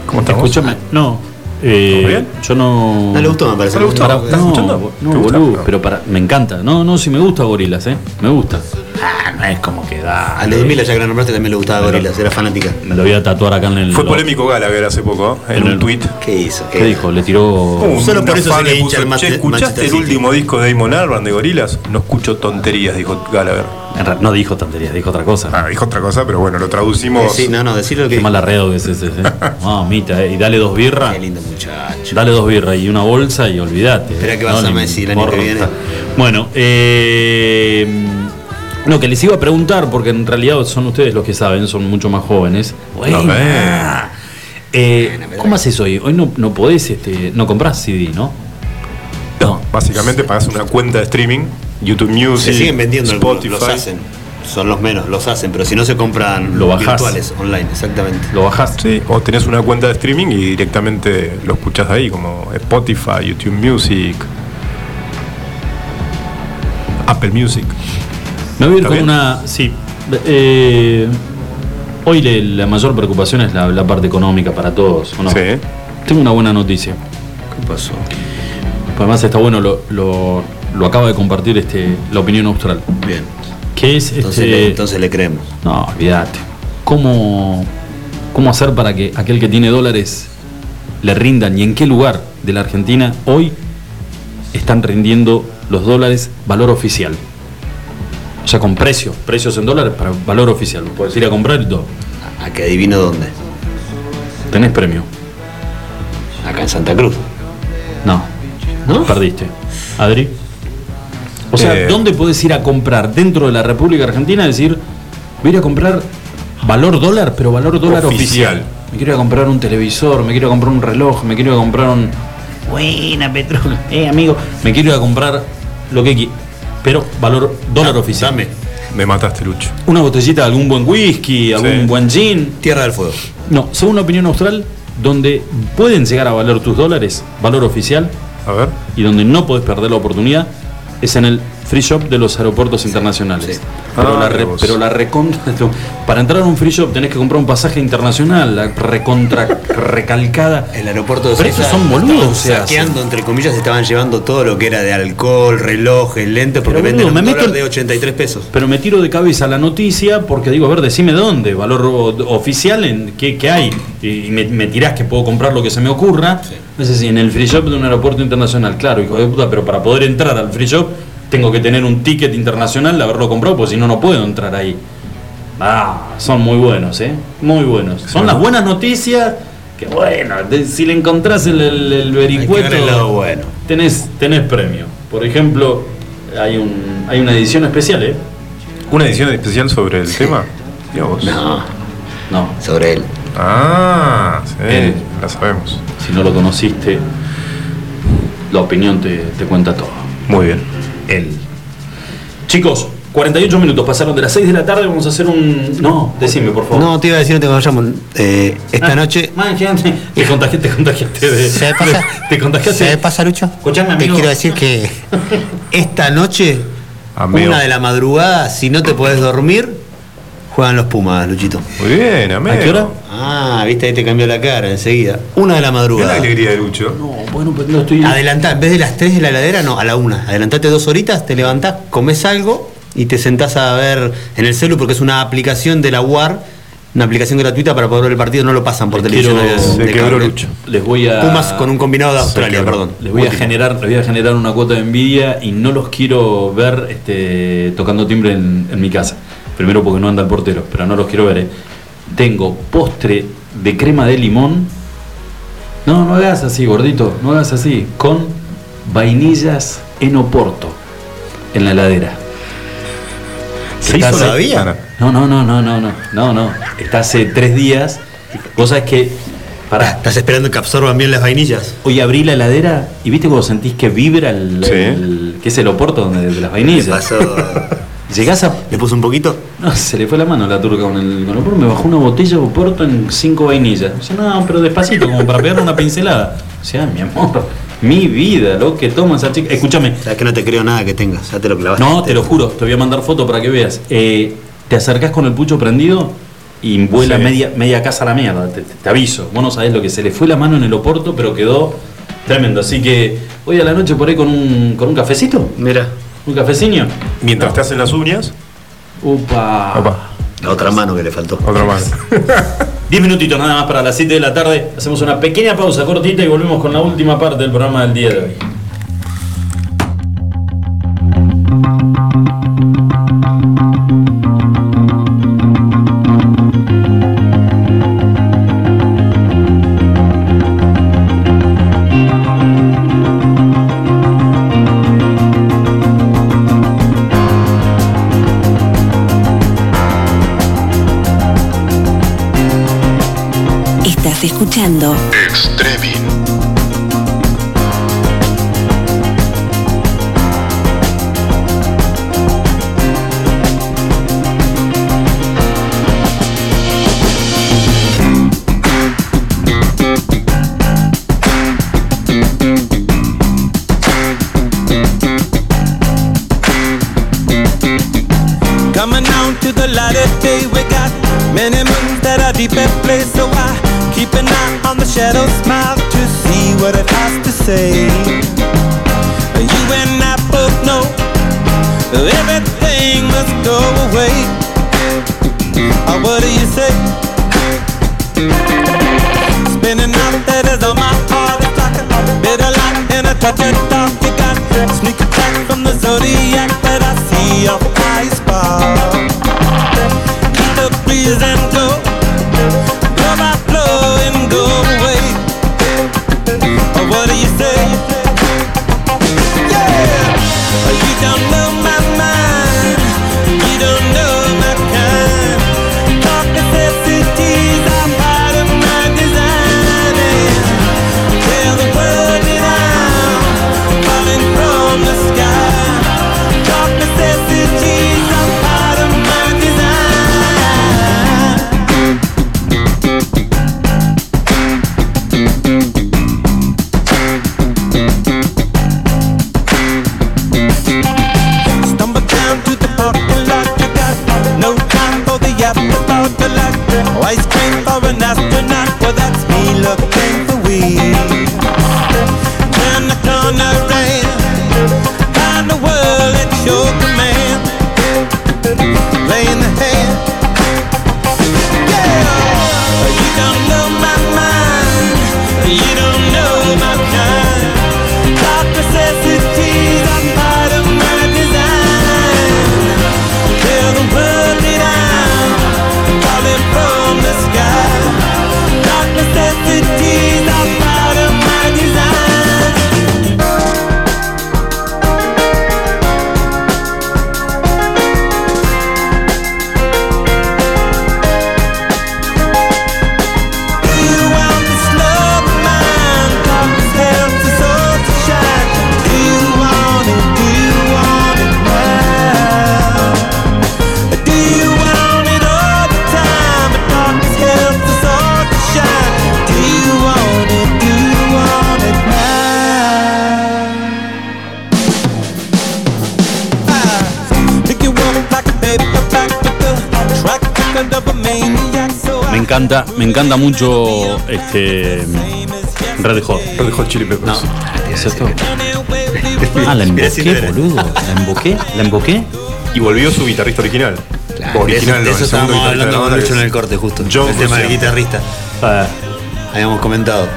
¿Cómo estamos? Escúchame, no. Eh, yo no. No le gustó, me parece. ¿No le gustó? Para- no, ¿Estás escuchando? No, boludo, No. pero para, me encanta. No, no, sí me gusta Gorilas, ¿eh? Me gusta. Ah, no es como que da. A Ludmila, ya que la nombraste, también le gustaba Gorilas, era fanática. Me lo voy a tatuar acá en el. Fue polémico Gallagher hace poco, ¿eh? en un tweet. ¿Qué hizo? ¿Qué dijo? Le tiró. Un- Solo por eso sería le hincha "Che, ¿Escuchaste el City". último disco de Damon Albarn de Gorilas? No escucho tonterías, dijo Gallagher. En ra- No dijo tonterías, dijo otra cosa. Ah, dijo otra cosa, pero bueno, lo traducimos. Sí, no, no, decirlo que. Qué mal arredo que es ese. ¿eh? Mamita, eh. Y dale dos birras. Qué lindo muchacho. Dale dos birras y una bolsa y olvídate. Espera que vas No, a Messi el año que viene. Bueno, eh, no, que les iba a preguntar, porque en realidad son ustedes los que saben, son mucho más jóvenes. Buena. Eh, ¿Cómo haces hoy? Hoy no, no podés, este, no comprás CD, ¿no? No, básicamente pagas una cuenta de streaming, YouTube Music, Se siguen vendiendo algunos, Spotify. los hacen. Son los menos, los hacen, pero si no se compran Lo bajás. virtuales online, exactamente. Lo bajás. Sí, o tenés una cuenta de streaming y directamente lo escuchás ahí, como Spotify, YouTube Music, Apple Music. Me voy a ir ¿Está con bien? una. Sí. eh, hoy le- la mayor preocupación es la, la parte económica para todos, ¿o no? Sí. Tengo una buena noticia. ¿Qué pasó? Además está bueno, lo, lo- lo acaba de compartir este, la opinión austral. Bien. Que es Entonces, este. le, entonces le creemos. No, olvídate. ¿Cómo, ¿Cómo hacer para que aquel que tiene dólares le rindan y en qué lugar de la Argentina hoy están rindiendo los dólares valor oficial? O sea, con precios, precios en dólares para valor oficial. Puedes ir a comprar y todo. A que adivino dónde. Tenés premio. Acá en Santa Cruz. No. ¿No? Perdiste. Adri. O sea, Eh. ¿dónde podés ir a comprar dentro de la República Argentina? Decir, voy a ir a comprar valor dólar, pero valor dólar oficial. Oficial. Me quiero ir a comprar un televisor, me quiero ir a comprar un reloj, me quiero ir a comprar un. Buena petróleo. Eh, amigo. Me quiero ir a comprar lo que quiera. Pero valor dólar oficial. Dame. Me mataste, Lucho. Una botellita de algún buen whisky, algún Sí. buen gin. Tierra del Fuego. No, según la opinión austral, donde pueden llegar a valer tus dólares, valor oficial, A ver. y donde no podés perder la oportunidad es en el free shop de los aeropuertos internacionales. sí. Pero, Ah, la re- pero la recontra. Para entrar a un free shop tenés que comprar un pasaje internacional, la recontra recalcada. El aeropuerto de Pero Santa- son boludos, estaban o sea, Saqueando, entre comillas, estaban llevando todo lo que era de alcohol, relojes, lentes, porque Pero, venden boludo, un me dólar meto- de 83 pesos. Pero me tiro de cabeza la noticia porque digo, a ver, decime dónde, valor oficial, en qué, qué hay. Y me, me tirás que puedo comprar lo que se me ocurra. No sé si en el free shop de un aeropuerto internacional, claro, hijo de puta, pero para poder entrar al free shop tengo que tener un ticket internacional de haberlo comprado, porque si no, no puedo entrar ahí. Ah, son muy buenos, ¿eh? Muy buenos. Son las buenas noticias que, bueno, de- si le encontrás el, el, el vericueto, ver el lado bueno. tenés, tenés premio. Por ejemplo, hay, un, hay una edición especial, ¿eh? ¿Una edición especial sobre el tema? No, No, sobre él. Ah, sí, Él. la sabemos. si no lo conociste, la opinión te, te cuenta todo. Muy bien. Él. Chicos, 48 minutos pasaron de las 6 de la tarde, vamos a hacer un... No, decime, por favor. No, te iba a decir, no te vayamos. Eh, esta Ah, noche. man. Te contagiaste, te contagiaste de... ¿Se pasa? de- te contagiaste... ¿Se pasa, Lucho? Escuchame, Te quiero decir que esta noche, Amigo. una de la madrugada, si no te podés dormir, juegan los Pumas, Luchito. Muy bien, amigo. ¿A qué hora? Ah, viste, ahí te cambió la cara enseguida. Una de la madrugada. la alegría de Lucho. No, bueno, pues no estoy... Adelantá, en vez de las 3 de la heladera, no, a la 1. Adelantate dos horitas, te levantás, comes algo y te sentás a ver en el celu porque es una aplicación de la UAR, una aplicación gratuita para poder ver el partido, no lo pasan por televisión. Quiero- de- Se de quebró cable. Lucho. Les voy a... Pumas con un combinado de Australia, quebró. perdón. Les voy a generar, les voy a generar una cuota de envidia y no los quiero ver este, tocando timbre en, en mi casa. Primero porque no anda el portero, pero no los quiero ver. ¿eh? Tengo postre de crema de limón. No, no hagas así, gordito, no hagas así. Con vainillas en Oporto en la heladera. ¿Se hizo hace- todavía? No, no, no, no, no, no, no, no. Está hace tres días. Vos sabés que. Pará, ¿Estás esperando que absorban bien las vainillas? Hoy abrí la heladera y viste cuando sentís que vibra el, Sí. el- que es el oporto donde de las ¿Qué vainillas. pasó? Llegás a. ¿Le puso un poquito? No, se le fue la mano a la turca con el, con me bajó una botella de oporto en cinco vainillas. Dice, no, pero despacito, como para pegarle una pincelada. O sea, mi amor, mi vida, lo que toma esa chica. Escúchame, Sabes que no te creo nada que tengas, ya te lo clavaste. no, te lo juro, te voy a mandar foto para que veas. Eh, te acercás con el pucho prendido y vuela Sí. media, media casa a la mierda, te, te- te aviso. Vos no sabés lo que se le fue la mano en el Oporto, pero quedó tremendo. Así que hoy a la noche por ahí con un, con un cafecito. Mira. ¿Un cafecinio? Mientras te hacen las uñas. Upa. La otra mano que le faltó. Otra mano. Diez minutitos nada más para las 7 de la tarde. Hacemos una pequeña pausa cortita y volvemos con la última parte del programa del día de hoy. Escuchando encanta, me encanta mucho este Red Hot. Red Hot Chili Peppers. ¿Es esto? Ah, la no emboqué, boludo. La emboqué, la emboqué. Y volvió su guitarrista original. Claro, original, de no, eso el segundo estábamos hablando con Lucho en el corte justo. John el tema del guitarrista. Ah, Habíamos comentado.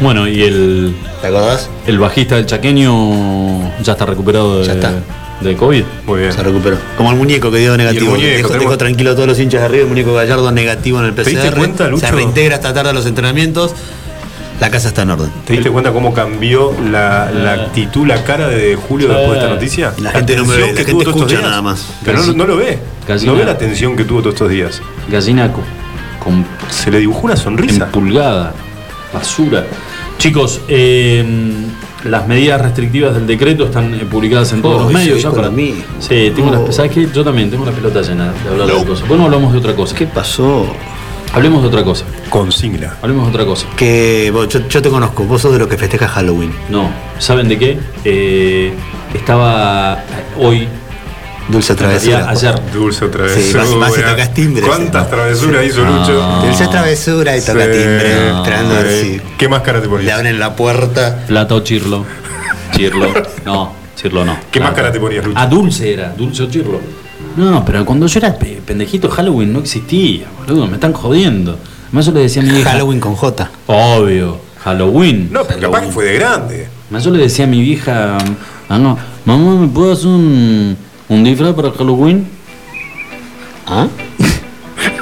bueno, y el. ¿Te acordás? El bajista del chaqueño ya está recuperado de, Ya está. De COVID. Muy bien. Se recuperó. Como el muñeco que dio negativo. muñeco, dejó, tenemos- dejó tranquilo a todos los hinchas de arriba. El muñeco Gallardo negativo en el ¿Te PCR. diste cuenta, Lucho? Se reintegra esta tarde a los entrenamientos. La casa está en orden. ¿Te diste cuenta cómo cambió la, la actitud, la cara de Julio después de esta noticia? La gente no me ve, la gente escucha nada más. Pero no, no lo ve. Gallina. No ve la tensión que tuvo todos estos días. Gallina co- con, Se le dibujó una sonrisa. empulgada. Basura. Chicos, eh, las medidas restrictivas del decreto están eh, publicadas en todos Oh, los medios ya para lo mismo. Sí, tengo Oh. las, ¿sabes qué? Yo también tengo la pelota llena de hablar No. de cosas. Bueno, hablamos de otra cosa. ¿Qué pasó? Hablemos de otra cosa. Consigna. Hablemos de otra cosa. Que vos, yo, yo te conozco, vos sos de los que festeja Halloween. No, ¿saben de qué? Eh, estaba hoy Dulce travesura. Ayer. Dulce travesura. Sí, vas, vas y tocas timbre. ¿Cuántas travesuras hizo Ah. Lucho? Dulce travesura y toca Sí. timbre. Esperando Sí. si ¿Qué máscara te ponías? le abren la puerta. Plata o chirlo. Chirlo. No, chirlo no. ¿Qué Plata. máscara te ponías, Lucho? Ah, dulce era, dulce o chirlo. No, pero cuando yo era pe- pendejito, Halloween no existía, boludo, me están jodiendo. Además yo le decía a mi vieja. Halloween con J. Obvio, Halloween. No, pero capaz que fue de grande. Además yo le decía a mi vieja, ah, no, mamá, ¿me puedo hacer un, un disfraz para Halloween? ¿Ah?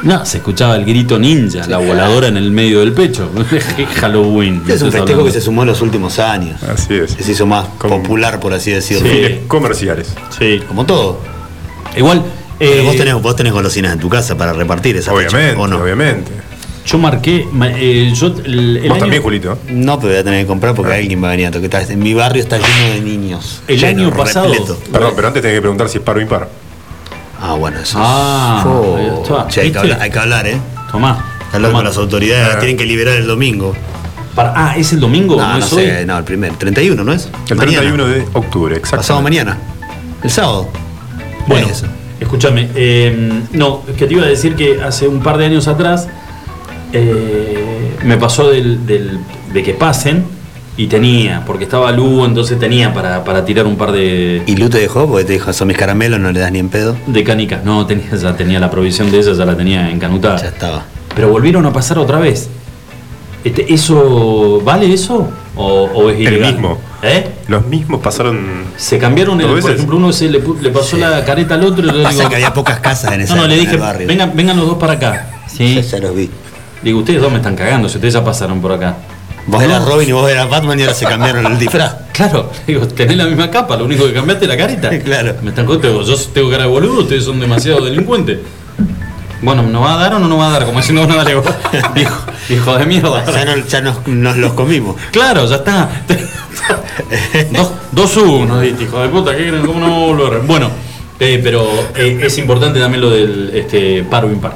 No, se escuchaba el grito ninja, la voladora en el medio del pecho. ¿Qué Halloween? Es un festejo hablando. que se sumó en los últimos años. Así es. Que se hizo más popular, por así decirlo. Sí. Comerciales. Sí. Como todo. Igual. Eh, vos, tenés, vos tenés golosinas en tu casa para repartir esa fecha, Obviamente, ¿o no? obviamente. Yo marqué. ma- eh, yo, el, el Vos año- también, Julito. No, pero voy a tener que comprar porque alguien va a venir a tocar. En mi barrio está lleno de niños. El Lleno, año pasado- repleto. Perdón, pero antes tenés que preguntar si es par o impar. Ah, bueno, eso Ah, es. Oh, ahí está. che, hay, que hablar, hay que hablar, ¿eh? Tomá. Hay que hablar tomá. con las autoridades, Ah. tienen que liberar el domingo. Para- ah, ¿es el domingo? No, ¿No, no hoy? sé, no, el primer. 31, ¿no es? El Mañana. 31 de octubre, exacto. Pasado mañana. El sábado. Bueno, Es escúchame. eh, no, es que te iba a decir que hace un par de años atrás eh, me pasó del, del- de que pasen y tenía, porque estaba Lugo, entonces tenía para, para tirar un par de, ¿Y Lu te dejó? Porque te dijo, son mis caramelos, no le das ni en pedo. de canicas. No, tenía, ya tenía la provisión de ella, ya la tenía encanutada. Ya estaba. Pero volvieron a pasar otra vez. Este, ¿Eso vale eso? ¿O, o es El ilegal? mismo. ¿Eh? Los mismos pasaron. Se cambiaron, el, ¿Dos por veces? ejemplo, uno se le, pasó la careta al otro y le Pasa digo, que había pocas casas en ese No, no, le dije, vengan, vengan los dos para acá. Sí. Ya, ya los vi. Digo, ustedes dos me están cagando, si ustedes ya pasaron por acá. Vos eras Robin y vos eras Batman y ahora se cambiaron el disfraz. Claro, digo, tenés la misma capa, lo único que cambiaste es la carita. Claro. Me están contando, yo tengo cara de boludo, ustedes son demasiado delincuentes. Bueno, ¿no va a dar o no nos va a dar? Como diciendo, no, dale, vos, hijo, hijo de mierda. Ya, no- ya nos, nos los comimos. Claro, ya está. Dos- Dos uno, diste, hijo de puta, ¿qué creen? ¿Cómo no vamos a volver? Bueno, eh, pero eh, es importante también lo del este, paro impar.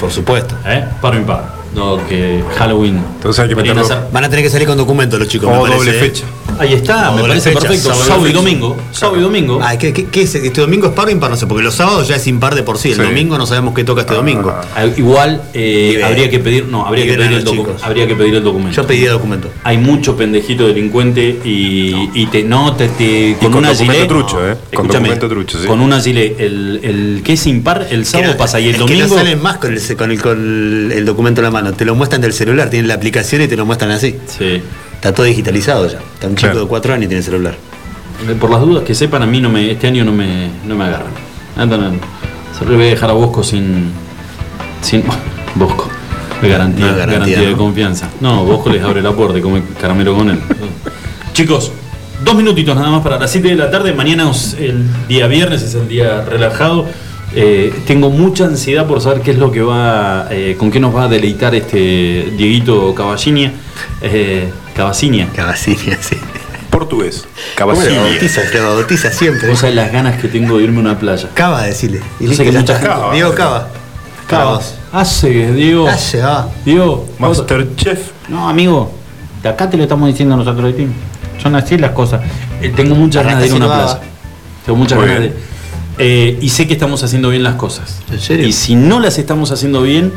Por supuesto. ¿Eh? Paro impar. No, que Halloween. Entonces hay que meterlo. Van a tener que salir con documentos los chicos, O me doble ¿eh? fecha. Ahí está, O me parece fecha, perfecto. sábado y Sábado y domingo. Sábado y domingo. Ah, ¿qué, qué, qué es? ¿Este domingo es par o impar? No sé, porque los sábados ya es impar de por sí. El Sí. domingo no sabemos qué toca este domingo. Ah, Igual eh, habría que pedir, no, habría que pedir, el docu- habría que pedir el documento. Yo pedí documento. Hay mucho pendejito delincuente y, y te no te, te- con, con una documento gilet. trucho, ¿eh? Con documento trucho, sí. Con una gilet, el, el que es impar, el sábado pasa y el domingo. Salen más con el, con, el, con el documento en la mano. Te lo muestran del celular, tienen la aplicación y te lo muestran así. Sí. Está todo digitalizado ya. Está un chico Claro. de cuatro años y tiene celular. Eh, Por las dudas que sepan, a mí no me, este año no me, no me agarran. Entonces, se lo voy a dejar a Bosco sin. sin Bosco. Garantía, No garantía, garantía de confianza. No, Bosco les abre la puerta y come caramelo con él. Chicos, dos minutitos nada más para las 7 de la tarde. Mañana es el día viernes, es el día relajado. Eh, tengo mucha ansiedad por saber qué es lo que va, eh, con qué nos va a deleitar este Dieguito Caballinia. Eh. Cabacinia, sí. Portugués. ¿Cómo le Cabacinia. bautiza? Te bautiza siempre. O sea, las ganas que tengo de irme a una playa. Cava, decirle. Y Yo sé que ya mucha está. gente- Diego Cava. Cava. vos. Hace, Diego. Hace, va. Diego. Masterchef. No, amigo. De acá te lo estamos diciendo nosotros de ti. Son así las cosas. Eh, tengo muchas ganas de ir a una playa. Tengo muchas Muy ganas de. Eh, y sé que estamos haciendo bien las cosas. ¿En serio? Y si no las estamos haciendo bien,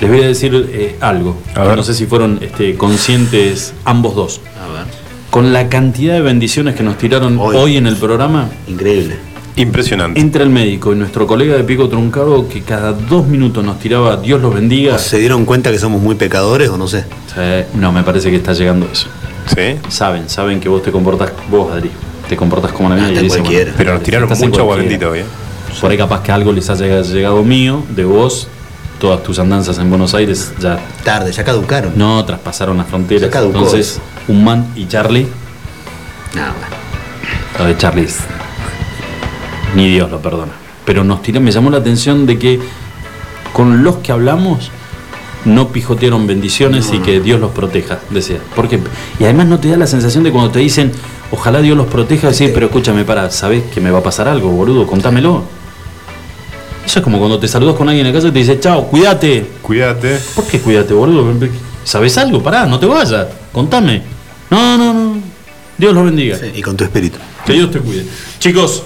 les voy a decir eh, algo. A ver. No sé si fueron este, conscientes ambos dos. A ver. Con la cantidad de bendiciones que nos tiraron Hoy. hoy, en el programa, Increíble. Impresionante. entra el médico y nuestro colega de Pico Truncado que cada dos minutos nos tiraba Dios los bendiga. ¿O ¿Se dieron cuenta que somos muy pecadores o no sé? Eh, no, me parece que está llegando eso. Sí. Saben, saben que vos te comportas, vos Adri, te comportas como dicen, cualquiera. bueno, Pero nos tiraron mucho agua bendita hoy. ¿eh? Por ahí capaz que algo les haya llegado mío, de vos, todas tus andanzas en Buenos Aires ya Tarde, ya caducaron. no traspasaron las fronteras. Ya caducó Entonces, un man y Charlie, No, bueno. lo de Charlie, es- ni Dios lo perdona. Pero nos tiró, me llamó la atención de que con los que hablamos no pijotearon bendiciones y que Dios los proteja, decía. Porque, y además no te da la sensación de cuando te dicen, ojalá Dios los proteja y decir, este- pero escúchame, para, ¿sabés que me va a pasar algo, boludo? Contámelo. Eso es como cuando te saludas con alguien en la casa y te dice, chao, cuídate. Cuídate. ¿Por qué cuídate, boludo? ¿Sabes algo? Pará, no te vayas. Contame. No, no, no. Dios los bendiga. Sí, y con tu espíritu. Que Dios te cuide. Chicos,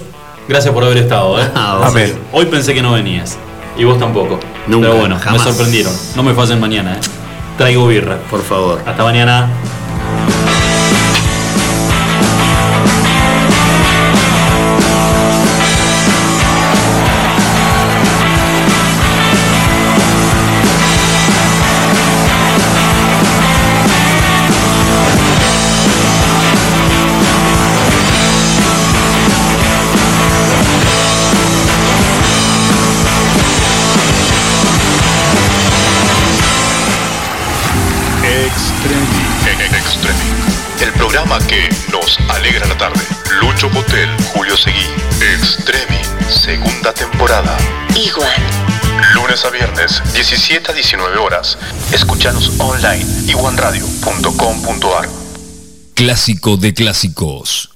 gracias por haber estado. ¿eh? Ah, Amén. Hoy pensé que no venías. Y vos tampoco. Nunca, Pero bueno, me sorprendieron. No me fallen mañana. ¿eh? Traigo birra. Por favor. Hasta mañana. 17 a 19 horas. Escúchanos online iwanradio.com.ar. Clásico de clásicos.